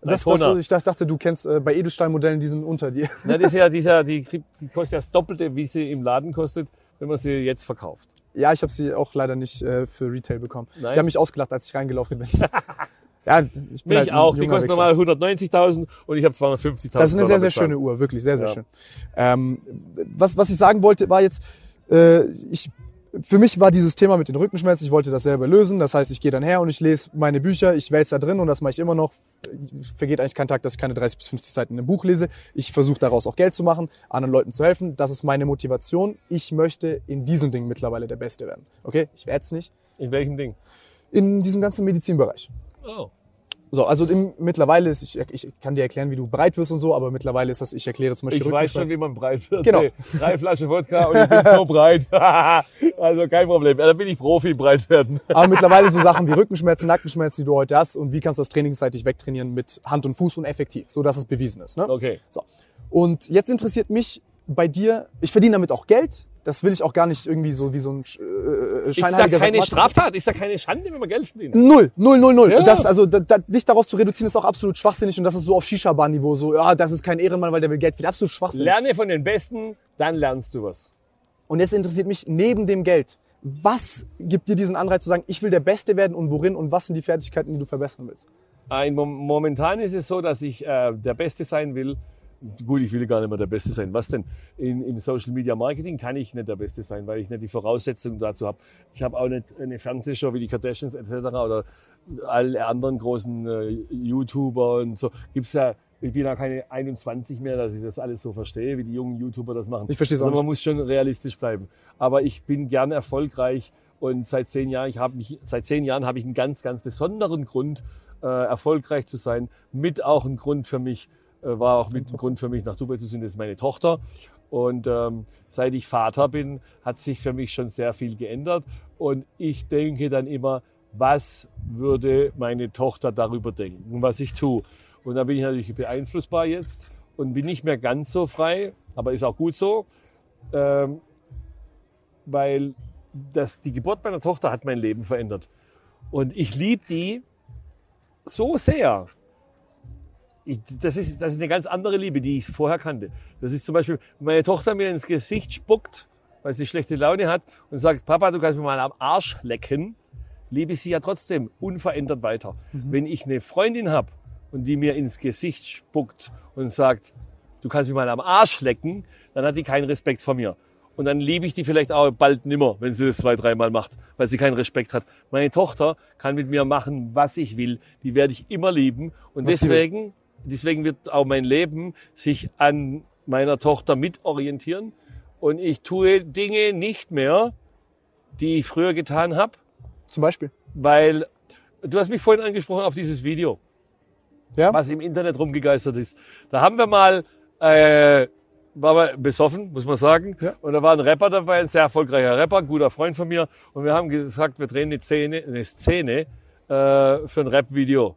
A: das, das,
B: Daytona.
A: ich dachte, du kennst äh, bei Edelstahlmodellen diesen unter dir.
B: Na, das ist ja dieser, die, die kostet ja das Doppelte, wie sie im Laden kostet, wenn man sie jetzt verkauft.
A: Ja, ich habe sie auch leider nicht äh, für Retail bekommen.
B: Nein?
A: Die haben mich ausgelacht, als ich reingelaufen bin. ja, ich bin
B: Mich
A: halt
B: auch. Die kostet normal 190.000 und ich habe 250.000.
A: Das ist eine sehr, sehr schöne Uhr, wirklich sehr, sehr
B: Ja.
A: schön. Ähm, was, was ich sagen wollte, war jetzt, äh, ich, für mich war dieses Thema mit den Rückenschmerzen, ich wollte das selber lösen. Das heißt, ich gehe dann her und ich lese meine Bücher, ich wälze da drin und das mache ich immer noch. Vergeht eigentlich kein Tag, dass ich keine 30 bis 50 Seiten in einem Buch lese. Ich versuche daraus auch Geld zu machen, anderen Leuten zu helfen. Das ist meine Motivation. Ich möchte in diesen Dingen mittlerweile der Beste werden. Okay? Ich werde es nicht.
B: In welchem Ding?
A: In diesem ganzen Medizinbereich.
B: Oh.
A: So, also im, mittlerweile ist, ich, ich kann dir erklären, wie du breit wirst und so, aber mittlerweile ist das, ich erkläre zum Beispiel
B: Ich weiß schon, wie man breit wird.
A: Genau.
B: Hey, Drei Flaschen Wodka und ich bin so breit. also kein Problem. Da bin ich Profi im Breitwerden.
A: Aber mittlerweile so Sachen wie Rückenschmerzen, Nackenschmerzen, die du heute hast und wie kannst du das trainingsseitig wegtrainieren mit Hand und Fuß und effektiv, so dass es bewiesen ist. Ne?
B: Okay.
A: So. Und jetzt interessiert mich bei dir, ich verdiene damit auch Geld. Das will ich auch gar nicht irgendwie so wie so ein äh,
B: Ist da keine Straftat? Ist da keine Schande, wenn man Geld verdient?
A: Null, null, null, null.
B: Ja.
A: Das, also, da, da, dich darauf zu reduzieren, ist auch absolut schwachsinnig und das ist so auf Shisha-Bar-Niveau, so, ja, das ist kein Ehrenmann, weil der will Geld verdienen. Absolut schwachsinnig.
B: Lerne von den Besten, dann lernst du was.
A: Und jetzt interessiert mich neben dem Geld, was gibt dir diesen Anreiz zu sagen, ich will der Beste werden und worin und was sind die Fertigkeiten, die du verbessern willst?
B: Ein, mom- momentan ist es so, dass ich äh, der Beste sein will. Gut, ich will gar nicht mehr der Beste sein. Was denn? In, Im Social Media Marketing kann ich nicht der Beste sein, weil ich nicht die Voraussetzungen dazu habe. Ich habe auch nicht eine Fernsehshow wie die Kardashians etc. oder alle anderen großen äh, YouTuber und so. Gibt's ja, ich bin ja keine 21 mehr, dass ich das alles so verstehe, wie die jungen YouTuber das machen.
A: Ich verstehe es auch
B: Also man
A: nicht.
B: muss schon realistisch bleiben. Aber ich bin gern erfolgreich und seit zehn Jahren, ich habe mich, seit zehn Jahren habe ich einen ganz, ganz besonderen Grund, äh, erfolgreich zu sein. Mit auch ein Grund für mich, war auch mit ein Grund für mich nach Dubai zu sind, das ist meine Tochter. Und ähm, seit ich Vater bin, hat sich für mich schon sehr viel geändert. Und ich denke dann immer, was würde meine Tochter darüber denken, was ich tue. Und da bin ich natürlich beeinflussbar jetzt und bin nicht mehr ganz so frei, aber ist auch gut so, ähm, weil das, die Geburt meiner Tochter hat mein Leben verändert. Und ich liebe die so sehr. Ich, das, ist, das ist eine ganz andere Liebe, die ich vorher kannte. Das ist zum Beispiel, wenn meine Tochter mir ins Gesicht spuckt, weil sie schlechte Laune hat und sagt, Papa, du kannst mir mal am Arsch lecken, liebe ich sie ja trotzdem unverändert weiter. Wenn ich eine Freundin habe und die mir ins Gesicht spuckt und sagt, du kannst mich mal am Arsch lecken, dann hat die keinen Respekt vor mir. Und dann liebe ich die vielleicht auch bald nimmer, wenn sie das zwei, dreimal macht, weil sie keinen Respekt hat. Meine Tochter kann mit mir machen, was ich will. Die werde ich immer lieben. Und
A: Was
B: deswegen, deswegen wird auch mein Leben sich an meiner Tochter mitorientieren. Und ich tue Dinge nicht mehr, die ich früher getan habe,
A: Zum Beispiel.
B: weil du hast mich vorhin angesprochen auf dieses Video
A: Ja?
B: was im Internet rumgegeistert ist. Da haben wir mal, äh, waren wir besoffen, muss man sagen.
A: Ja.
B: Und da war ein Rapper dabei, ein sehr erfolgreicher Rapper, guter Freund von mir. Und wir haben gesagt, wir drehen eine Szene, eine Szene äh, für ein Rap-Video.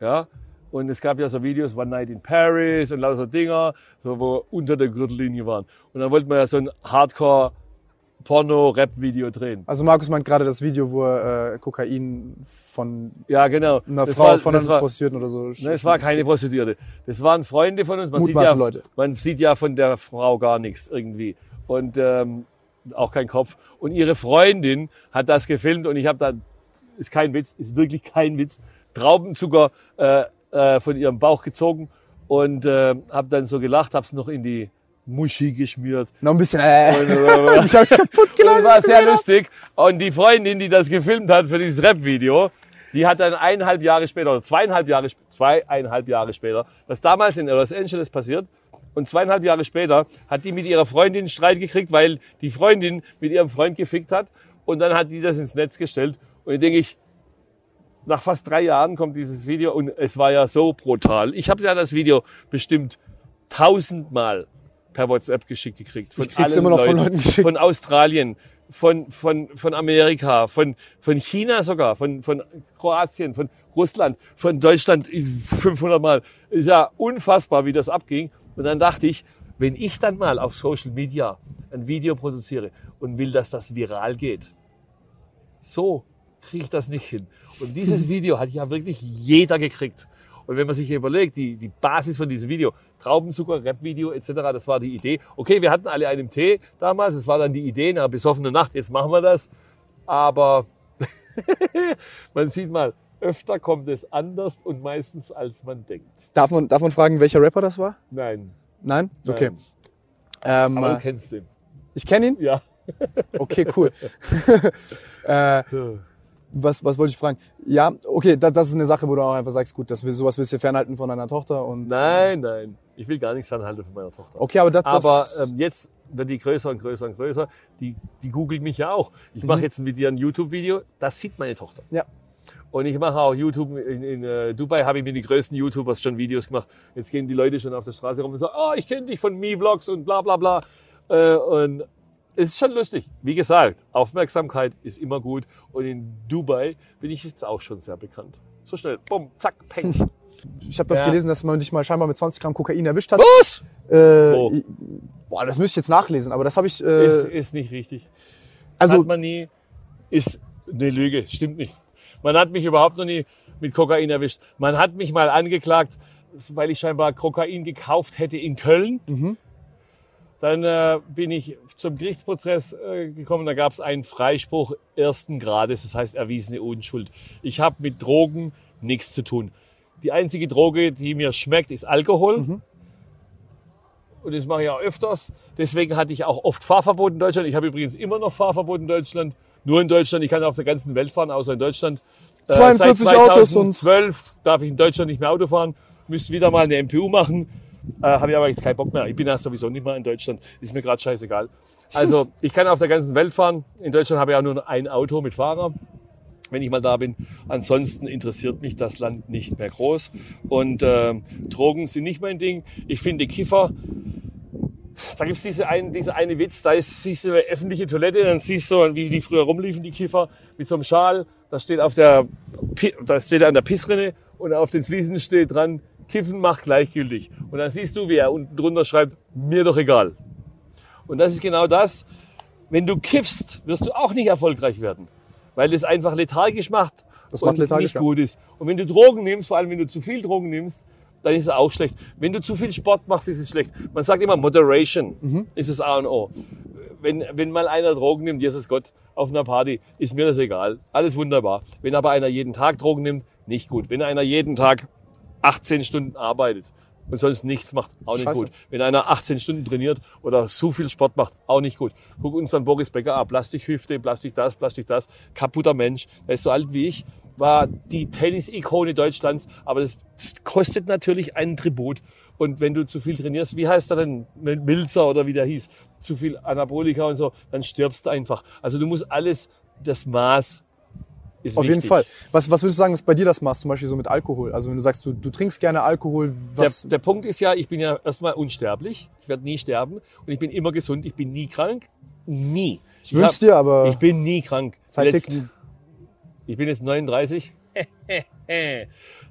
B: Ja. Und es gab ja so Videos, One Night in Paris und lauter Dinger, so, wo unter der Gürtellinie waren. Und dann wollte man ja so ein Hardcore-Porno-Rap-Video drehen.
A: Also Markus meint gerade das Video, wo er äh, Kokain von
B: Ja, genau.
A: einer
B: Das
A: Frau,
B: war-
A: von einer
B: war-
A: Prostituierten oder so.
B: Nein, es war keine Prostituierte. Das waren Freunde von uns. Man sieht, ja,
A: Leute.
B: man sieht ja von der Frau gar nichts irgendwie. Und ähm, auch kein Kopf. Und ihre Freundin hat das gefilmt und ich habe da, ist kein Witz, ist wirklich kein Witz, Traubenzucker äh, äh, von ihrem Bauch gezogen und äh, habe dann so gelacht, habe es noch in die Muschi geschmiert.
A: Noch ein bisschen, äh,
B: Und, äh,
A: ich hab kaputt gelassen.
B: das war sehr lustig. Und die Freundin, die das gefilmt hat für dieses Rap-Video, die hat dann eineinhalb Jahre später oder zweieinhalb Jahre, zweieinhalb Jahre später, was damals in Los Angeles passiert, und zweieinhalb Jahre später hat die mit ihrer Freundin einen Streit gekriegt, weil die Freundin mit ihrem Freund gefickt hat. Und dann hat die das ins Netz gestellt. Und ich denke ich, nach fast drei Jahren kommt dieses Video und es war ja so brutal. Ich habe ja das Video bestimmt tausendmal per WhatsApp geschickt gekriegt. Von
A: Ich krieg's
B: allen
A: immer noch von Leuten geschickt.
B: Von Australien, von, von, von Amerika, von, von China sogar, von, von Kroatien, von Russland, von Deutschland 500 Mal. Ist ja unfassbar, wie das abging. Und dann dachte ich, wenn ich dann mal auf Social Media ein Video produziere und will, dass das viral geht, so kriege ich das nicht hin. Und dieses Video hat ja wirklich jeder gekriegt. Und wenn man sich überlegt, die, die Basis von diesem Video, Traubenzucker, Rap-Video etc., das war die Idee. Okay, wir hatten alle einen Tee damals, es war dann die Idee, na, besoffene Nacht, jetzt machen wir das. Aber man sieht mal, öfter kommt es anders und meistens als man denkt.
A: Darf man, darf man fragen, welcher Rapper das war?
B: Nein.
A: Nein? Okay.
B: Nein.
A: Ähm,
B: Aber du
A: äh,
B: kennst den.
A: ich kenne ihn?
B: Ja.
A: Okay, cool. äh, was, was wollte ich fragen? Ja, okay, das, das ist eine Sache, wo du auch einfach sagst, gut, das will, sowas willst du dir fernhalten von deiner Tochter und.
B: Nein, nein. Ich will gar nichts fernhalten von meiner Tochter.
A: Okay, aber das,
B: Aber ähm, jetzt wird die größer und größer und größer. Die, die googelt mich ja auch. Ich mache jetzt mit ihr ein YouTube-Video. Das sieht meine Tochter.
A: ja.
B: Und ich mache auch YouTube. In, in äh, Dubai habe ich mit den größten YouTubers schon Videos gemacht. Jetzt gehen die Leute schon auf der Straße rum und sagen, oh, ich kenne dich von Me-Vlogs und bla bla bla. Äh, und es ist schon lustig. Wie gesagt, Aufmerksamkeit ist immer gut. Und in Dubai bin ich jetzt auch schon sehr bekannt. So schnell. Bumm, zack, peng.
A: Ich habe das
B: Ja.
A: gelesen, dass man dich mal scheinbar mit 20 Gramm Kokain erwischt hat.
B: Was?
A: Äh, ich- Boah, das müsste ich jetzt nachlesen, aber das habe ich. Äh,
B: Ist, ist nicht richtig.
A: also,
B: hat man nie, ist eine Lüge, stimmt nicht. Man hat mich überhaupt noch nie mit Kokain erwischt. Man hat mich mal angeklagt, weil ich scheinbar Kokain gekauft hätte in Köln. Dann äh, bin ich zum Gerichtsprozess äh, gekommen, da gab es einen Freispruch ersten Grades, das heißt erwiesene Unschuld. Ich habe mit Drogen nichts zu tun. Die einzige Droge, die mir schmeckt, ist Alkohol. Und das mache ich auch öfters. Deswegen hatte ich auch oft Fahrverbot in Deutschland. Ich habe übrigens immer noch Fahrverbot in Deutschland. Nur in Deutschland. Ich kann auf der ganzen Welt fahren, außer in Deutschland. Äh,
A: 42
B: seit
A: Autos und-
B: 2012 darf ich in Deutschland nicht mehr Auto fahren. Müsste wieder mal eine MPU machen. Äh, habe ich aber jetzt keinen Bock mehr. Ich bin ja sowieso nicht mehr in Deutschland. Ist mir gerade scheißegal. Also ich kann auf der ganzen Welt fahren. In Deutschland habe ich auch nur ein Auto mit Fahrer wenn ich mal da bin. Ansonsten interessiert mich das Land nicht mehr groß. Und äh, Drogen sind nicht mein Ding. Ich finde Kiffer, da gibt's diese ein, diese eine Witz, da ist, siehst du eine öffentliche Toilette, dann siehst du, wie die früher rumliefen, die Kiffer, mit so einem Schal. Da steht auf der, da steht er an der Pissrinne und auf den Fliesen steht dran, Kiffen macht gleichgültig. Und dann siehst du, wie er unten drunter schreibt, mir doch egal. Und das ist genau das. Wenn du kiffst, wirst du auch nicht erfolgreich werden. Weil das einfach lethargisch macht
A: Das
B: und
A: macht lethargisch,
B: nicht gut ist. Und wenn du Drogen nimmst, vor allem wenn du zu viel Drogen nimmst, dann ist es auch schlecht. Wenn du zu viel Sport machst, ist es schlecht. Man sagt immer, Moderation
A: Mhm.
B: ist das A und O. Wenn, wenn mal einer Drogen nimmt, Jesus Gott, auf einer Party, ist mir das egal. Alles wunderbar. Wenn aber einer jeden Tag Drogen nimmt, nicht gut. Wenn einer jeden Tag 18 Stunden arbeitet und sonst nichts macht, auch nicht
A: Scheiße.
B: gut. Wenn einer 18 Stunden trainiert oder so viel Sport macht, auch nicht gut. Guck uns an Boris Becker ab. Plastikhüfte, Plastik das, Plastik das. Kaputter Mensch. Der ist so alt wie ich. War die Tennis-Ikone Deutschlands. Aber das kostet natürlich einen Tribut. Und wenn du zu viel trainierst, wie heißt er denn? Milzer oder wie der hieß? Zu viel Anabolika und so, dann stirbst du einfach. Also du musst alles, das Maß ist
A: auf
B: wichtig.
A: jeden Fall. Was, was würdest du sagen, ist bei dir das Maß, zum Beispiel so mit Alkohol? Also wenn du sagst, du, du trinkst gerne Alkohol, was.
B: Der, der Punkt ist ja, ich bin ja erstmal unsterblich. Ich werde nie sterben. Und ich bin immer gesund. Ich bin nie krank. Nie.
A: ich wünsch's dir, aber.
B: Ich bin nie krank.
A: Zeit
B: Letzten- Ich bin jetzt 39.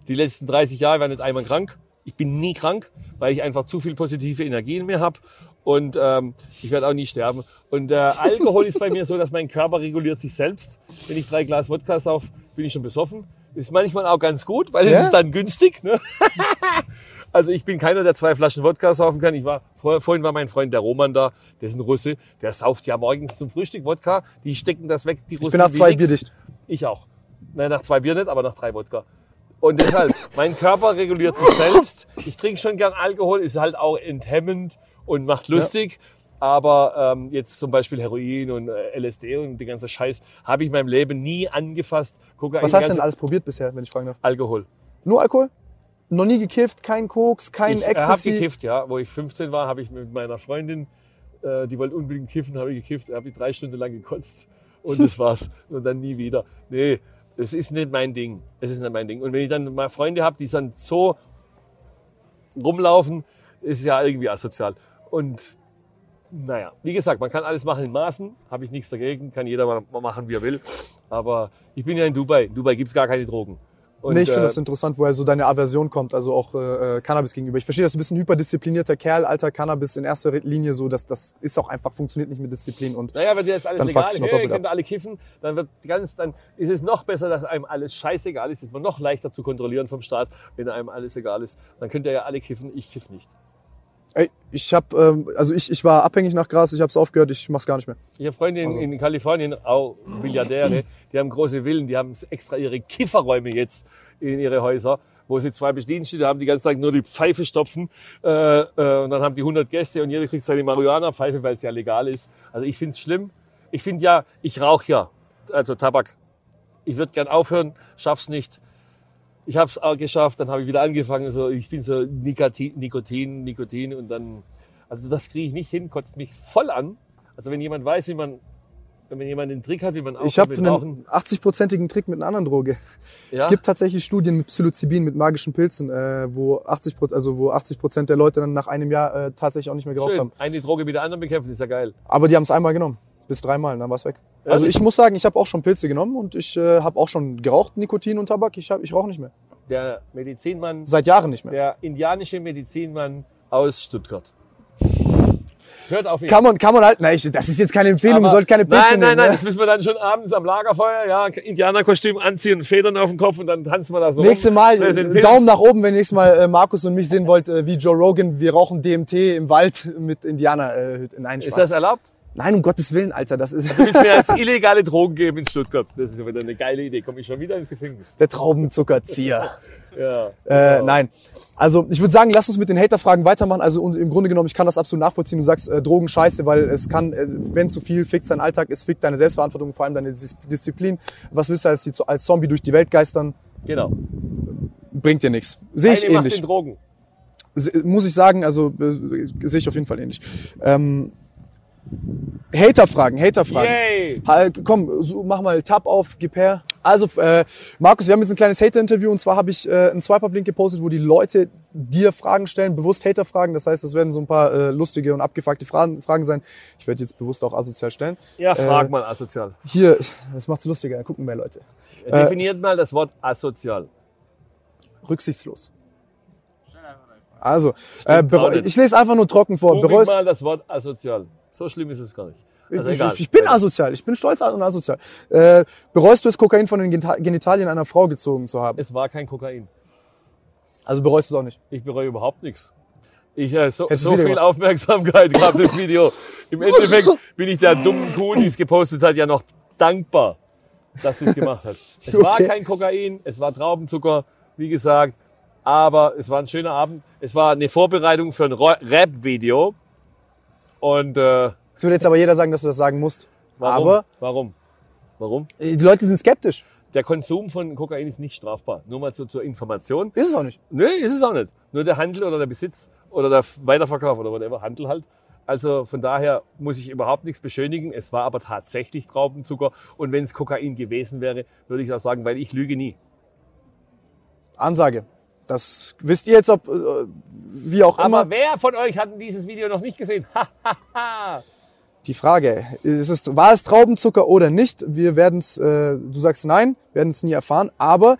B: Die letzten 30 Jahre war nicht einmal krank. Ich bin nie krank, weil ich einfach zu viel positive Energie in mir habe. Und ähm, ich werde auch nie sterben. Und äh, Alkohol ist bei mir so, dass mein Körper reguliert sich selbst. Wenn ich drei Glas Wodka sauf, bin ich schon besoffen. Ist manchmal auch ganz gut, weil es
A: Ja?
B: ist dann günstig. Ne? Also ich bin keiner, der zwei Flaschen Wodka saufen kann. Ich war, vor, vorhin war mein Freund der Roman da, der ist ein Russe, der sauft ja morgens zum Frühstück Wodka. Die stecken das weg, die Russen
A: Ich bin nach zwei. Bier dicht.
B: Ich auch. Nein, nach zwei Bier nicht, aber nach drei Wodka. Und deshalb, mein Körper reguliert sich selbst. Ich trinke schon gern Alkohol, ist halt auch enthemmend und macht lustig. Aber ähm, jetzt zum Beispiel Heroin und äh, LSD und den ganzen Scheiß habe ich in meinem Leben nie angefasst. Kokain,
A: Was hast du
B: ganze-
A: denn alles probiert bisher, wenn ich fragen darf?
B: Alkohol.
A: Nur Alkohol? Noch nie gekifft, kein Koks, kein
B: ich habe
A: Ecstasy?
B: gekifft, ja. Wo ich 15 war, habe ich mit meiner Freundin, äh, die wollte unbedingt kiffen, habe ich gekifft, habe ich drei Stunden lang gekotzt und das war's. und dann nie wieder. Nee, es ist nicht mein Ding. Es ist nicht mein Ding. Und wenn ich dann mal Freunde habe, die dann so rumlaufen, ist es ja irgendwie asozial. Und naja, wie gesagt, man kann alles machen in Maßen, habe ich nichts dagegen, kann jeder mal machen, wie er will. Aber ich bin ja in Dubai. In Dubai gibt's gar keine Drogen. Und,
A: nee, ich finde
B: äh,
A: das interessant, woher so deine Aversion kommt, also auch äh, äh, Cannabis gegenüber. Ich verstehe, dass du bist ein hyperdisziplinierter Kerl, alter Cannabis in erster Linie so, dass das ist auch einfach, funktioniert nicht mit Disziplin und
B: Naja, wenn jetzt alles
A: Dann
B: legal ist, hey,
A: doppelt
B: könnt alle kiffen, dann wird ganz, dann ist es noch besser, dass einem alles scheißegal ist. Ist man noch leichter zu kontrollieren vom Staat, wenn einem alles egal ist. Dann könnt ihr ja alle kiffen, ich kiff nicht.
A: Ey, ich habe, ähm, also ich, ich war abhängig nach Gras, ich habe es aufgehört, ich mach's gar nicht mehr.
B: Ich habe Freunde in,
A: Also-
B: in Kalifornien, auch Milliardäre, die haben große Villen, die haben extra ihre Kifferräume jetzt in ihre Häuser, wo sie zwei Bedienstete haben, die ganze Zeit nur die Pfeife stopfen äh, äh, und dann haben die 100 Gäste und jeder kriegt seine Marihuana-Pfeife, weil es ja legal ist. Also ich find's schlimm. Ich find ja, ich rauche ja, also Tabak. Ich würde gern aufhören, schaff's nicht. Ich habe es auch geschafft, dann habe ich wieder angefangen. So, ich bin so Nikotin, Nikotin, Nikotin und dann, also das kriege ich nicht hin, kotzt mich voll an. Also wenn jemand weiß, wie man, wenn jemand den Trick hat, wie man aufhört
A: Ich habe einen
B: Rauchen,
A: 80-prozentigen Trick mit einer anderen Droge.
B: ja,
A: Es gibt tatsächlich Studien mit Psilocybin, mit magischen Pilzen, äh, wo 80 also wo 80 Prozent der Leute dann nach einem Jahr äh, tatsächlich auch nicht mehr geraucht
B: schön.
A: haben.
B: Eine Droge mit der anderen bekämpfen, ist ja geil.
A: Aber die haben es einmal genommen, bis dreimal, dann war's weg. Also ich muss sagen, ich habe auch schon Pilze genommen und ich äh, habe auch schon geraucht, Nikotin und Tabak. Ich, hab- ich rauche nicht mehr.
B: Der Medizinmann,
A: Seit Jahren nicht mehr.
B: der indianische Medizinmann aus Stuttgart. Hört auf ihn.
A: Kann man, kann man halt, nein, ich, das ist jetzt keine Empfehlung, man sollte keine Pilze
B: nein, nein,
A: nehmen.
B: nein,
A: ne?
B: das müssen wir dann schon abends am Lagerfeuer, ja, Indianerkostüm anziehen, Federn auf dem Kopf und dann tanzen wir da so.
A: Nächste
B: rum.
A: Mal,
B: So,
A: äh,
B: Pilz.
A: Daumen nach oben, wenn nächstes Mal äh, Markus und mich sehen wollt, äh, wie Joe Rogan, wir rauchen DMT im Wald mit Indianer. Äh, nein,
B: Ist
A: Spaß.
B: das erlaubt?
A: Nein, um Gottes Willen, Alter, das ist
B: Du willst mir jetzt illegale Drogen geben in Stuttgart. Das ist ja wieder eine geile Idee. Komme ich schon wieder ins Gefängnis.
A: der Traubenzuckerzieher.
B: Ja.
A: Äh,
B: Genau.
A: Nein. Also ich würde sagen, lass uns mit den Haterfragen weitermachen. Also und im Grunde genommen, ich kann das absolut nachvollziehen. Du sagst äh, Drogen scheiße, weil es kann, äh, wenn zu viel, fickt dein Alltag, es fickt deine Selbstverantwortung, vor allem deine Dis Disziplin. Was willst du als, als Zombie durch die Welt geistern?
B: Genau.
A: Bringt dir nichts. Sehe ich
B: Eine macht
A: ähnlich.
B: den Drogen.
A: Se- Muss ich sagen, also äh, sehe ich auf jeden Fall ähnlich. Ähm, Haterfragen, Haterfragen.
B: Yay!
A: Ha, komm, so, mach mal Tab auf, gib her. Also, äh, Markus, wir haben jetzt ein kleines Hater-Interview und zwar habe ich äh, einen Swipe-Up-Link gepostet, wo die Leute dir Fragen stellen, bewusst Hater-Fragen. Das heißt, es werden so ein paar äh, lustige und abgefuckte Fragen, Fragen sein. Ich werde jetzt bewusst auch asozial stellen.
B: Ja, frag
A: Äh,
B: mal asozial.
A: Hier, das macht's lustiger, gucken mehr Leute.
B: Definiert mal das Wort asozial.
A: Rücksichtslos. Also, äh, ich lese einfach nur trocken vor.
B: Google mal das Wort asozial. So schlimm ist es gar nicht. Also
A: ich, ich, ich bin asozial, ich bin stolz und asozial. Äh, bereust du es, Kokain von den Genita- Genitalien einer Frau gezogen zu haben?
B: Es war kein Kokain.
A: Also bereust du es auch nicht.
B: Ich bereue überhaupt nichts. Ich äh, so, so viel
A: gemacht.
B: Aufmerksamkeit gab das Video. Im Endeffekt bin ich der dummen Kuh, die es gepostet hat, ja noch dankbar, dass sie es gemacht hat. Es war
A: Okay.
B: kein Kokain, es war Traubenzucker, wie gesagt. Aber es war ein schöner Abend. Es war eine Vorbereitung für ein Rap-Video. Und äh,
A: Jetzt würde jetzt aber jeder sagen, dass du das sagen musst.
B: warum?
A: Aber
B: warum? Warum?
A: äh, die Leute sind skeptisch.
B: Der Konsum von Kokain ist nicht strafbar. Nur mal so zur Information.
A: Ist es auch nicht.
B: Nee, ist es auch nicht. Nur der Handel oder der Besitz oder der Weiterverkauf oder whatever, Handel halt. Also von daher muss ich überhaupt nichts beschönigen. Es war aber tatsächlich Traubenzucker. Und wenn es Kokain gewesen wäre, würde ich auch sagen, weil ich lüge nie.
A: Ansage. Das wisst ihr jetzt, ob äh, wie auch
B: Aber
A: immer.
B: wer von euch hat dieses Video noch nicht gesehen?
A: Die Frage, ist es, war es Traubenzucker oder nicht? Wir werden es, äh, du sagst nein, werden es nie erfahren. Aber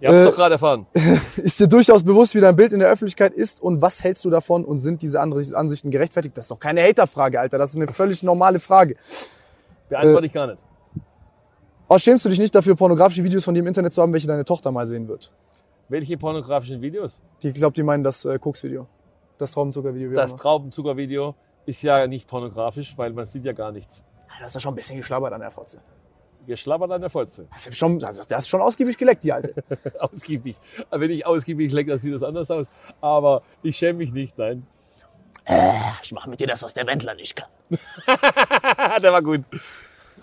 B: Ihr habt
A: Äh,
B: es doch gerade erfahren.
A: Ist dir durchaus bewusst, wie dein Bild in der Öffentlichkeit ist und was hältst du davon und sind diese Ansicht- Ansichten gerechtfertigt? Das ist doch keine Haterfrage, Alter. Das ist eine völlig normale Frage.
B: Beantworte ich gar nicht.
A: Oh, schämst du dich nicht dafür, pornografische Videos von dir im Internet zu haben, welche deine Tochter mal sehen wird?
B: Welche pornografischen Videos?
A: Die, ich glaube, die meinen das äh, Koks-Video. Das Traubenzucker-Video.
B: Das. Traubenzucker-Video ist ja nicht pornografisch, weil man sieht ja gar nichts.
A: Ah, Du hast ja schon ein bisschen geschlabbert an der Fotze.
B: Geschlabbert an der Fotze.
A: Das ist schon, das ist schon ausgiebig geleckt, die Alte.
B: ausgiebig. Wenn ich ausgiebig lecke, dann sieht das anders aus. Aber ich schäme mich nicht, nein.
D: Ich mache mit dir das, was der Wendler nicht kann.
B: der war gut.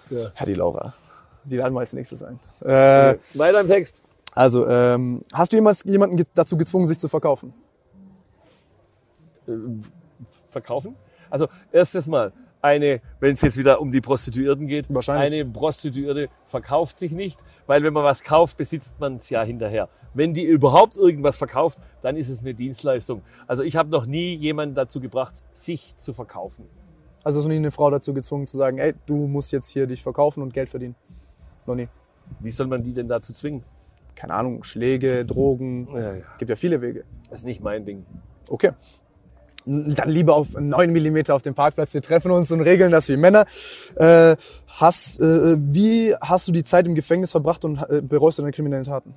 A: Ja, die Laura. Die laden wir als nächstes ein. Äh,
B: Weiter im Text.
A: Also, ähm, hast du jemals jemanden dazu gezwungen, sich zu verkaufen?
B: Verkaufen? Also, erstes Mal. Eine, wenn es jetzt wieder um die Prostituierten geht,
A: Wahrscheinlich.
B: eine Prostituierte verkauft sich nicht, weil wenn man was kauft, besitzt man es ja hinterher. Wenn die überhaupt irgendwas verkauft, dann ist es eine Dienstleistung. Also ich habe noch nie jemanden dazu gebracht, sich zu verkaufen.
A: Also hast du nie eine Frau dazu gezwungen zu sagen, ey, du musst jetzt hier dich verkaufen und Geld verdienen? Noch nie.
B: Wie soll man die denn dazu zwingen?
A: Keine Ahnung, Schläge, Drogen.
B: Ja, ja.
A: Gibt ja viele Wege.
B: Das ist nicht mein Ding.
A: Okay. Dann lieber auf 9 mm auf dem Parkplatz. Wir treffen uns und regeln das wie Männer. Äh, hast, äh, wie hast du die Zeit im Gefängnis verbracht und äh, bereust du deine kriminellen Taten?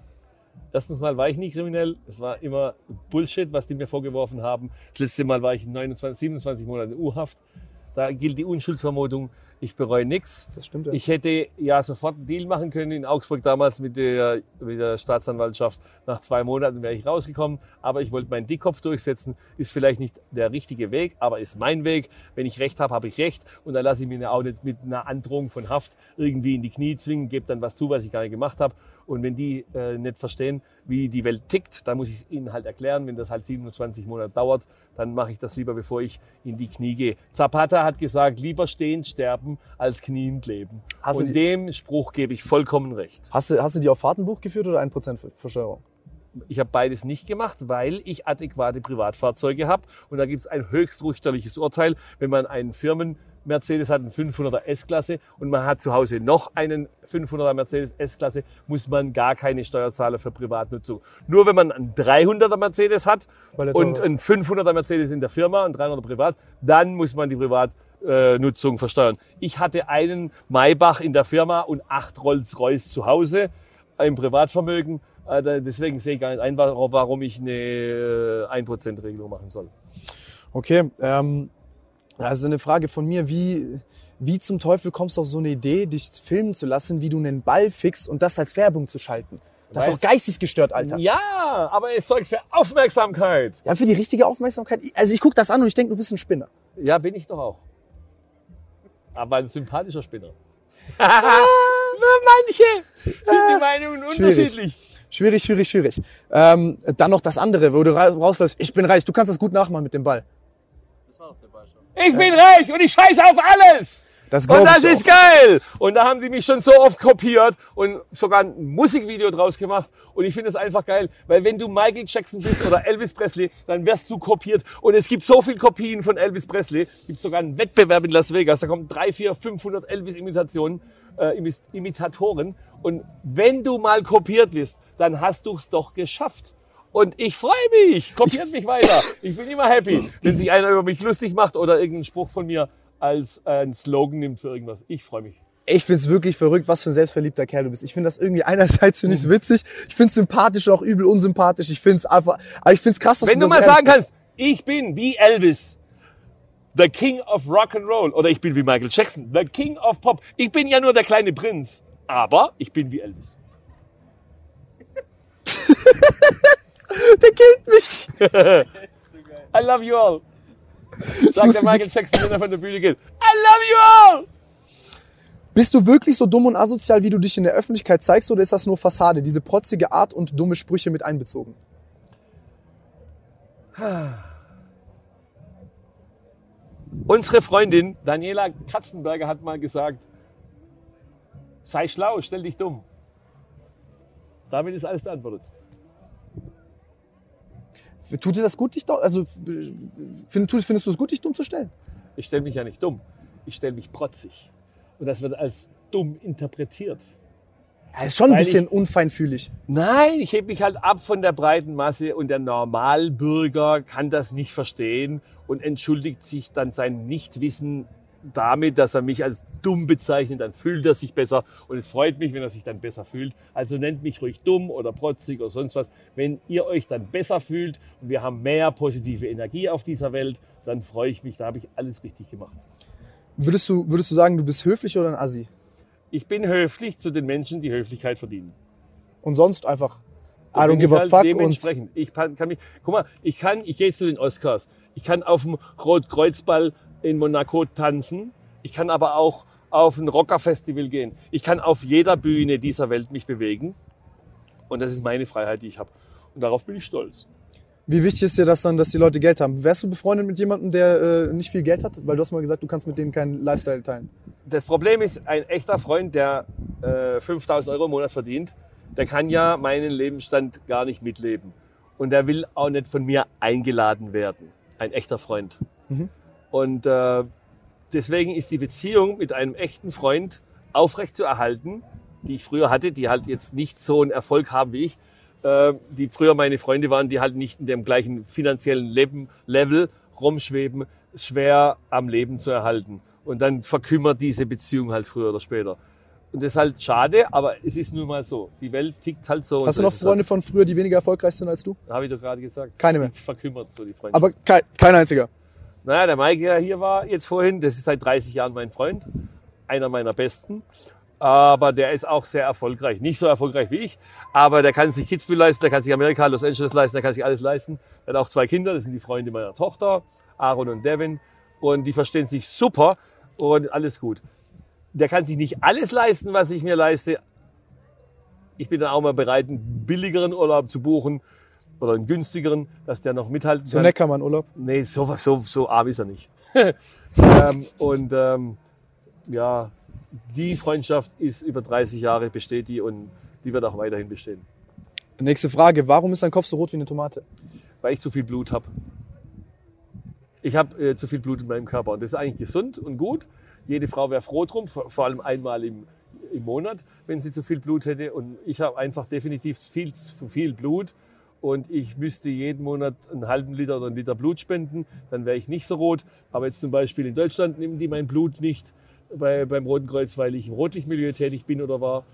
B: Erstens mal war ich nie kriminell. Es war immer Bullshit, was die mir vorgeworfen haben. Das letzte Mal war ich in 29, 27 Monate U-Haft. Da gilt die Unschuldsvermutung. Ich bereue nichts.
A: Das stimmt ja.
B: Ich hätte ja sofort einen Deal machen können in Augsburg damals mit der, mit der Staatsanwaltschaft. Nach zwei Monaten wäre ich rausgekommen, aber ich wollte meinen Dickkopf durchsetzen. Ist vielleicht nicht der richtige Weg, aber ist mein Weg. Wenn ich Recht habe, habe ich Recht und dann lasse ich mir auch nicht mit einer Androhung von Haft irgendwie in die Knie zwingen, gebe dann was zu, was ich gar nicht gemacht habe. Und wenn die äh, nicht verstehen, wie die Welt tickt, dann muss ich es ihnen halt erklären. Wenn das halt 27 Monate dauert, dann mache ich das lieber, bevor ich in die Knie gehe. Zapata hat gesagt, lieber stehend sterben als kniend leben.
A: Hast
B: Und dem Spruch gebe ich vollkommen recht.
A: Hast du, hast du die auf Fahrtenbuch geführt oder 1% Ver- Versteuerung?
B: Ich habe beides nicht gemacht, weil ich adäquate Privatfahrzeuge habe. Und da gibt es ein höchst richterliches Urteil, wenn man einen Firmen Mercedes hat, einen 500er S-Klasse und man hat zu Hause noch einen 500er Mercedes S-Klasse, muss man gar keine Steuer zahlen für Privatnutzung. Nur wenn man einen 300er Mercedes hat und einen 500er Mercedes in der Firma und 300er privat, dann muss man die Privatnutzung versteuern. Ich hatte einen Maybach in der Firma und acht Rolls-Royce zu Hause im Privatvermögen. Äh, Deswegen sehe ich gar nicht ein, warum ich eine äh, 1%-Regelung machen soll.
A: Okay, ähm, also eine Frage von mir, wie, wie zum Teufel kommst du auf so eine Idee, dich filmen zu lassen, wie du einen Ball fixst und das als Werbung zu schalten? Das ist doch geistesgestört, Alter.
B: Ja, aber es sorgt für Aufmerksamkeit.
A: Ja, für die richtige Aufmerksamkeit. Also ich guck das an und ich denke, du bist ein Spinner.
B: Ja, bin ich doch auch. Aber ein sympathischer Spinner. Für manche sind die Meinungen
A: Schwierig.
B: unterschiedlich.
A: Schwierig, schwierig, schwierig. Ähm, dann noch das andere, wo du ra- rausläufst. Ich bin reich. Du kannst das gut nachmachen mit dem Ball.
B: Ich bin reich und ich scheiße auf alles.
A: Das
B: Und das ist geil. Und da haben die mich schon so oft kopiert und sogar ein Musikvideo draus gemacht. Und ich finde es einfach geil, weil wenn du Michael Jackson bist oder Elvis Presley, dann wirst du kopiert. Und es gibt so viel Kopien von Elvis Presley. Gibt sogar einen Wettbewerb in Las Vegas. Da kommen drei, vier, 500 Elvis-Imitationen, äh, Imitatoren. Und wenn du mal kopiert wirst, dann hast du es doch geschafft. Und ich freue mich. Kopiert mich weiter. Ich bin immer happy, wenn sich einer über mich lustig macht oder irgendeinen Spruch von mir als einen Slogan nimmt für irgendwas. Ich freue mich.
A: Ich find's wirklich verrückt, was für ein selbstverliebter Kerl du bist. Ich finde das irgendwie einerseits finde ich's witzig, ich find's sympathisch und auch übel unsympathisch. Ich find's einfach, aber ich find's krass, dass
B: Wenn
A: du
B: mal sagen kannst, ich bin wie Elvis, the King of Rock and Roll, oder ich bin wie Michael Jackson, the King of Pop. Ich bin ja nur der kleine Prinz, aber ich bin wie Elvis.
A: Der killt mich.
B: I love you all. Sagt der Michael Jackson, wenn er von der Bühne geht. I love you all.
A: Bist du wirklich so dumm und asozial, wie du dich in der Öffentlichkeit zeigst, oder ist das nur Fassade, diese protzige Art und dumme Sprüche mit einbezogen?
B: Unsere Freundin Daniela Katzenberger hat mal gesagt, sei schlau, stell dich dumm. Damit ist alles beantwortet.
A: Tut dir das gut, dich, also find, findest du es gut, dich dumm zu stellen?
B: Ich stelle mich ja nicht dumm. Ich stelle mich protzig. Und das wird als dumm interpretiert.
A: Ja, ist schon ein
B: Weil
A: bisschen unfeinfühlig.
B: Nein, ich hebe mich halt ab von der breiten Masse und der Normalbürger kann das nicht verstehen und entschuldigt sich dann sein Nichtwissen damit, dass er mich als dumm bezeichnet, dann fühlt er sich besser und es freut mich, wenn er sich dann besser fühlt. Also nennt mich ruhig dumm oder protzig oder sonst was. Wenn ihr euch dann besser fühlt und wir haben mehr positive Energie auf dieser Welt, dann freue ich mich, da habe ich alles richtig gemacht.
A: Würdest du, würdest du sagen, du bist höflich oder ein Assi?
B: Ich bin höflich zu den Menschen, die Höflichkeit verdienen.
A: Und sonst einfach, I don't give a
B: halt
A: fuck und
B: dementsprechend. Ich kann, kann mich, guck mal, ich kann, ich gehe jetzt zu den Oscars. Ich kann auf dem Rotkreuzball in Monaco tanzen. Ich kann aber auch auf ein Rockerfestival gehen. Ich kann auf jeder Bühne dieser Welt mich bewegen. Und das ist meine Freiheit, die ich habe. Und darauf bin ich stolz.
A: wie wichtig ist dir das dann, dass die Leute Geld haben? Wärst du befreundet mit jemandem, der äh, nicht viel Geld hat? Weil du hast mal gesagt, du kannst mit denen keinen Lifestyle teilen.
B: Das Problem ist, ein echter Freund, der äh, 5000 Euro im Monat verdient, der kann ja meinen Lebensstand gar nicht mitleben. Und der will auch nicht von mir eingeladen werden. Ein echter Freund. Und äh, deswegen ist die Beziehung mit einem echten Freund aufrecht zu erhalten, die ich früher hatte, die halt jetzt nicht so einen Erfolg haben wie ich, äh, die früher meine Freunde waren, die halt nicht in dem gleichen finanziellen Leben, Level rumschweben, schwer am Leben zu erhalten. Und dann verkümmert diese Beziehung halt früher oder später. Und das ist halt schade, aber es ist nun mal so. Die Welt tickt halt so.
A: Hast du noch Freunde von früher, die weniger erfolgreich sind als du?
B: Habe ich doch gerade gesagt.
A: Keine mehr.
B: Verkümmert so die Freundschaft.
A: Aber kein, kein einziger.
B: Naja, der Mike, der hier war jetzt vorhin, das ist seit 30 Jahren mein Freund, einer meiner besten. Aber der ist auch sehr erfolgreich. Nicht so erfolgreich wie ich, aber der kann sich Kitzbühel leisten, der kann sich Amerika, Los Angeles leisten, der kann sich alles leisten. Er hat auch zwei Kinder, das sind die Freunde meiner Tochter, Aaron und Devin. Und die verstehen sich super und alles gut. Der kann sich nicht alles leisten, was ich mir leiste. Ich bin dann auch mal bereit, einen billigeren Urlaub zu buchen oder einen günstigeren, dass der noch mithalten
A: So
B: kann.
A: Neckermann Urlaub.
B: Nee, so, so, so arm ist er nicht. ähm, und ähm, ja, die Freundschaft ist über 30 Jahre besteht die und die wird auch weiterhin bestehen,
A: Nächste Frage. Warum ist dein Kopf so rot wie eine Tomate?
B: weil ich zu viel Blut habe. Ich habe äh, zu viel Blut in meinem Körper und das ist eigentlich gesund und gut. Jede Frau wäre froh drum, vor, vor allem einmal im, im Monat, wenn sie zu viel Blut hätte. Und ich habe einfach definitiv viel zu viel Blut und ich müsste jeden Monat einen halben Liter oder einen Liter Blut spenden, dann wäre ich nicht so rot. Aber jetzt zum Beispiel in Deutschland nehmen die mein Blut nicht bei, beim Roten Kreuz, weil ich im Rotlichtmilieu tätig bin oder war.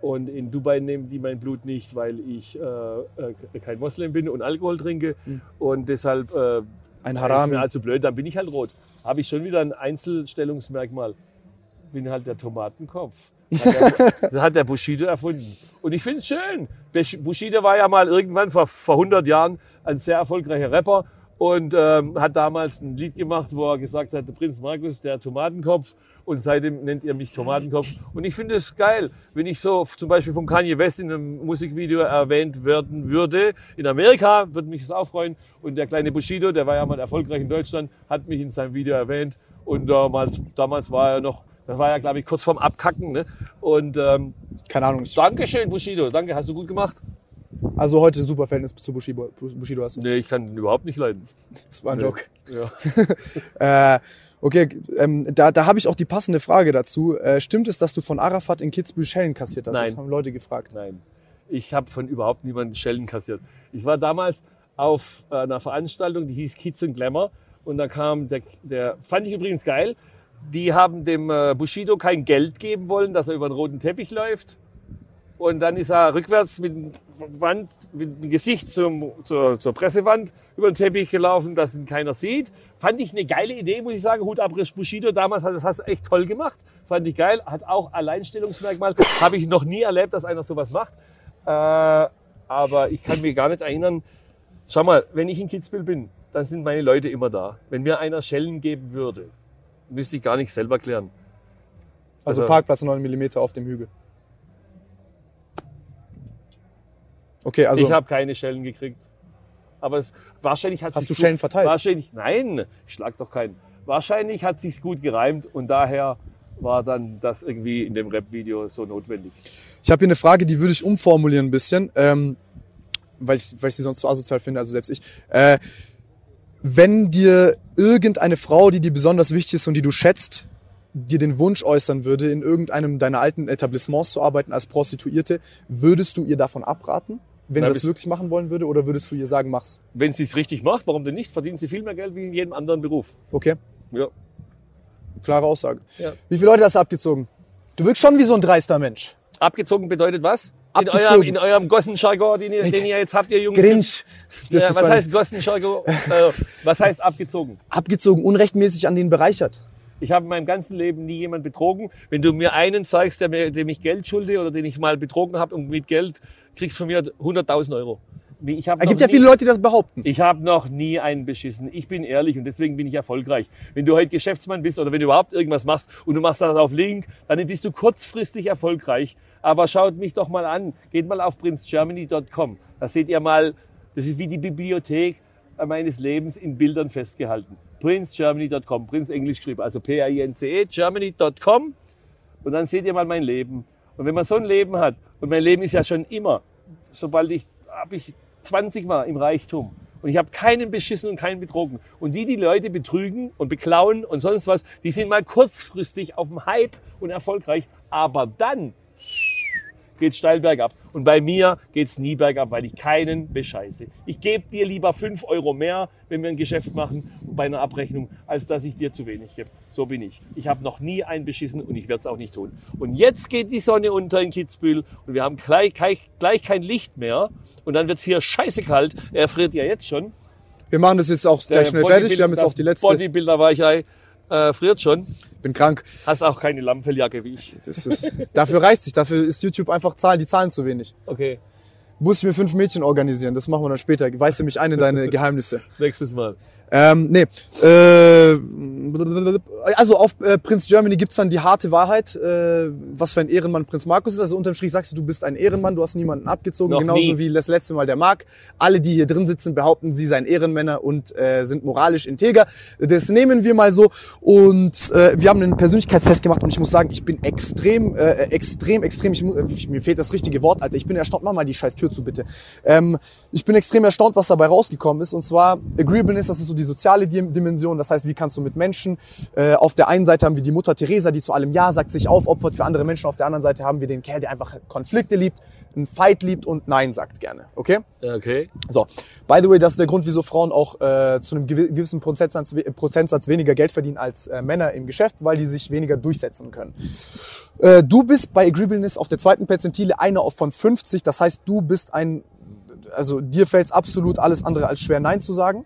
B: Und in Dubai nehmen die mein Blut nicht, weil ich äh, äh, kein Moslem bin und Alkohol trinke. Und deshalb äh,
A: Ein
B: ist
A: Harami.
B: mir also blöd, dann bin ich halt rot. Habe ich schon wieder ein Einzelstellungsmerkmal. Bin halt der Tomatenkopf. Hat der, das hat der Bushido erfunden. Und ich finde es schön. Bush- Bushido war ja mal irgendwann vor, vor 100 Jahren ein sehr erfolgreicher Rapper und ähm, hat damals ein Lied gemacht, wo er gesagt hat, der Prinz Markus, der Tomatenkopf. Und seitdem nennt ihr mich Tomatenkopf. Und ich finde es geil, wenn ich so zum Beispiel von Kanye West in einem Musikvideo erwähnt werden würde. In Amerika würde mich das auch freuen. Und der kleine Bushido, der war ja mal erfolgreich in Deutschland, hat mich in seinem Video erwähnt. Und damals, damals war er noch, das war ja glaube ich kurz vorm Abkacken. Ne? Und ähm,
A: Keine Ahnung.
B: Dankeschön, Bushido. Danke, hast du gut gemacht.
A: also heute ein super Verhältnis zu Bushido, Bushido hast du.
B: Nee, ich kann ihn überhaupt nicht leiden.
A: Das war ein
B: Nee.
A: Joke.
B: Ja.
A: Äh, okay, ähm, da, da habe ich auch die passende Frage dazu. Äh, stimmt es, dass du von Arafat in Kitzbühel Schellen kassiert hast? Das
B: Nein.
A: haben Leute gefragt.
B: Nein, ich habe von überhaupt niemandem Schellen kassiert. Ich war damals auf äh, einer Veranstaltung, die hieß Kids and Glamour. Und da kam der, der, fand ich übrigens geil, die haben dem äh, Bushido kein Geld geben wollen, dass er über den roten Teppich läuft. Und dann ist er rückwärts mit dem, Wand, mit dem Gesicht zum, zur, zur Pressewand über den Teppich gelaufen, dass ihn keiner sieht. Fand ich eine geile Idee, muss ich sagen. Hut ab, Bushido damals hat das hast echt toll gemacht. Fand ich geil. Hat auch Alleinstellungsmerkmal. Habe ich noch nie erlebt, dass einer sowas macht. Äh, aber ich kann mir gar nicht erinnern. Schau mal, wenn ich in Kitzbühel bin, dann sind meine Leute immer da. Wenn mir einer Schellen geben würde, müsste ich gar nicht selber klären.
A: Also
B: Also-
A: Parkplatz 9 mm auf dem Hügel. Okay, also
B: ich habe keine Schellen gekriegt. Aber es, wahrscheinlich hat
A: Hast du Schellen verteilt?
B: Wahrscheinlich, nein, ich schlag doch keinen. Wahrscheinlich hat sich's gut gereimt und daher war dann das irgendwie in dem Rap-Video so notwendig.
A: Ich habe hier eine Frage, die würde ich umformulieren ein bisschen, ähm, weil, ich, weil ich sie sonst zu asozial finde, also selbst ich. Äh, wenn dir irgendeine Frau, die dir besonders wichtig ist und die du schätzt, dir den Wunsch äußern würde, in irgendeinem deiner alten Etablissements zu arbeiten als Prostituierte, würdest du ihr davon abraten, wenn sie das wirklich machen wollen würde, oder würdest du ihr sagen, mach's?
B: Wenn sie es richtig macht, warum denn nicht? Verdienen sie viel mehr Geld wie in jedem anderen Beruf.
A: Okay,
B: Ja.
A: klare Aussage.
B: Ja.
A: Wie viele Leute hast du abgezogen? Du wirkst schon wie so ein dreister Mensch.
B: Abgezogen bedeutet was? In eurem, in eurem Gossenjargon, den ihr, den ihr jetzt habt, ihr Jungen.
A: Grinch. Das
B: Ja, was heißt Gossenjargon? äh, was heißt abgezogen?
A: Abgezogen, unrechtmäßig an den bereichert.
B: Ich habe in meinem ganzen Leben nie jemand betrogen. Wenn du mir einen zeigst, der mir, dem ich Geld schulde oder den ich mal betrogen habe und mit Geld kriegst von mir 100.000 Euro. Ich
A: Es gibt ja viele Leute, die das behaupten.
B: Ich habe noch nie einen beschissen. Ich bin ehrlich und deswegen bin ich erfolgreich. Wenn du heute Geschäftsmann bist oder wenn du überhaupt irgendwas machst und du machst das auf Link, dann bist du kurzfristig erfolgreich. Aber schaut mich doch mal an. Geht mal auf princegermany.com. Da seht ihr mal, das ist wie die Bibliothek meines Lebens in Bildern festgehalten. princegermany.com. Prince Englisch geschrieben, also P-R-I-N-C-E, germany.com. Und dann seht ihr mal mein Leben. Und wenn man so ein Leben hat, und mein Leben ist ja schon immer, sobald ich, ab ich 20 war im Reichtum. Und ich habe keinen beschissen und keinen betrogen. Und die, die Leute betrügen und beklauen und sonst was, die sind mal kurzfristig auf dem Hype und erfolgreich. Aber dann geht's steil bergab. Und bei mir geht's nie bergab, weil ich keinen bescheiße. Ich gebe dir lieber 5 Euro mehr, wenn wir ein Geschäft machen bei einer Abrechnung, als dass ich dir zu wenig gebe. So bin ich. Ich habe noch nie einen beschissen und ich werde es auch nicht tun. Und jetzt geht die Sonne unter in Kitzbühel und wir haben gleich, gleich, gleich kein Licht mehr. Und dann wird's hier scheiße kalt. Er friert ja jetzt schon.
A: Wir machen das jetzt auch gleich schnell fertig. Wir haben jetzt auch die letzte.
B: Bodybuilder-Weichei äh, friert schon.
A: Bin krank.
B: Hast auch keine Lammfelljacke wie ich.
A: Das ist, dafür reicht sich. Dafür ist YouTube einfach Zahlen, die zahlen zu wenig.
B: Okay,
A: Muss ich mir fünf Mädchen organisieren. Das machen wir dann später. Weißt du mich ein in deine Geheimnisse.
B: nächstes Mal.
A: Ähm, nee. Äh, also auf äh, Prinz Germany gibt's dann die harte Wahrheit, äh, was für ein Ehrenmann Prinz Markus ist. Also unterm Strich sagst du, du bist ein Ehrenmann, du hast niemanden abgezogen,
B: Noch
A: genauso
B: nie.
A: wie das letzte Mal der Marc. Alle, die hier drin sitzen, behaupten, sie seien Ehrenmänner und äh, sind moralisch integer. Das nehmen wir mal so. Und äh, wir haben einen Persönlichkeitstest gemacht und ich muss sagen, ich bin extrem, äh, extrem, extrem, ich, äh, mir fehlt das richtige Wort, Alter. Ich bin erstaunt, mach mal die scheiß Tür zu, bitte. Ähm, ich bin extrem erstaunt, was dabei rausgekommen ist. Und zwar Agreeableness, das ist so die soziale Dim- Dimension. Das heißt, wie kannst du mit Menschen, äh, auf der einen Seite haben wir die Mutter Teresa, die zu allem Ja sagt, sich aufopfert für andere Menschen. Auf der anderen Seite haben wir den Kerl, der einfach Konflikte liebt, einen Fight liebt und Nein sagt gerne. Okay?
B: Okay.
A: So, by the way, das ist der Grund, wieso Frauen auch äh, zu einem gewi- gewissen Prozentsatz, Prozentsatz weniger Geld verdienen als äh, Männer im Geschäft, weil die sich weniger durchsetzen können. Äh, du bist bei Agreeableness auf der zweiten Perzentile einer von 50. Das heißt, du bist ein, also dir fällt es absolut alles andere als schwer, Nein zu sagen.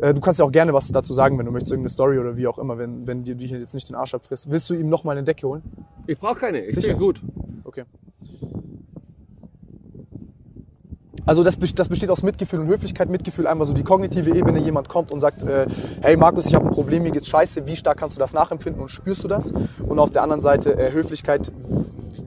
A: Äh, du kannst ja auch gerne was dazu sagen, wenn du möchtest, irgendeine Story oder wie auch immer, wenn, wenn dir die jetzt nicht den Arsch abfrisst. Willst du ihm noch mal eine Decke holen?
B: Ich brauche keine. Ich
A: Sicher?
B: bin gut.
A: Okay. Also das, das besteht aus Mitgefühl und Höflichkeit. Mitgefühl einmal so die kognitive Ebene. Jemand kommt und sagt, äh, hey Markus, ich habe ein Problem, mir geht's scheiße. Wie stark kannst du das nachempfinden und spürst du das? Und auf der anderen Seite äh, Höflichkeit,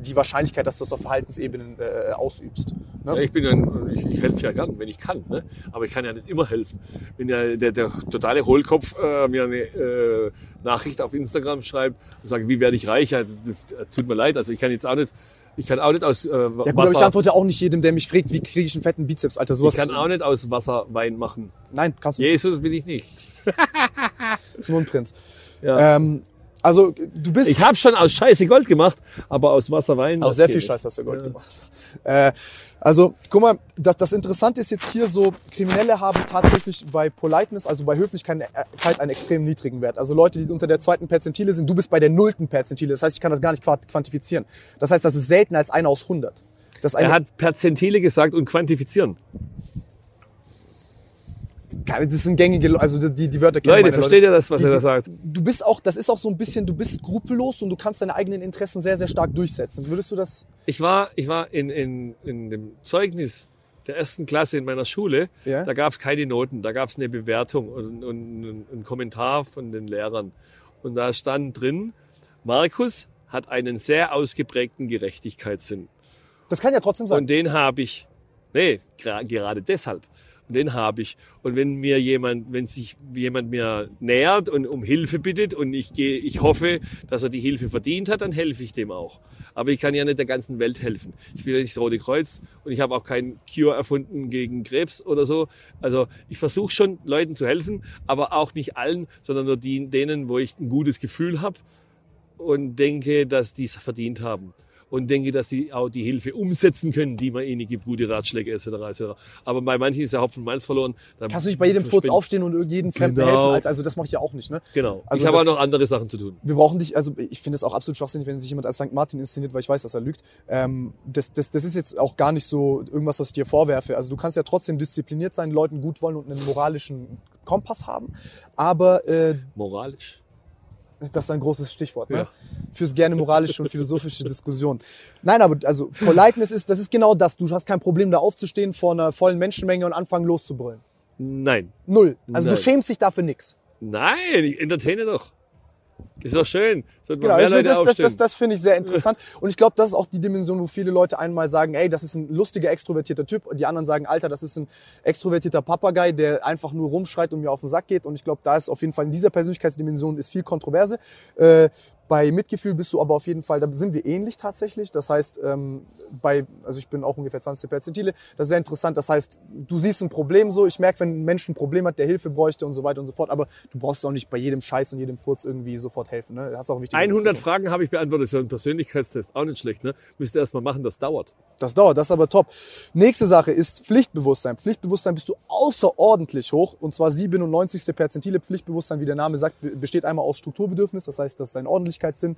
A: die Wahrscheinlichkeit, dass du das auf Verhaltensebenen äh, ausübst.
B: Ja,
A: Ne?
B: ich bin ein, ich, ich helfe ja gern, wenn ich kann, ne? aber ich kann ja nicht immer helfen. Wenn ja der, der totale Hohlkopf äh, mir eine äh, Nachricht auf Instagram schreibt und sagt, wie werde ich reich, ja, das, das, tut mir leid, also ich kann jetzt auch nicht, ich kann auch nicht aus äh,
A: Ja gut, aber ich antworte auch nicht jedem, der mich fragt, wie kriege ich einen fetten Bizeps, Alter. Sowas.
B: ich kann auch nicht aus Wasser Wein machen.
A: Nein, kannst du nicht.
B: Jesus bin ich nicht.
A: Simon Prinz.
B: Ja.
A: Ähm, also du bist...
B: Ich habe schon aus Scheiße Gold gemacht, aber aus Wasser Wein.
A: Auch
B: das
A: sehr viel
B: nicht.
A: Scheiß hast du Gold
B: Ja.
A: gemacht. Äh, also, guck mal, das, das Interessante ist jetzt hier so, Kriminelle haben tatsächlich bei Politeness, also bei Höflichkeit einen extrem niedrigen Wert. Also Leute, die unter der zweiten Perzentile sind, du bist bei der nullten Perzentile. Das heißt, ich kann das gar nicht quant- quantifizieren. Das heißt, das ist selten als einer aus 100. Das eine,
B: Er hat Perzentile gesagt und quantifizieren.
A: Das sind gängige, also die, die Wörter kennen
B: Leute, versteht ihr das, was
A: Die-
B: er da sagt?
A: Du bist auch, das ist auch so ein bisschen, du bist skrupellos und du kannst deine eigenen Interessen sehr, sehr stark durchsetzen. Würdest du das?
B: Ich war, ich war in, in, in dem Zeugnis der ersten Klasse in meiner Schule.
A: Ja.
B: Da gab es keine Noten, da gab es eine Bewertung und, und, und einen Kommentar von den Lehrern. Und da stand drin, Markus hat einen sehr ausgeprägten Gerechtigkeitssinn.
A: Das kann ja trotzdem sein.
B: Und den habe ich, nee, gerade deshalb. Und den habe ich. Und wenn mir jemand, wenn sich jemand mir nähert und um Hilfe bittet und ich gehe, ich hoffe, dass er die Hilfe verdient hat, dann helfe ich dem auch. Aber ich kann ja nicht der ganzen Welt helfen. Ich bin ja nicht das Rote Kreuz und ich habe auch kein Cure erfunden gegen Krebs oder so. Also ich versuche schon Leuten zu helfen, aber auch nicht allen, sondern nur denen, wo ich ein gutes Gefühl habe und denke, dass die es verdient haben. Und denke, dass sie auch die Hilfe umsetzen können, die man ihnen gibt, gute Ratschläge etc. etc. Aber bei manchen ist der Hopfen Malz verloren. Da
A: Kannst du nicht bei jedem Furz aufstehen und jedem Fremden
B: Genau.
A: helfen? Also das mache ich ja auch nicht, ne?
B: Genau.
A: Also
B: ich habe auch noch andere Sachen zu tun.
A: wir brauchen dich, also ich finde es auch absolut schwachsinnig, wenn sich jemand als St. Martin inszeniert, weil ich weiß, dass er lügt. Ähm, das, das, das ist jetzt auch gar nicht so irgendwas, was ich dir vorwerfe. Also du kannst ja trotzdem diszipliniert sein, Leuten gut wollen und einen moralischen Kompass haben. Aber äh,
B: Moralisch.
A: Das ist ein großes Stichwort, ne?
B: Ja.
A: Fürs gerne moralische und philosophische Diskussion. Nein, aber also Politeness ist, das ist genau das. Du hast kein Problem, da aufzustehen vor einer vollen Menschenmenge und anfangen loszubrüllen.
B: Nein.
A: Null. Also
B: Nein.
A: du schämst dich dafür nix.
B: Nein, ich entertaine doch. Ist doch schön. Sollten
A: Genau,
B: mehr Leute
A: das, das, das, das finde ich sehr interessant. Und ich glaube, das ist auch die Dimension, wo viele Leute einmal sagen, ey, das ist ein lustiger, extrovertierter Typ. Und die anderen sagen, Alter, das ist ein extrovertierter Papagei, der einfach nur rumschreit und mir auf den Sack geht. Und ich glaube, da ist auf jeden Fall in dieser Persönlichkeitsdimension ist viel Kontroverse. Äh, bei Mitgefühl bist du aber auf jeden Fall, da sind wir ähnlich tatsächlich. Das heißt, ähm, bei, also ich bin auch ungefähr 20 Perzentile. Das ist sehr interessant. Das heißt, du siehst ein Problem so. Ich merke, wenn ein Mensch ein Problem hat, der Hilfe bräuchte und so weiter und so fort. Aber du brauchst auch nicht bei jedem Scheiß und jedem Furz irgendwie sofort helfen. Ne? Das ist auch wichtig.
B: 100 Fragen habe ich beantwortet für einen Persönlichkeitstest. Auch nicht schlecht, ne? Müsst ihr erst mal machen, das dauert.
A: Das dauert, das ist aber top. Nächste Sache ist Pflichtbewusstsein. Pflichtbewusstsein bist du außerordentlich hoch. Und zwar 97. Perzentile. Pflichtbewusstsein, wie der Name sagt, be- besteht einmal aus Strukturbedürfnis. Das heißt, das ist dein Ordentlichkeitssinn.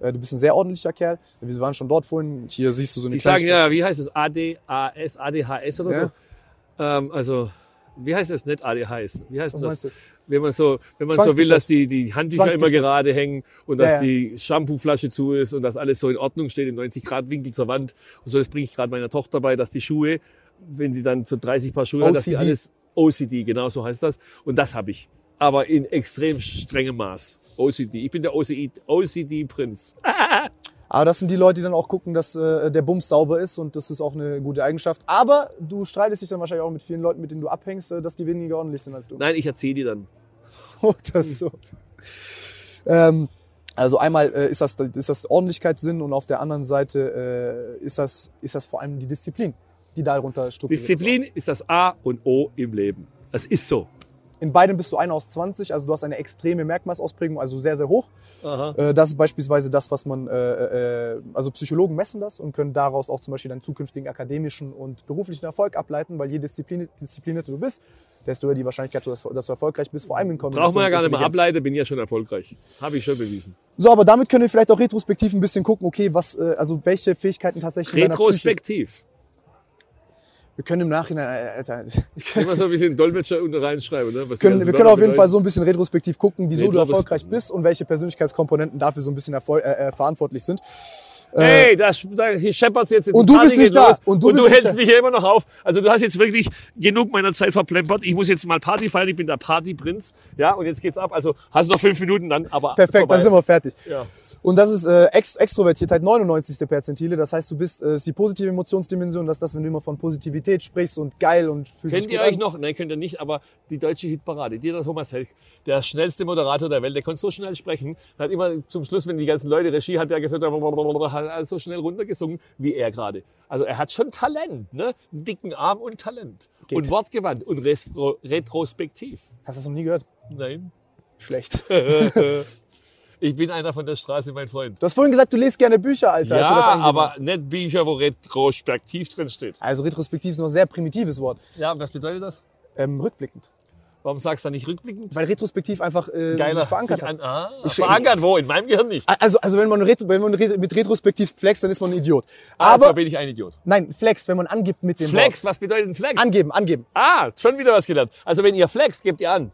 A: Äh, Du bist ein sehr ordentlicher Kerl. Wir waren schon dort vorhin. Hier siehst du so eine
B: sagen
A: Kleinigkeit.
B: ja, wie heißt es? ADAS, ADHS oder
A: Ja.
B: so? Ähm, also, wie heißt das? Nicht ADHS. Wie heißt
A: Was
B: das? Wenn man so, wenn man so will, dass die, die Handtücher immer gerade hängen und dass
A: Ja, ja.
B: die Shampooflasche zu ist und dass alles so in Ordnung steht im 90-Grad-Winkel zur Wand. Und so, das bringe ich gerade meiner Tochter bei, dass die Schuhe, wenn sie dann so 30 Paar Schuhe hat, dass die alles OCD, genau so heißt das. Und das habe ich. Aber in extrem strengem Maß. OCD. Ich bin der OCD-Prinz.
A: Aber das sind die Leute, die dann auch gucken, dass äh, der Bums sauber ist und das ist auch eine gute Eigenschaft. Aber du streitest dich dann wahrscheinlich auch mit vielen Leuten, mit denen du abhängst, äh, dass die weniger ordentlich sind als du.
B: Nein, ich erzähle die dann.
A: Oder so. Ähm, also einmal äh, ist, das, ist das Ordentlichkeitssinn und auf der anderen Seite äh, ist, das, ist das vor allem die Disziplin, die darunter strukturiert ist.
B: Disziplin ist das A und O im Leben. Das ist so.
A: In beidem bist du einer aus 20, also du hast eine extreme Merkmalsausprägung, also sehr, sehr hoch.
B: Aha.
A: Äh, das ist beispielsweise das, was man, äh, äh, also Psychologen messen das und können daraus auch zum Beispiel deinen zukünftigen akademischen und beruflichen Erfolg ableiten, weil je disziplin disziplinierter du bist, desto höher die Wahrscheinlichkeit, dass, dass du erfolgreich bist, vor allem in Kombination
B: Braucht man ja gar nicht mehr ableiten, bin ja schon erfolgreich. Habe ich schon bewiesen.
A: So, aber damit können wir vielleicht auch retrospektiv ein bisschen gucken, okay, was, also welche Fähigkeiten tatsächlich.
B: Retrospektiv.
A: Wir können im Nachhinein, äh, Alter, wir
B: Immer so ein bisschen Dolmetscher unten reinschreiben. Ne? Was
A: können,
B: ganzen
A: wir können auf jeden Fall so ein bisschen retrospektiv gucken, wieso du
B: Retros-
A: erfolgreich bist und welche Persönlichkeitskomponenten dafür so ein bisschen äh, äh, verantwortlich sind.
B: Hey, da, da hier scheppert's jetzt. jetzt
A: Und du bist nicht
B: geht
A: da.
B: los.
A: Und
B: Und
A: du
B: du,
A: bist nicht
B: hältst
A: da.
B: mich ja immer noch auf. Also du hast jetzt wirklich genug meiner Zeit verplempert. Ich muss jetzt mal Party feiern. Ich bin der Partyprinz. Ja, und jetzt geht's ab. Also hast du noch fünf Minuten dann, aber
A: Perfekt,
B: vorbei.
A: dann sind wir fertig.
B: Ja.
A: Und das ist äh, Ex Extrovertiertheit 99. Perzentile. Das heißt, du bist äh, ist die positive Emotionsdimension. Das ist das, wenn du immer von Positivität sprichst und geil und fühlst
B: Kennt ihr euch
A: an.
B: noch? Nein, könnt ihr nicht, aber die deutsche Hitparade, Dieter Thomas Helk, der schnellste Moderator der Welt, der konnte so schnell sprechen, hat immer zum Schluss, wenn die ganzen Leute Regie hat, der geführt hat, hat er so schnell runtergesungen wie er gerade. Also er hat schon Talent, ne? Einen dicken Arm und Talent.
A: Geht.
B: Und wortgewandt und retro retrospektiv.
A: Hast du das noch nie gehört?
B: Nein.
A: Schlecht.
B: Ich bin einer von der Straße, mein Freund.
A: Du hast vorhin gesagt, du liest gerne Bücher, Alter.
B: Ja, aber nicht Bücher, wo retrospektiv drin steht.
A: Also retrospektiv ist noch ein sehr primitives Wort.
B: Ja, was bedeutet das?
A: Ähm, rückblickend.
B: Warum sagst du nicht rückblickend?
A: Weil retrospektiv einfach äh,
B: Geiler.
A: sich verankert
B: sich
A: hat.
B: an, ah,
A: Ich-
B: verankert wo? In meinem Gehirn nicht.
A: Also, also wenn man, retro, wenn man mit retrospektiv flext, dann ist man ein Idiot.
B: Aber
A: Aber,
B: bin ich ein Idiot.
A: nein, flext, wenn man angibt mit dem
B: Flex, was bedeutet ein Flex?
A: Angeben, angeben.
B: Ah, schon wieder was gelernt. Also wenn ihr flext, gebt ihr an.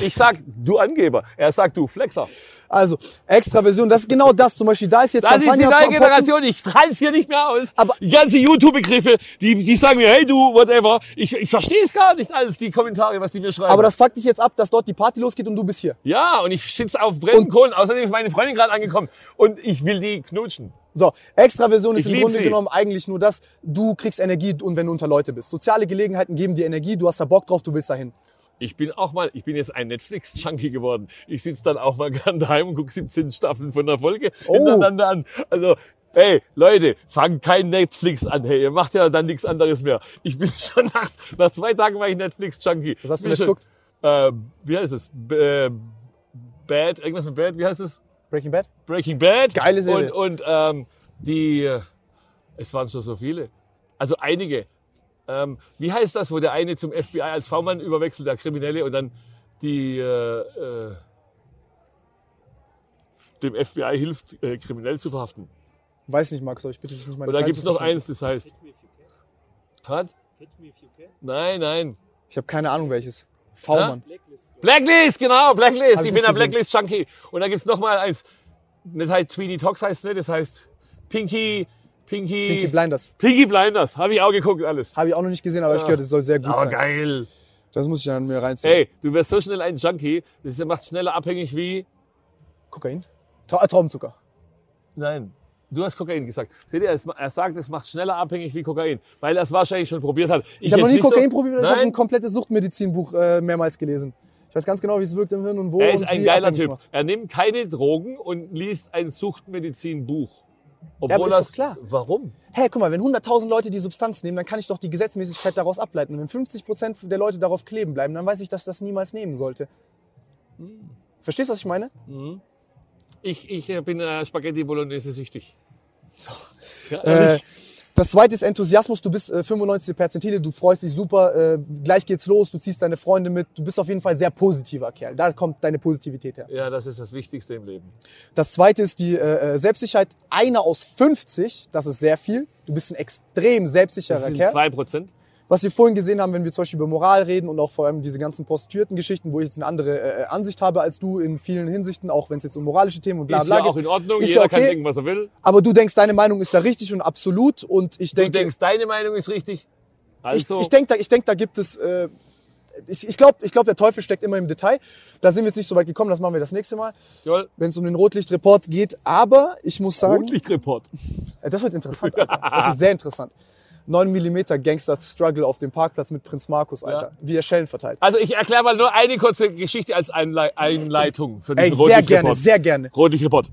B: Ich sag, du Angeber. Er sagt, du Flexer.
A: Also, Extraversion, das ist genau das. Zum Beispiel, da ist jetzt
B: Das ist die neue. Generation. Ich trans hier nicht mehr aus.
A: Aber-
B: die ganzen YouTube-Begriffe, die, die sagen mir, hey du, whatever. Ich, ich verstehe es gar nicht alles, die Kommentare, was die mir schreiben.
A: Aber das fuckt dich jetzt ab, dass dort die Party losgeht und du bist hier.
B: ja, und ich sitze auf brennenden Kohlen. Außerdem ist meine Freundin gerade angekommen. Und ich will die knutschen.
A: So, Extraversion ist
B: Ich
A: im Grunde
B: sie.
A: genommen eigentlich nur das, du kriegst Energie und wenn du unter Leute bist. Soziale Gelegenheiten geben dir Energie, du hast da Bock drauf, du willst dahin.
B: Ich bin auch mal, ich bin jetzt ein Netflix-Junkie geworden. Ich sitze dann auch mal gern daheim und gucke 17 Staffeln von der Folge
A: Oh.
B: hintereinander an. Also, hey, Leute, fangt kein Netflix an. Hey, ihr macht ja dann nichts anderes mehr. Ich bin schon nach, nach zwei Tagen war ich Netflix-Junkie.
A: Was hast du geguckt?
B: Äh, wie heißt es? B äh, Bad, irgendwas mit Bad, wie heißt es?
A: Breaking Bad?
B: Breaking Bad.
A: Geile Serie.
B: Und, und ähm, die, es waren schon so viele. Also einige. Ähm, wie heißt das, wo der eine zum FBI als V-Mann überwechselt, der Kriminelle, und dann die äh, äh, dem FBI hilft, äh, kriminell zu verhaften.
A: Weiß nicht, Max, aber ich bitte dich nicht meine
B: Und da gibt's
A: zu
B: noch eins, das heißt. Hat? Nein, nein.
A: Ich habe keine Ahnung welches. V-Mann.
B: Blacklist, genau, Blacklist.
A: Hab ich
B: Ich bin ein. Blacklist-Junkie. Und da gibt's noch mal eins. Das heißt Tweety Talks heißt nicht, das heißt Pinky, Pinky,
A: Peaky Blinders.
B: Pinky Blinders. Habe ich auch geguckt, alles.
A: Habe ich auch noch nicht gesehen, aber ich gehört, es soll sehr gut
B: Aber
A: sein.
B: geil.
A: Das muss ich dann mir reinziehen.
B: Ey, du wirst so schnell ein Junkie, das macht schneller abhängig wie.
A: Kokain? Tra äh, Traubenzucker.
B: Nein. Du hast Kokain gesagt. Seht ihr, er sagt, es macht schneller abhängig wie Kokain, weil er es wahrscheinlich schon probiert hat.
A: Ich habe noch nie Kokain
B: so,
A: probiert, ich habe ein
B: Nein,
A: komplettes Suchtmedizinbuch äh, mehrmals gelesen. Ich weiß ganz genau, wie es wirkt im Hirn und wo.
B: er ist ein geiler Typ.
A: macht.
B: Er nimmt keine Drogen und liest ein Suchtmedizinbuch. Obwohl
A: aber ist
B: das,
A: doch klar.
B: Warum?
A: Hey, guck mal, wenn 100.000 Leute die Substanz nehmen, dann kann ich doch die Gesetzmäßigkeit daraus ableiten. Und wenn 50% der Leute darauf kleben bleiben, dann weiß ich, dass das niemals nehmen sollte. Verstehst du, was ich meine?
B: Ich, ich äh, bin äh, Spaghetti Bolognese süchtig. Ja,
A: Äh. Das zweite ist Enthusiasmus. Du bist äh, 95 Perzentile, du freust dich super, äh, gleich geht's los, du ziehst deine Freunde mit. Du bist auf jeden Fall sehr positiver Kerl. Da kommt deine Positivität her.
B: ja, das ist das Wichtigste im Leben.
A: Das zweite ist die äh, äh, Selbstsicherheit. Einer aus 50, das ist sehr viel. Du bist ein extrem
B: Das
A: selbstsicherer
B: sind
A: Kerl.
B: zwei Prozent.
A: Was wir vorhin gesehen haben, wenn wir zum Beispiel über Moral reden und auch vor allem diese ganzen Prostituierten-Geschichten, wo ich jetzt eine andere äh, Ansicht habe als du in vielen Hinsichten, auch wenn es jetzt um moralische Themen und bla
B: Ist
A: bla
B: ja
A: geht.
B: auch in Ordnung.
A: Ist
B: Jeder
A: ja
B: kann
A: okay.
B: denken, was er will.
A: Aber du denkst, deine Meinung ist da richtig und absolut und ich
B: Du
A: denke,
B: denkst, deine Meinung ist richtig.
A: ich,
B: Also,
A: ich denke, da, ich denk, da gibt es, äh, ich, ich glaube, ich glaub, der Teufel steckt immer im Detail. Da sind wir jetzt nicht so weit gekommen, das machen wir das nächste Mal, wenn es um den Rotlichtreport geht. Aber ich muss sagen,
B: Rotlichtreport.
A: das wird interessant, Alter. Das wird sehr interessant. 9 mm Gangster Struggle auf dem Parkplatz mit Prinz Markus, Alter. Wie er Schellen verteilt.
B: Also ich erkläre mal nur eine kurze Geschichte als Einlei Einleitung für
A: Ey,
B: diesen
A: sehr gerne,
B: Rotlichtreport.
A: sehr gerne.
B: Rotlichtreport.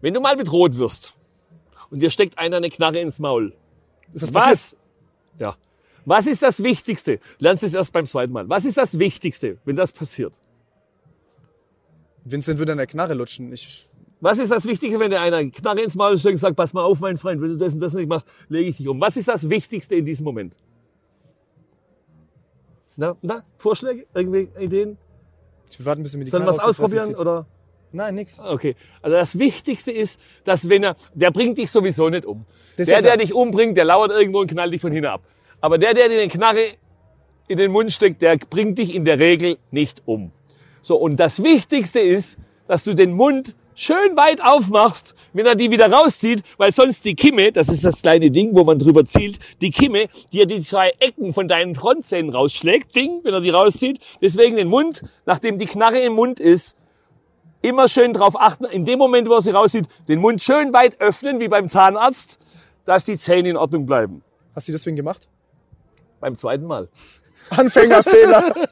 B: Wenn du mal mit Rot wirst und dir steckt einer eine Knarre ins Maul,
A: Ist das passiert?
B: was? Ja. Was ist das Wichtigste? Lernst es erst beim zweiten Mal. Was ist das Wichtigste, wenn das passiert?
A: Vincent würde an der Knarre lutschen. Ich,
B: Was ist das Wichtige, wenn dir einer eine Knarre ins Maul steckt und sagt, pass mal auf, mein Freund, wenn du das und das nicht machst, lege ich dich um. Was ist das Wichtigste in diesem Moment? Na, na, Vorschläge? Irgendwie Ideen?
A: ich will warten, bis er mir die
B: Sollen wir was ausprobieren? Oder?
A: Nein, nix.
B: Okay. Also das Wichtigste ist, dass wenn er, der bringt dich sowieso nicht um.
A: Das
B: Der,
A: ja
B: der dich umbringt, der lauert irgendwo und knallt dich von hinten ab. Aber der, der dir eine Knarre in den Mund steckt, der bringt dich in der Regel nicht um. So, und das Wichtigste ist, dass du den Mund schön weit aufmachst, wenn er die wieder rauszieht, weil sonst die Kimme, das ist das kleine Ding, wo man drüber zielt, die Kimme, die er die zwei Ecken von deinen Frontzähnen rausschlägt, Ding, wenn er die rauszieht, deswegen den Mund, nachdem die Knarre im Mund ist, immer schön drauf achten, in dem Moment, wo er sie rauszieht, den Mund schön weit öffnen, wie beim Zahnarzt, dass die Zähne in Ordnung bleiben.
A: Hast du deswegen gemacht?
B: Beim zweiten Mal.
A: Anfängerfehler.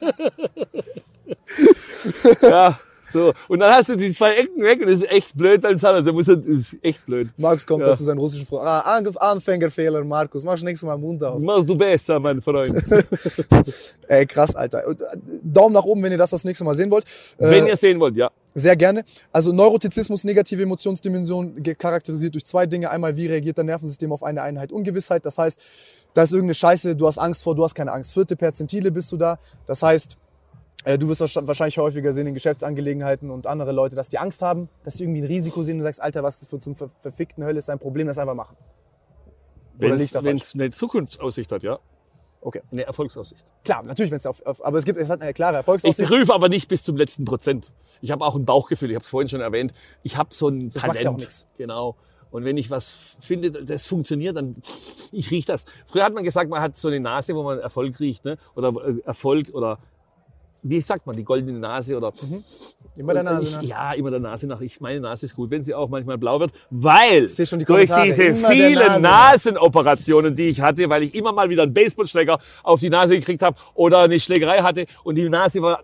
B: Ja, so. Und dann hast du die zwei Ecken weg und das ist echt blöd beim Zahnarzt. Da muss er, das ist echt blöd.
A: Markus kommt
B: Ja.
A: dazu seinen russischen Freund. Ah, An- Anfängerfehler, Markus. Mach nächstes Mal Mund auf.
B: Machst du besser, mein Freund.
A: Ey, krass, Alter. Äh, Daumen nach oben, wenn ihr das das nächste Mal sehen wollt. Äh,
B: Wenn ihr sehen wollt, ja.
A: Sehr gerne. Also Neurotizismus, negative Emotionsdimension, charakterisiert durch zwei Dinge. Einmal, wie reagiert dein Nervensystem auf eine Einheit Ungewissheit. Das heißt, da ist irgendeine Scheiße, du hast Angst vor, du hast keine Angst. Vierte Perzentile bist du da. Das heißt, äh, du wirst das wahrscheinlich häufiger sehen in Geschäftsangelegenheiten und andere Leute, dass die Angst haben, dass die irgendwie ein Risiko sehen und du sagst, Alter, was für zum ver verfickten Hölle ist dein Problem, das einfach machen. Oder liegt da
B: Wenn es eine Zukunftsaussicht hat, ja.
A: Okay.
B: Eine Erfolgsaussicht.
A: Klar, natürlich, wenn es auf, auf, aber es gibt, es hat eine klare
B: Ich
A: Erfolgsaussicht.
B: prüfe aber nicht bis zum letzten Prozent. Ich habe auch ein Bauchgefühl, ich habe es vorhin schon erwähnt. Ich habe so ein
A: Das
B: Talent.
A: macht ja auch nix.
B: Genau. Und wenn ich was finde, das funktioniert, dann ich riech das. Früher hat man gesagt, man hat so eine Nase, wo man Erfolg riecht, ne? Oder äh, Erfolg oder wie sagt man, die goldene Nase oder
A: Immer der Nase
B: ich,
A: nach.
B: Ja, immer der Nase nach. Ich meine Nase ist gut, wenn sie auch manchmal blau wird, weil
A: die
B: durch diese
A: Immer
B: vielen
A: Nase.
B: Nasenoperationen, die ich hatte, weil ich immer mal wieder einen Baseballschläger auf die Nase gekriegt habe oder eine Schlägerei hatte und die Nase war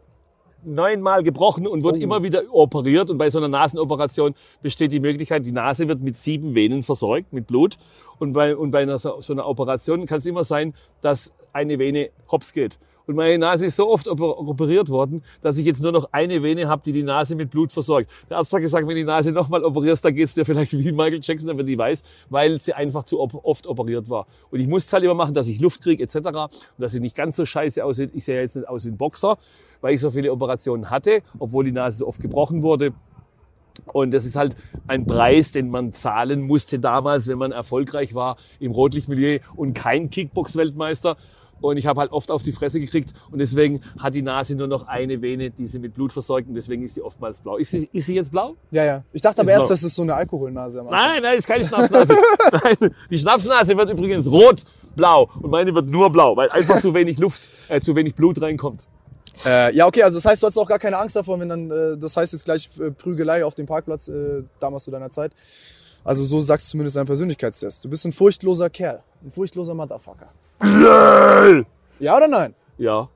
B: neunmal gebrochen und
A: Oh.
B: wurde immer wieder operiert. Und bei so einer Nasenoperation besteht die Möglichkeit, die Nase wird mit sieben Venen versorgt, mit Blut. Und bei, und bei einer, so einer Operation kann es immer sein, dass eine Vene hops geht. Und meine Nase ist so oft oper- operiert worden, dass ich jetzt nur noch eine Vene habe, die die Nase mit Blut versorgt. Der Arzt hat gesagt, wenn die Nase nochmal operierst, dann geht's dir vielleicht wie Michael Jackson, aber die weiß, weil sie einfach zu oft operiert war. Und ich muss es halt immer machen, dass ich Luft kriege etc. Und dass sie nicht ganz so scheiße aussieht. Ich sehe jetzt nicht aus wie ein Boxer, weil ich so viele Operationen hatte, obwohl die Nase so oft gebrochen wurde. Und das ist halt ein Preis, den man zahlen musste damals, wenn man erfolgreich war im Rotlichtmilieu und kein Kickbox-Weltmeister. Und ich habe halt oft auf die Fresse gekriegt und deswegen hat die Nase nur noch eine Vene, die sie mit Blut versorgt und deswegen ist die oftmals blau. Ist sie, ist sie jetzt blau?
A: Ja, ja. Ich dachte aber
B: Ist
A: erst,
B: noch-
A: das ist so eine Alkoholnase.
B: Nein, nein, ist keine Schnapsnase. nein, die Schnapsnase wird übrigens rot-blau und meine wird nur blau, weil einfach zu wenig Luft, äh, zu wenig Blut reinkommt.
A: Äh, ja, okay, also das heißt, du hattest auch gar keine Angst davor, wenn dann, äh, das heißt jetzt gleich äh, Prügelei auf dem Parkplatz, äh, damals zu deiner Zeit. Also so sagst du zumindest dein Persönlichkeitstest. Du bist ein furchtloser Kerl. Ein furchtloser Motherfucker. Ja oder nein?
B: Ja.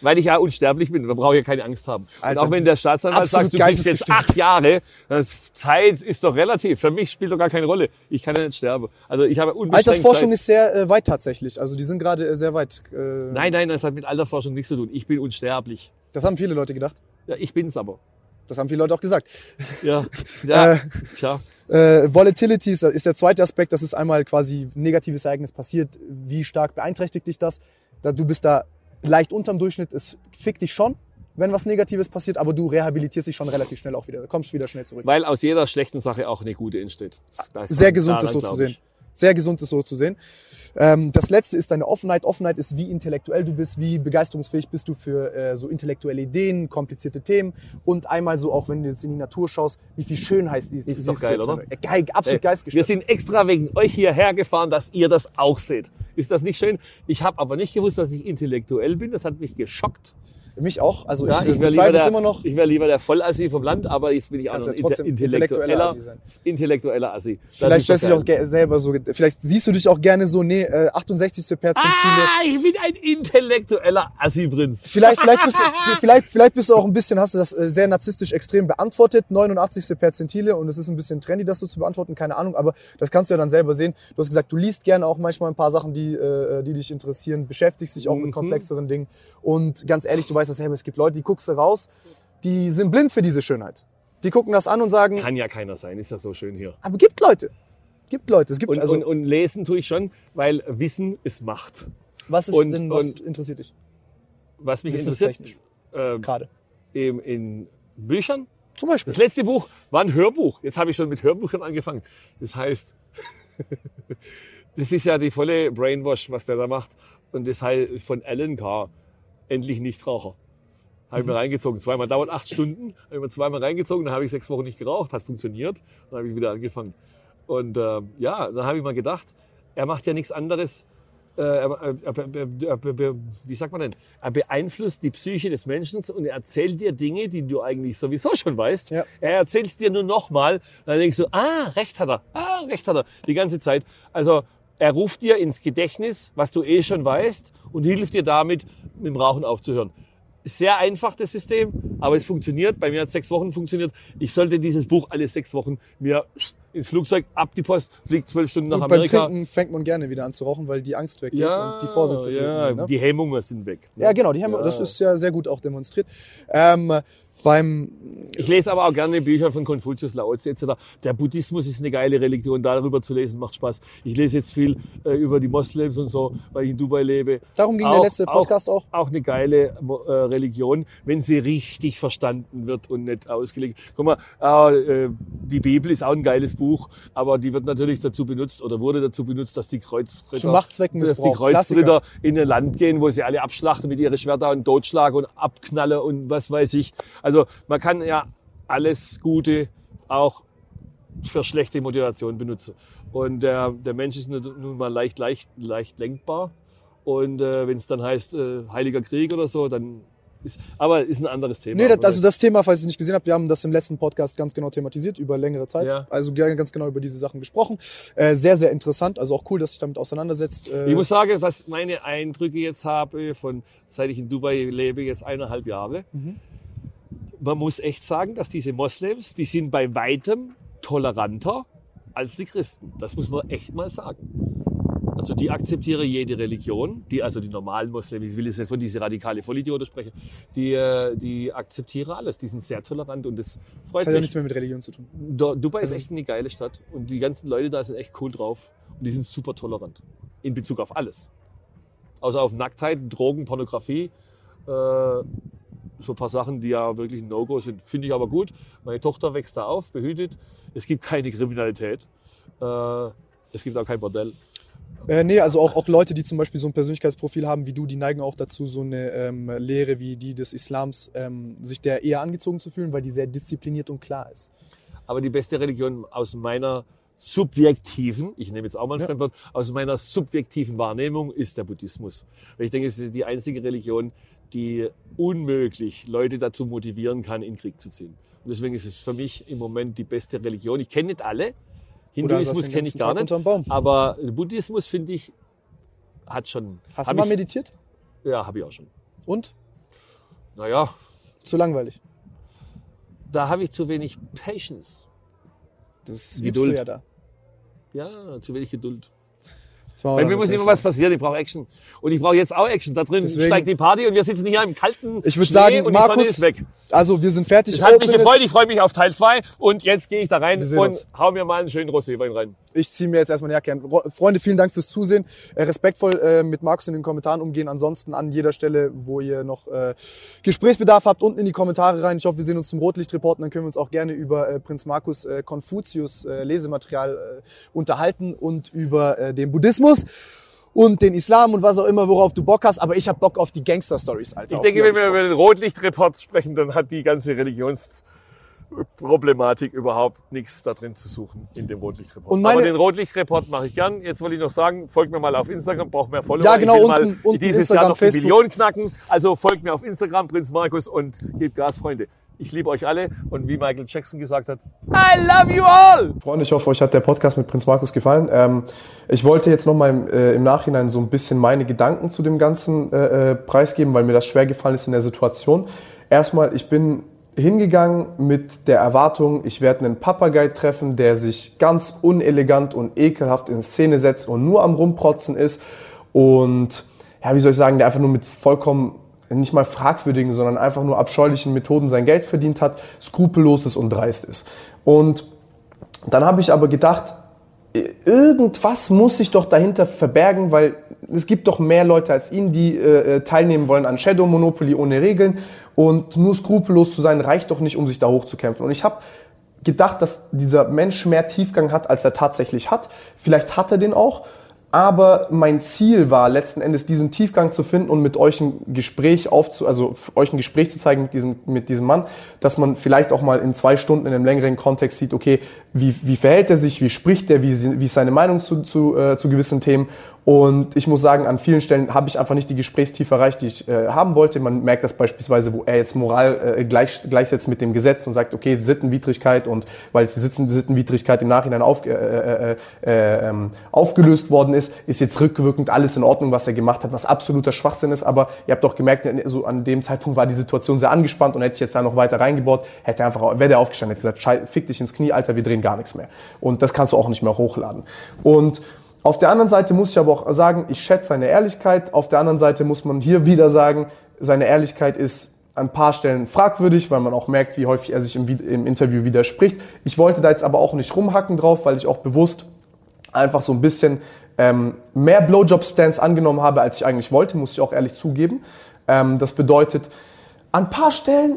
B: Weil ich ja unsterblich bin, da brauche ich ja keine Angst haben.
A: Alter,
B: und auch wenn der Staatsanwalt sagt, du kriegst jetzt acht Jahre, das Zeit ist doch relativ. Für mich spielt doch gar keine Rolle. Ich kann ja nicht sterben. Also ich habe unbeschränkt
A: Altersforschung
B: Zeit.
A: ist sehr äh, weit tatsächlich. Also die sind gerade äh, sehr weit. Äh,
B: Nein, nein, das hat mit Altersforschung nichts zu tun. Ich bin unsterblich.
A: Das haben viele Leute gedacht.
B: Ja, ich bin's aber.
A: Das haben viele Leute auch gesagt.
B: Ja, ja,
A: Äh,
B: klar.
A: Äh, Volatility ist, der zweite Aspekt. Das ist einmal quasi negatives Ereignis passiert. Wie stark beeinträchtigt dich das? Da, du bist da leicht unterm Durchschnitt. Es fickt dich schon, wenn was Negatives passiert, aber du rehabilitierst dich schon relativ schnell auch wieder. Du kommst wieder schnell zurück.
B: Weil aus jeder schlechten Sache auch eine gute entsteht.
A: Sehr gesund, das so zu
B: ich.
A: Sehr gesund, das so zu sehen. Ähm, das letzte ist deine Offenheit. Offenheit ist, wie intellektuell du bist, wie begeisterungsfähig bist du für äh, so intellektuelle Ideen, komplizierte Themen und einmal so auch, wenn du jetzt in die Natur schaust, wie viel Schönheit siehst.
B: Ist
A: siehst
B: doch geil, oder?
A: Äh, Geil, absolut
B: Ey, Wir
A: geistgestört.
B: sind extra wegen euch hierher gefahren, dass ihr das auch seht. Ist das nicht schön? Ich habe aber nicht gewusst, dass ich intellektuell bin. Das hat mich geschockt.
A: Mich auch. Also
B: Ja,
A: ich,
B: ich wäre
A: bezweifle es immer noch.
B: ich wär lieber der Vollassi vom Land, aber jetzt bin ich auch noch
A: ja
B: ein inter-
A: intellektueller
B: intellektueller,
A: Assi sein.
B: intellektueller Assi. Das
A: Vielleicht stellst du dich auch selber so, vielleicht siehst du dich auch gerne so, nee, äh, 68. Perzentile.
B: Ah, ich bin ein intellektueller Assi-Prinz.
A: Vielleicht, vielleicht, bist du, vielleicht, vielleicht bist du auch ein bisschen, hast du das äh, sehr narzisstisch extrem beantwortet, 89. Perzentile und es ist ein bisschen trendy, das so zu beantworten, keine Ahnung, aber das kannst du ja dann selber sehen. Du hast gesagt, du liest gerne auch manchmal ein paar Sachen, die, äh, die dich interessieren, beschäftigst dich auch mit
B: Mhm.
A: komplexeren Dingen und ganz ehrlich, du weißt das selber, es gibt Leute, die guckst du raus, die sind blind für diese Schönheit. Die gucken das an und sagen,
B: Kann ja keiner sein, ist ja so schön hier.
A: aber gibt Leute. Gibt Leute. Es gibt
B: Und,
A: also,
B: und, und lesen tue ich schon, weil Wissen ist Macht.
A: was ist
B: und-
A: denn, was
B: und-
A: interessiert dich?
B: Was mich interessiert,
A: Wissenstechnisch.
B: äh,
A: Gerade.
B: in, in Büchern,
A: Zum Beispiel.
B: Das letzte Buch war ein Hörbuch. Jetzt habe ich schon mit Hörbüchern angefangen. Das heißt, das ist ja die volle Brainwash, was der da macht. Und das heißt von Alan Carr, endlich Nichtraucher. Habe ich mir reingezogen. Zweimal dauert acht Stunden. Habe ich mir zweimal reingezogen. Dann habe ich sechs Wochen nicht geraucht. Hat funktioniert. Dann habe ich wieder angefangen. Und äh, ja, dann habe ich mal gedacht, er macht ja nichts anderes. Äh, er, er, er, er, er, er, wie sagt man denn? Er beeinflusst die Psyche des Menschen und er erzählt dir Dinge, die du eigentlich sowieso schon weißt.
A: Ja.
B: Er erzählt es dir nur nochmal. Dann denkst du, ah, recht hat er. Ah, recht hat er. Die ganze Zeit. Also er ruft dir ins Gedächtnis, was du eh schon weißt und hilft dir damit, mit dem Rauchen aufzuhören. Sehr einfach das System, aber es funktioniert. Bei mir hat es sechs Wochen funktioniert. Ich sollte dieses Buch alle sechs Wochen mir ins Flugzeug ab die Post, fliegt zwölf Stunden nach
A: Und beim
B: Amerika.
A: Trinken fängt man gerne wieder an zu rauchen, weil die Angst weggeht
B: Ja,
A: und die Vorsätze
B: ja,
A: fehlen, ne?
B: die Hemmungen sind weg.
A: Ja, genau, die Hemmung,
B: Ja.
A: das ist ja sehr gut auch demonstriert. Ähm, beim,
B: Ich lese aber auch gerne Bücher von Konfuzius, Lao Tse etc. Der Buddhismus ist eine geile Religion, darüber zu lesen macht Spaß. Ich lese jetzt viel äh, über die Moslems und so, weil ich in Dubai lebe.
A: darum ging der letzte Podcast auch.
B: Auch eine geile äh, Religion, wenn sie richtig verstanden wird und nicht ausgelegt. Guck mal, äh, äh, die Bibel ist auch ein geiles Buch, aber die wird natürlich dazu benutzt oder wurde dazu benutzt, dass die Kreuzritter,
A: Zu Machtzwecken
B: dass die. Kreuzritter in ein Land gehen, wo sie alle abschlachten mit ihren Schwerter und totschlagen und abknallen und was weiß ich. Also man kann ja alles Gute auch für schlechte Motivation benutzen. Und der, der Mensch ist nun mal leicht, leicht, leicht lenkbar. Und äh, wenn es dann heißt äh, Heiliger Krieg oder so, dann ist, aber ist ein anderes Thema.
A: Nee, das, also das Thema, falls ihr es nicht gesehen habt, wir haben das im letzten Podcast ganz genau thematisiert, über längere Zeit.
B: Ja.
A: Also ganz genau über diese Sachen gesprochen. Äh, sehr, sehr interessant. Also auch cool, dass sich damit auseinandersetzt. Äh,
B: Ich muss sagen, was meine Eindrücke jetzt habe, von seit ich in Dubai lebe, jetzt eineinhalb Jahre, man muss echt sagen, dass diese Moslems, die sind bei weitem toleranter als die Christen. Das muss man echt mal sagen. Also die akzeptiere jede Religion, die, also die normalen Muslime, ich will jetzt nicht von diese radikale Vollidioten sprechen, die, äh, die akzeptiere alles, die sind sehr tolerant und das freut
A: Das hat ja
B: mich.
A: nichts mehr mit Religion zu tun.
B: Du- Dubai ist
A: Also-
B: echt eine geile Stadt und die ganzen Leute da sind echt cool drauf und die sind super tolerant in Bezug auf alles. Außer auf Nacktheit, Drogen, Pornografie, äh, so ein paar Sachen, die ja wirklich ein No-Go sind. Finde ich aber gut. Meine Tochter wächst da auf, behütet. Es gibt keine Kriminalität. Äh, es gibt auch kein Bordell.
A: Äh, nee, also auch, auch Leute, die zum Beispiel so ein Persönlichkeitsprofil haben wie du, die neigen auch dazu, so eine ähm, Lehre wie die des Islams, ähm, sich der eher angezogen zu fühlen, weil die sehr diszipliniert und klar ist.
B: Aber die beste Religion aus meiner subjektiven, ich nehme jetzt auch mal ein
A: Ja.
B: Fremdwort, aus meiner subjektiven Wahrnehmung ist der Buddhismus. Weil ich denke, es ist die einzige Religion, die unmöglich Leute dazu motivieren kann, in Krieg zu ziehen. Und deswegen ist es für mich im Moment die beste Religion. Ich kenne nicht alle. Hinduismus kenne ich gar
A: Tag
B: nicht. Aber Buddhismus finde ich, hat schon.
A: Hast du mal
B: ich,
A: meditiert?
B: Ja, habe ich auch schon.
A: Und?
B: Naja,
A: Zu langweilig.
B: da habe ich zu wenig Patience.
A: Das
B: Geduld.
A: du ja da.
B: Ja, zu wenig Geduld. Bei mir muss immer was passieren. Ich brauche Action. Und ich brauche jetzt auch Action. Da drin
A: Deswegen-
B: steigt die Party und wir sitzen hier im kalten
A: Ich würd
B: Schnee
A: sagen, Markus,
B: ist weg.
A: Mal. Also, wir sind fertig.
B: Es hat mich gefreut. Ich freue mich auf Teil 2 und jetzt gehe ich da rein und
A: uns.
B: hau mir mal einen schönen Roséwein rein.
A: Ich ziehe mir jetzt erstmal eine Jacke an. Freunde, vielen Dank fürs Zusehen. Äh, respektvoll äh, mit Markus in den Kommentaren umgehen. Ansonsten an jeder Stelle, wo ihr noch äh, Gesprächsbedarf habt, unten in die Kommentare rein. Ich hoffe, wir sehen uns zum Rotlichtreport. Dann können wir uns auch gerne über äh, Prinz Markus äh, Konfuzius äh, Lesematerial unterhalten und über den Buddhismus und den Islam und was auch immer, worauf du Bock hast. Aber ich habe Bock auf die Gangster-Stories, Alter.
B: Ich denke, wenn wir über den Rotlichtreport sprechen, dann hat die ganze Religionsproblematik überhaupt nichts da drin zu suchen in dem Rotlichtreport. Aber den Rotlichtreport mache ich gern. Jetzt wollte ich noch sagen, folgt mir mal auf Instagram, braucht mehr Follower.
A: Ja, genau,
B: ich will mal
A: unten- unten
B: dieses
A: Instagram,
B: Jahr noch die
A: Facebook.
B: Millionen knacken. Also folgt mir auf Instagram, Prinz Markus und gebt Gas, Freunde. Ich liebe euch alle und wie Michael Jackson gesagt hat, I love you all!
A: Freunde, ich hoffe, euch hat der Podcast mit Prinz Markus gefallen. Ähm, ich wollte jetzt nochmal im, äh, im Nachhinein so ein bisschen meine Gedanken zu dem Ganzen äh, äh, preisgeben, weil mir das schwer gefallen ist in der Situation. Erstmal, ich bin hingegangen mit der Erwartung, ich werde einen Papagei treffen, der sich ganz unelegant und ekelhaft in Szene setzt und nur am Rumprotzen ist und, ja, wie soll ich sagen, der einfach nur mit vollkommen nicht mal fragwürdigen, sondern einfach nur abscheulichen Methoden sein Geld verdient hat, skrupellos ist und dreist ist. Und dann habe ich aber gedacht, irgendwas muss sich doch dahinter verbergen, weil es gibt doch mehr Leute als ihn, die äh, teilnehmen wollen an Shadow Monopoly ohne Regeln. Und nur skrupellos zu sein reicht doch nicht, um sich da hochzukämpfen. Und ich habe gedacht, dass dieser Mensch mehr Tiefgang hat, als er tatsächlich hat. Vielleicht hat er den auch. Aber mein Ziel war letzten Endes diesen Tiefgang zu finden und mit euch ein Gespräch aufzu, also euch ein Gespräch zu zeigen mit diesem, mit diesem Mann, dass man vielleicht auch mal in zwei Stunden in einem längeren Kontext sieht, okay, wie, wie verhält er sich, wie spricht er, wie, wie ist seine Meinung zu, zu, äh, zu gewissen Themen. Und ich muss sagen, an vielen Stellen habe ich einfach nicht die Gesprächstiefe erreicht, die ich äh, haben wollte. Man merkt das beispielsweise, wo er jetzt Moral äh, gleich, gleichsetzt mit dem Gesetz und sagt, okay, Sittenwidrigkeit und weil die Sitten, Sittenwidrigkeit im Nachhinein auf, äh, äh, äh, ähm, aufgelöst worden ist, ist jetzt rückwirkend alles in Ordnung, was er gemacht hat, was absoluter Schwachsinn ist. Aber ihr habt doch gemerkt, so an dem Zeitpunkt war die Situation sehr angespannt und hätte ich jetzt da noch weiter reingebaut, hätte er einfach, wäre der aufgestanden, hätte gesagt, fick dich ins Knie, Alter, wir drehen gar nichts mehr. Und das kannst du auch nicht mehr hochladen. Und auf der anderen Seite muss ich aber auch sagen, ich schätze seine Ehrlichkeit. Auf der anderen Seite muss man hier wieder sagen, seine Ehrlichkeit ist an ein paar Stellen fragwürdig, weil man auch merkt, wie häufig er sich im, im Interview widerspricht. Ich wollte da jetzt aber auch nicht rumhacken drauf, weil ich auch bewusst einfach so ein bisschen ähm, mehr Blowjob-Stance angenommen habe, als ich eigentlich wollte, muss ich auch ehrlich zugeben. Ähm, das bedeutet, an paar Stellen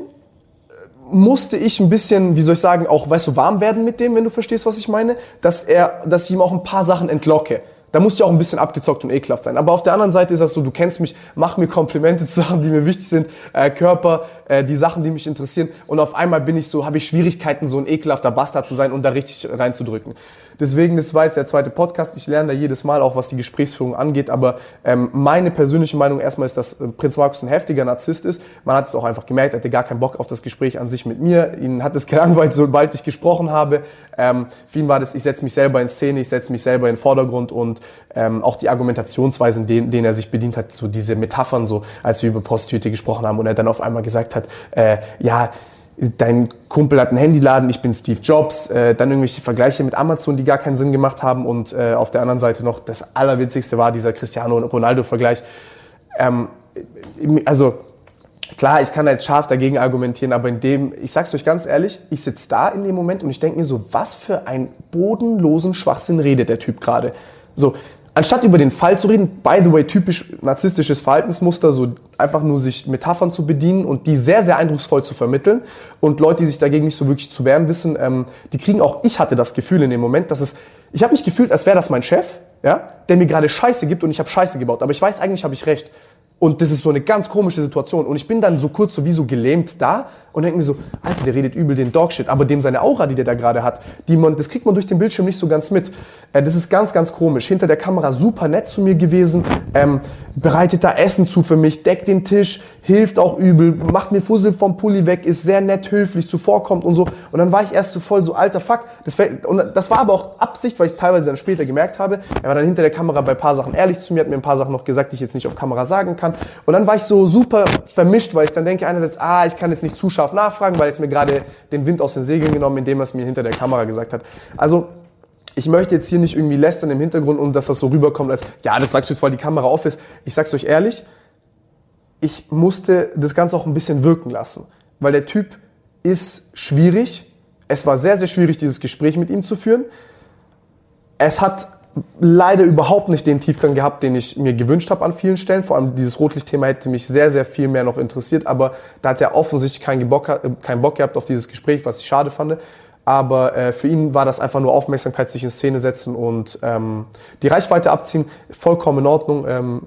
A: musste ich ein bisschen, wie soll ich sagen, auch, weißt du, warm werden mit dem, wenn du verstehst, was ich meine, dass er, dass ich ihm auch ein paar Sachen entlocke. Da musste ich auch ein bisschen abgezockt und ekelhaft sein. Aber auf der anderen Seite ist das so, du kennst mich, mach mir Komplimente zu Sachen, die mir wichtig sind, äh, Körper, äh, die Sachen, die mich interessieren. Und auf einmal bin ich so, habe ich Schwierigkeiten, so ein ekelhafter Bastard zu sein und da richtig reinzudrücken. Deswegen, das war jetzt der zweite Podcast. Ich lerne da jedes Mal auch, was die Gesprächsführung angeht. Aber ähm, meine persönliche Meinung erstmal ist, dass äh, Prinz Markus ein heftiger Narzisst ist. Man hat es auch einfach gemerkt, er hatte gar keinen Bock auf das Gespräch an sich mit mir. Ihn hat es gelangweilt, sobald ich gesprochen habe. Ähm, für ihn war das, ich setze mich selber in Szene, ich setze mich selber in den Vordergrund und ähm, auch die Argumentationsweisen, denen, denen er sich bedient hat, so diese Metaphern, so als wir über Prostituierte gesprochen haben und er dann auf einmal gesagt hat, äh, ja, dein Kumpel hat einen Handyladen, ich bin Steve Jobs, äh, dann irgendwelche Vergleiche mit Amazon, die gar keinen Sinn gemacht haben und äh, auf der anderen Seite noch das Allerwitzigste war dieser Cristiano Ronaldo-Vergleich. Ähm, also klar, ich kann da jetzt scharf dagegen argumentieren, aber in dem, ich sag's euch ganz ehrlich, ich sitze da in dem Moment und ich denke mir so, was für ein bodenlosen Schwachsinn redet der Typ gerade. So, anstatt über den Fall zu reden, by the way, typisch narzisstisches Verhaltensmuster, so einfach nur sich Metaphern zu bedienen und die sehr, sehr eindrucksvoll zu vermitteln. Und Leute, die sich dagegen nicht so wirklich zu wehren wissen, ähm, die kriegen auch, ich hatte das Gefühl in dem Moment, dass es, ich habe mich gefühlt, als wäre das mein Chef, ja, der mir gerade Scheiße gibt und ich habe Scheiße gebaut. Aber ich weiß, eigentlich habe ich recht. Und das ist so eine ganz komische Situation. Und ich bin dann so kurz so wie so gelähmt da und denke mir so, Alter, der redet übel den Dogshit. Aber dem seine Aura, die der da gerade hat, die man, das kriegt man durch den Bildschirm nicht so ganz mit. Äh, das ist ganz, ganz komisch. Hinter der Kamera super nett zu mir gewesen, ähm, bereitet da Essen zu für mich, deckt den Tisch, hilft auch übel, macht mir Fussel vom Pulli weg, ist sehr nett, höflich, zuvorkommt und so. Und dann war ich erst so voll so, alter Fuck. Das, und das war aber auch Absicht, weil ich es teilweise dann später gemerkt habe. Er war dann hinter der Kamera bei ein paar Sachen ehrlich zu mir, hat mir ein paar Sachen noch gesagt, die ich jetzt nicht auf Kamera sagen kann. Und dann war ich so super vermischt, weil ich dann denke einerseits, ah, ich kann jetzt nicht zu scharf nachfragen, weil jetzt mir gerade den Wind aus den Segeln genommen, indem er es mir hinter der Kamera gesagt hat. Also ich möchte jetzt hier nicht irgendwie lästern im Hintergrund und dass das so rüberkommt als, ja, das sagst du jetzt, weil die Kamera auf ist. Ich sag's euch ehrlich, ich musste das Ganze auch ein bisschen wirken lassen, weil der Typ ist schwierig. Es war sehr, sehr schwierig, dieses Gespräch mit ihm zu führen. Es hat leider überhaupt nicht den Tiefgang gehabt, den ich mir gewünscht habe an vielen Stellen. Vor allem dieses Rotlichtthema hätte mich sehr, sehr viel mehr noch interessiert, aber da hat er offensichtlich keinen Bock, äh, keinen Bock gehabt auf dieses Gespräch, was ich schade fand. Aber äh, für ihn war das einfach nur Aufmerksamkeit, sich in Szene setzen und ähm, die Reichweite abziehen. Vollkommen in Ordnung. Ähm,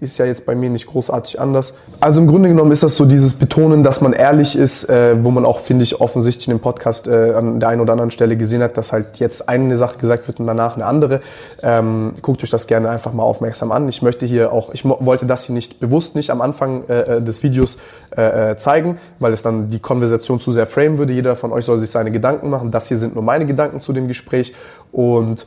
A: ist ja jetzt bei mir nicht großartig anders. Also im Grunde genommen ist das so dieses Betonen, dass man ehrlich ist, äh, wo man auch, finde ich, offensichtlich in dem Podcast äh, an der einen oder anderen Stelle gesehen hat, dass halt jetzt eine Sache gesagt wird und danach eine andere. Ähm, guckt euch das gerne einfach mal aufmerksam an. Ich möchte hier auch, ich wollte das hier nicht bewusst nicht am Anfang äh, äh, des Videos äh, äh, zeigen, weil es dann die Konversation zu sehr frame würde. Jeder von euch soll sich seine Gedanken machen. Das hier sind nur meine Gedanken zu dem Gespräch und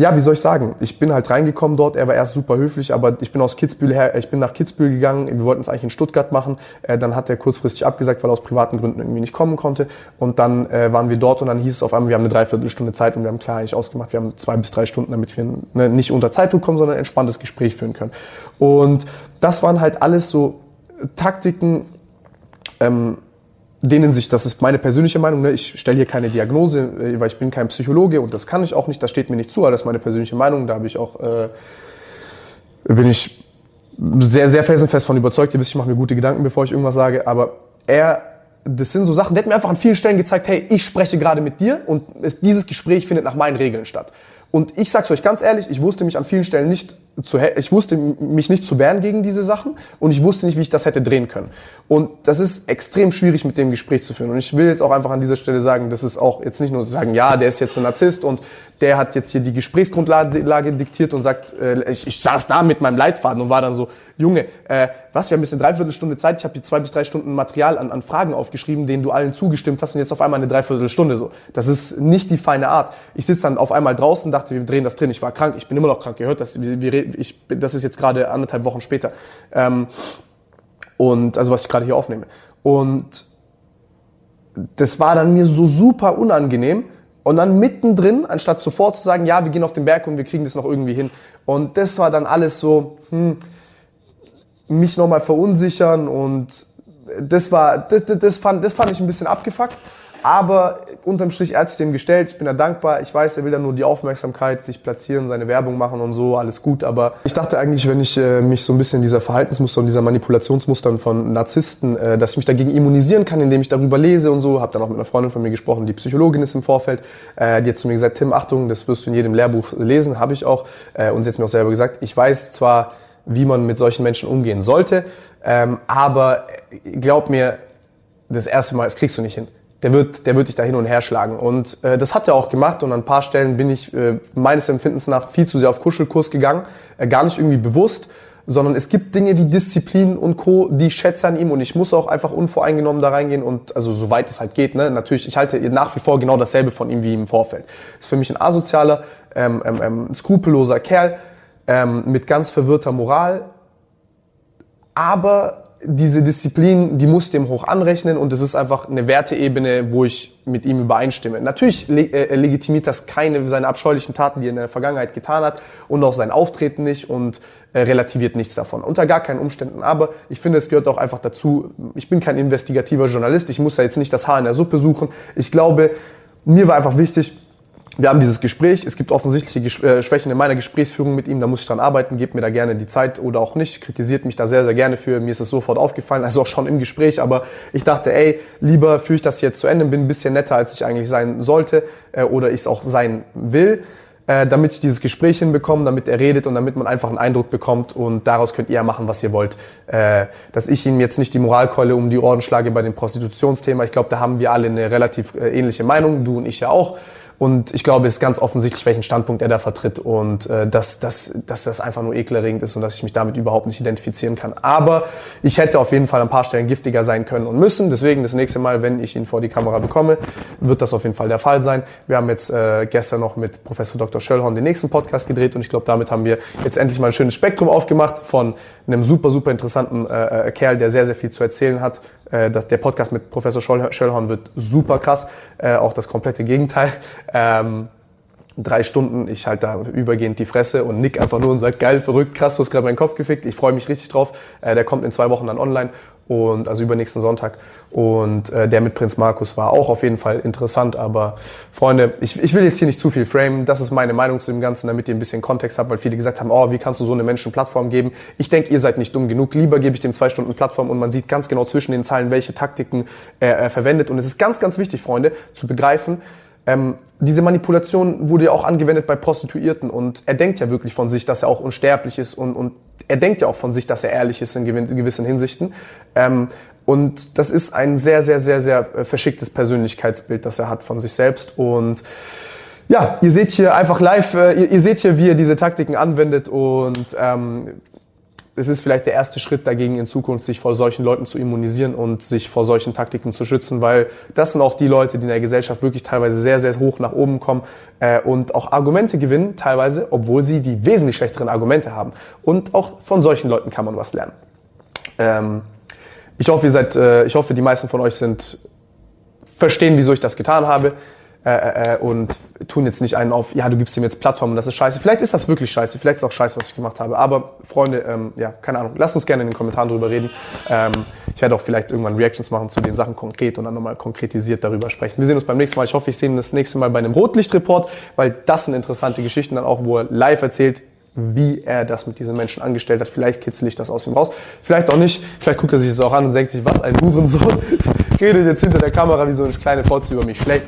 A: ja, wie soll ich sagen? Ich bin halt reingekommen dort. Er war erst super höflich, aber ich bin aus Kitzbühel her, ich bin nach Kitzbühel gegangen. Wir wollten es eigentlich in Stuttgart machen. Äh, dann hat er kurzfristig abgesagt, weil er aus privaten Gründen irgendwie nicht kommen konnte. Und dann äh, waren wir dort und dann hieß es auf einmal, wir haben eine Dreiviertelstunde Zeit und wir haben klar eigentlich ausgemacht, wir haben zwei bis drei Stunden, damit wir ne, nicht unter Zeitdruck kommen, sondern ein entspanntes Gespräch führen können. Und das waren halt alles so Taktiken, ähm, denen sich, das ist meine persönliche Meinung, ne, ich stelle hier keine Diagnose, äh, weil ich bin kein Psychologe und das kann ich auch nicht, das steht mir nicht zu, aber das ist meine persönliche Meinung, da habe ich auch, äh, bin ich sehr, sehr felsenfest von überzeugt, ihr wisst, ich mache mir gute Gedanken, bevor ich irgendwas sage, aber er, das sind so Sachen, der hat mir einfach an vielen Stellen gezeigt, hey, ich spreche gerade mit dir und es, dieses Gespräch findet nach meinen Regeln statt. Und ich sag's euch ganz ehrlich, ich wusste mich an vielen Stellen nicht zu, ich wusste mich nicht zu wehren gegen diese Sachen und ich wusste nicht, wie ich das hätte drehen können. Und das ist extrem schwierig mit dem Gespräch zu führen. Und ich will jetzt auch einfach an dieser Stelle sagen, das ist auch jetzt nicht nur zu sagen, ja, der ist jetzt ein Narzisst und der hat jetzt hier die Gesprächsgrundlage diktiert und sagt, äh, ich, ich saß da mit meinem Leitfaden und war dann so, Junge, äh, was, wir haben jetzt eine Dreiviertelstunde Zeit, ich habe hier zwei bis drei Stunden Material an, an Fragen aufgeschrieben, denen du allen zugestimmt hast und jetzt auf einmal eine Dreiviertelstunde so. Das ist nicht die feine Art. Ich sitze dann auf einmal draußen, dachte, wir drehen das drin, ich war krank, ich bin immer noch krank, ihr hört das, wir, wir, ich, das ist jetzt gerade anderthalb Wochen später. Ähm, und also was ich gerade hier aufnehme. Und das war dann mir so super unangenehm. Und dann mittendrin, anstatt sofort zu sagen, ja, wir gehen auf den Berg und wir kriegen das noch irgendwie hin. Und das war dann alles so, hm, mich nochmal verunsichern und das war, das, das, fand, das fand ich ein bisschen abgefuckt. Aber unterm Strich, hat sich dem gestellt. Ich bin da dankbar. Ich weiß, er will da nur die Aufmerksamkeit, sich platzieren, seine Werbung machen und so, alles gut. Aber ich dachte eigentlich, wenn ich äh, mich so ein bisschen dieser Verhaltensmuster und dieser Manipulationsmustern von Narzissten, äh, dass ich mich dagegen immunisieren kann, indem ich darüber lese und so. Habe dann auch mit einer Freundin von mir gesprochen, die Psychologin ist im Vorfeld. Äh, die hat zu mir gesagt, Tim, Achtung, das wirst du in jedem Lehrbuch lesen, habe ich auch. Äh, und sie hat mir auch selber gesagt, ich weiß zwar, wie man mit solchen Menschen umgehen sollte, ähm, aber glaub mir, das erste Mal, das kriegst du nicht hin der wird, der wird dich da hin und her schlagen. Und äh, das hat er auch gemacht. Und an ein paar Stellen bin ich äh, meines Empfindens nach viel zu sehr auf Kuschelkurs gegangen. Äh, gar nicht irgendwie bewusst, sondern es gibt Dinge wie Disziplin und Co., die ich schätze an ihm. Und ich muss auch einfach unvoreingenommen da reingehen. Und also soweit es halt geht, ne? natürlich, ich halte nach wie vor genau dasselbe von ihm wie im Vorfeld. Ist für mich ein asozialer, ähm, ähm, ähm, skrupelloser Kerl ähm, mit ganz verwirrter Moral. Aber diese Disziplin, die muss dem hoch anrechnen und es ist einfach eine Werteebene, wo ich mit ihm übereinstimme. Natürlich le äh, legitimiert das keine seine abscheulichen Taten, die er in der Vergangenheit getan hat und auch sein Auftreten nicht und äh, relativiert nichts davon. Unter gar keinen Umständen. Aber ich finde, es gehört auch einfach dazu. Ich bin kein investigativer Journalist. Ich muss ja jetzt nicht das Haar in der Suppe suchen. Ich glaube, mir war einfach wichtig, wir haben dieses Gespräch. Es gibt offensichtliche äh, Schwächen in meiner Gesprächsführung mit ihm. Da muss ich dran arbeiten. Gebt mir da gerne die Zeit oder auch nicht. Kritisiert mich da sehr, sehr gerne für. Mir ist es sofort aufgefallen, also auch schon im Gespräch. Aber ich dachte, ey, lieber führe ich das jetzt zu Ende, bin ein bisschen netter, als ich eigentlich sein sollte äh, oder ich es auch sein will. Äh, damit ich dieses Gespräch hinbekomme, damit er redet und damit man einfach einen Eindruck bekommt und daraus könnt ihr ja machen, was ihr wollt. Dass ich ihm jetzt nicht die Moralkeule um die Ohren schlage bei dem Prostitutionsthema. Ich glaube, da haben wir alle eine relativ äh, ähnliche Meinung, du und ich ja auch. Und ich glaube, es ist ganz offensichtlich, welchen Standpunkt er da vertritt und äh, dass, dass, dass das einfach nur ekelerregend ist und dass ich mich damit überhaupt nicht identifizieren kann. Aber ich hätte auf jeden Fall an ein paar Stellen giftiger sein können und müssen. Deswegen das nächste Mal, wenn ich ihn vor die Kamera bekomme, wird das auf jeden Fall der Fall sein. Wir haben jetzt äh, gestern noch mit Professor Dr. Schöllhorn den nächsten Podcast gedreht und ich glaube, damit haben wir jetzt endlich mal ein schönes Spektrum aufgemacht von einem super, super interessanten äh, äh, Kerl, der sehr, sehr viel zu erzählen hat. Äh, das, der Podcast mit Professor Schöllhorn wird super krass, äh, auch das komplette Gegenteil. Ähm, drei Stunden, ich halte da übergehend die Fresse und nick einfach nur und sage, geil, verrückt, krass, du hast gerade meinen Kopf gefickt. Ich freue mich richtig drauf. Äh, der kommt in zwei Wochen dann online und also übernächsten Sonntag. Und äh, der mit Prinz Markus war auch auf jeden Fall interessant. Aber Freunde, ich, ich will jetzt hier nicht zu viel framen. Das ist meine Meinung zu dem Ganzen, damit ihr ein bisschen Kontext habt, weil viele gesagt haben, oh, wie kannst du so einem Menschen Plattform geben? Ich denke, ihr seid nicht dumm genug. Lieber gebe ich dem zwei Stunden Plattform und man sieht ganz genau zwischen den Zeilen, welche Taktiken er, er verwendet. Und es ist ganz, ganz wichtig, Freunde, zu begreifen, ähm, diese Manipulation wurde ja auch angewendet bei Prostituierten und er denkt ja wirklich von sich, dass er auch unsterblich ist und, und er denkt ja auch von sich, dass er ehrlich ist in gewissen Hinsichten. Ähm, und das ist ein sehr, sehr, sehr, sehr äh, verschicktes Persönlichkeitsbild, das er hat von sich selbst und ja, ihr seht hier einfach live, äh, ihr, ihr seht hier, wie er diese Taktiken anwendet und ähm, es ist vielleicht der erste Schritt dagegen in Zukunft, sich vor solchen Leuten zu immunisieren und sich vor solchen Taktiken zu schützen, weil das sind auch die Leute, die in der Gesellschaft wirklich teilweise sehr, sehr hoch nach oben kommen äh, und auch Argumente gewinnen, teilweise, obwohl sie die wesentlich schlechteren Argumente haben. Und auch von solchen Leuten kann man was lernen. Ähm, ich hoffe, ihr seid, äh, ich hoffe, die meisten von euch sind verstehen, wieso ich das getan habe äh, äh, und tun jetzt nicht einen auf, ja, du gibst ihm jetzt Plattform und das ist scheiße. Vielleicht ist das wirklich scheiße, vielleicht ist auch scheiße, was ich gemacht habe. Aber Freunde, ähm, ja, keine Ahnung, lasst uns gerne in den Kommentaren drüber reden. Ähm, ich werde auch vielleicht irgendwann Reactions machen zu den Sachen konkret und dann nochmal konkretisiert darüber sprechen. Wir sehen uns beim nächsten Mal. Ich hoffe, ich sehe ihn das nächste Mal bei einem Rotlichtreport, weil das sind interessante Geschichten dann auch, wo er live erzählt, wie er das mit diesen Menschen angestellt hat. Vielleicht kitzel ich das aus ihm raus. Vielleicht auch nicht. Vielleicht guckt er sich das auch an und denkt sich, was ein Hurensohn. Redet jetzt hinter der Kamera wie so eine kleine Fotze über mich schlecht.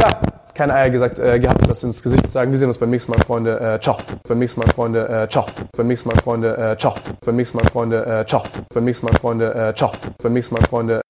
A: Ja, keine Eier gesagt, äh, gehabt, das ins Gesicht zu sagen. Wir sehen uns beim nächsten Mal, Freunde. Äh, ciao. Beim nächsten Mal, Freunde. Äh, ciao. Beim nächsten Mal, Freunde. Äh, ciao. Beim nächsten Mal, Freunde. Äh, ciao. Beim nächsten Mal, Freunde. Äh, ciao. Beim nächsten Mal, Freunde.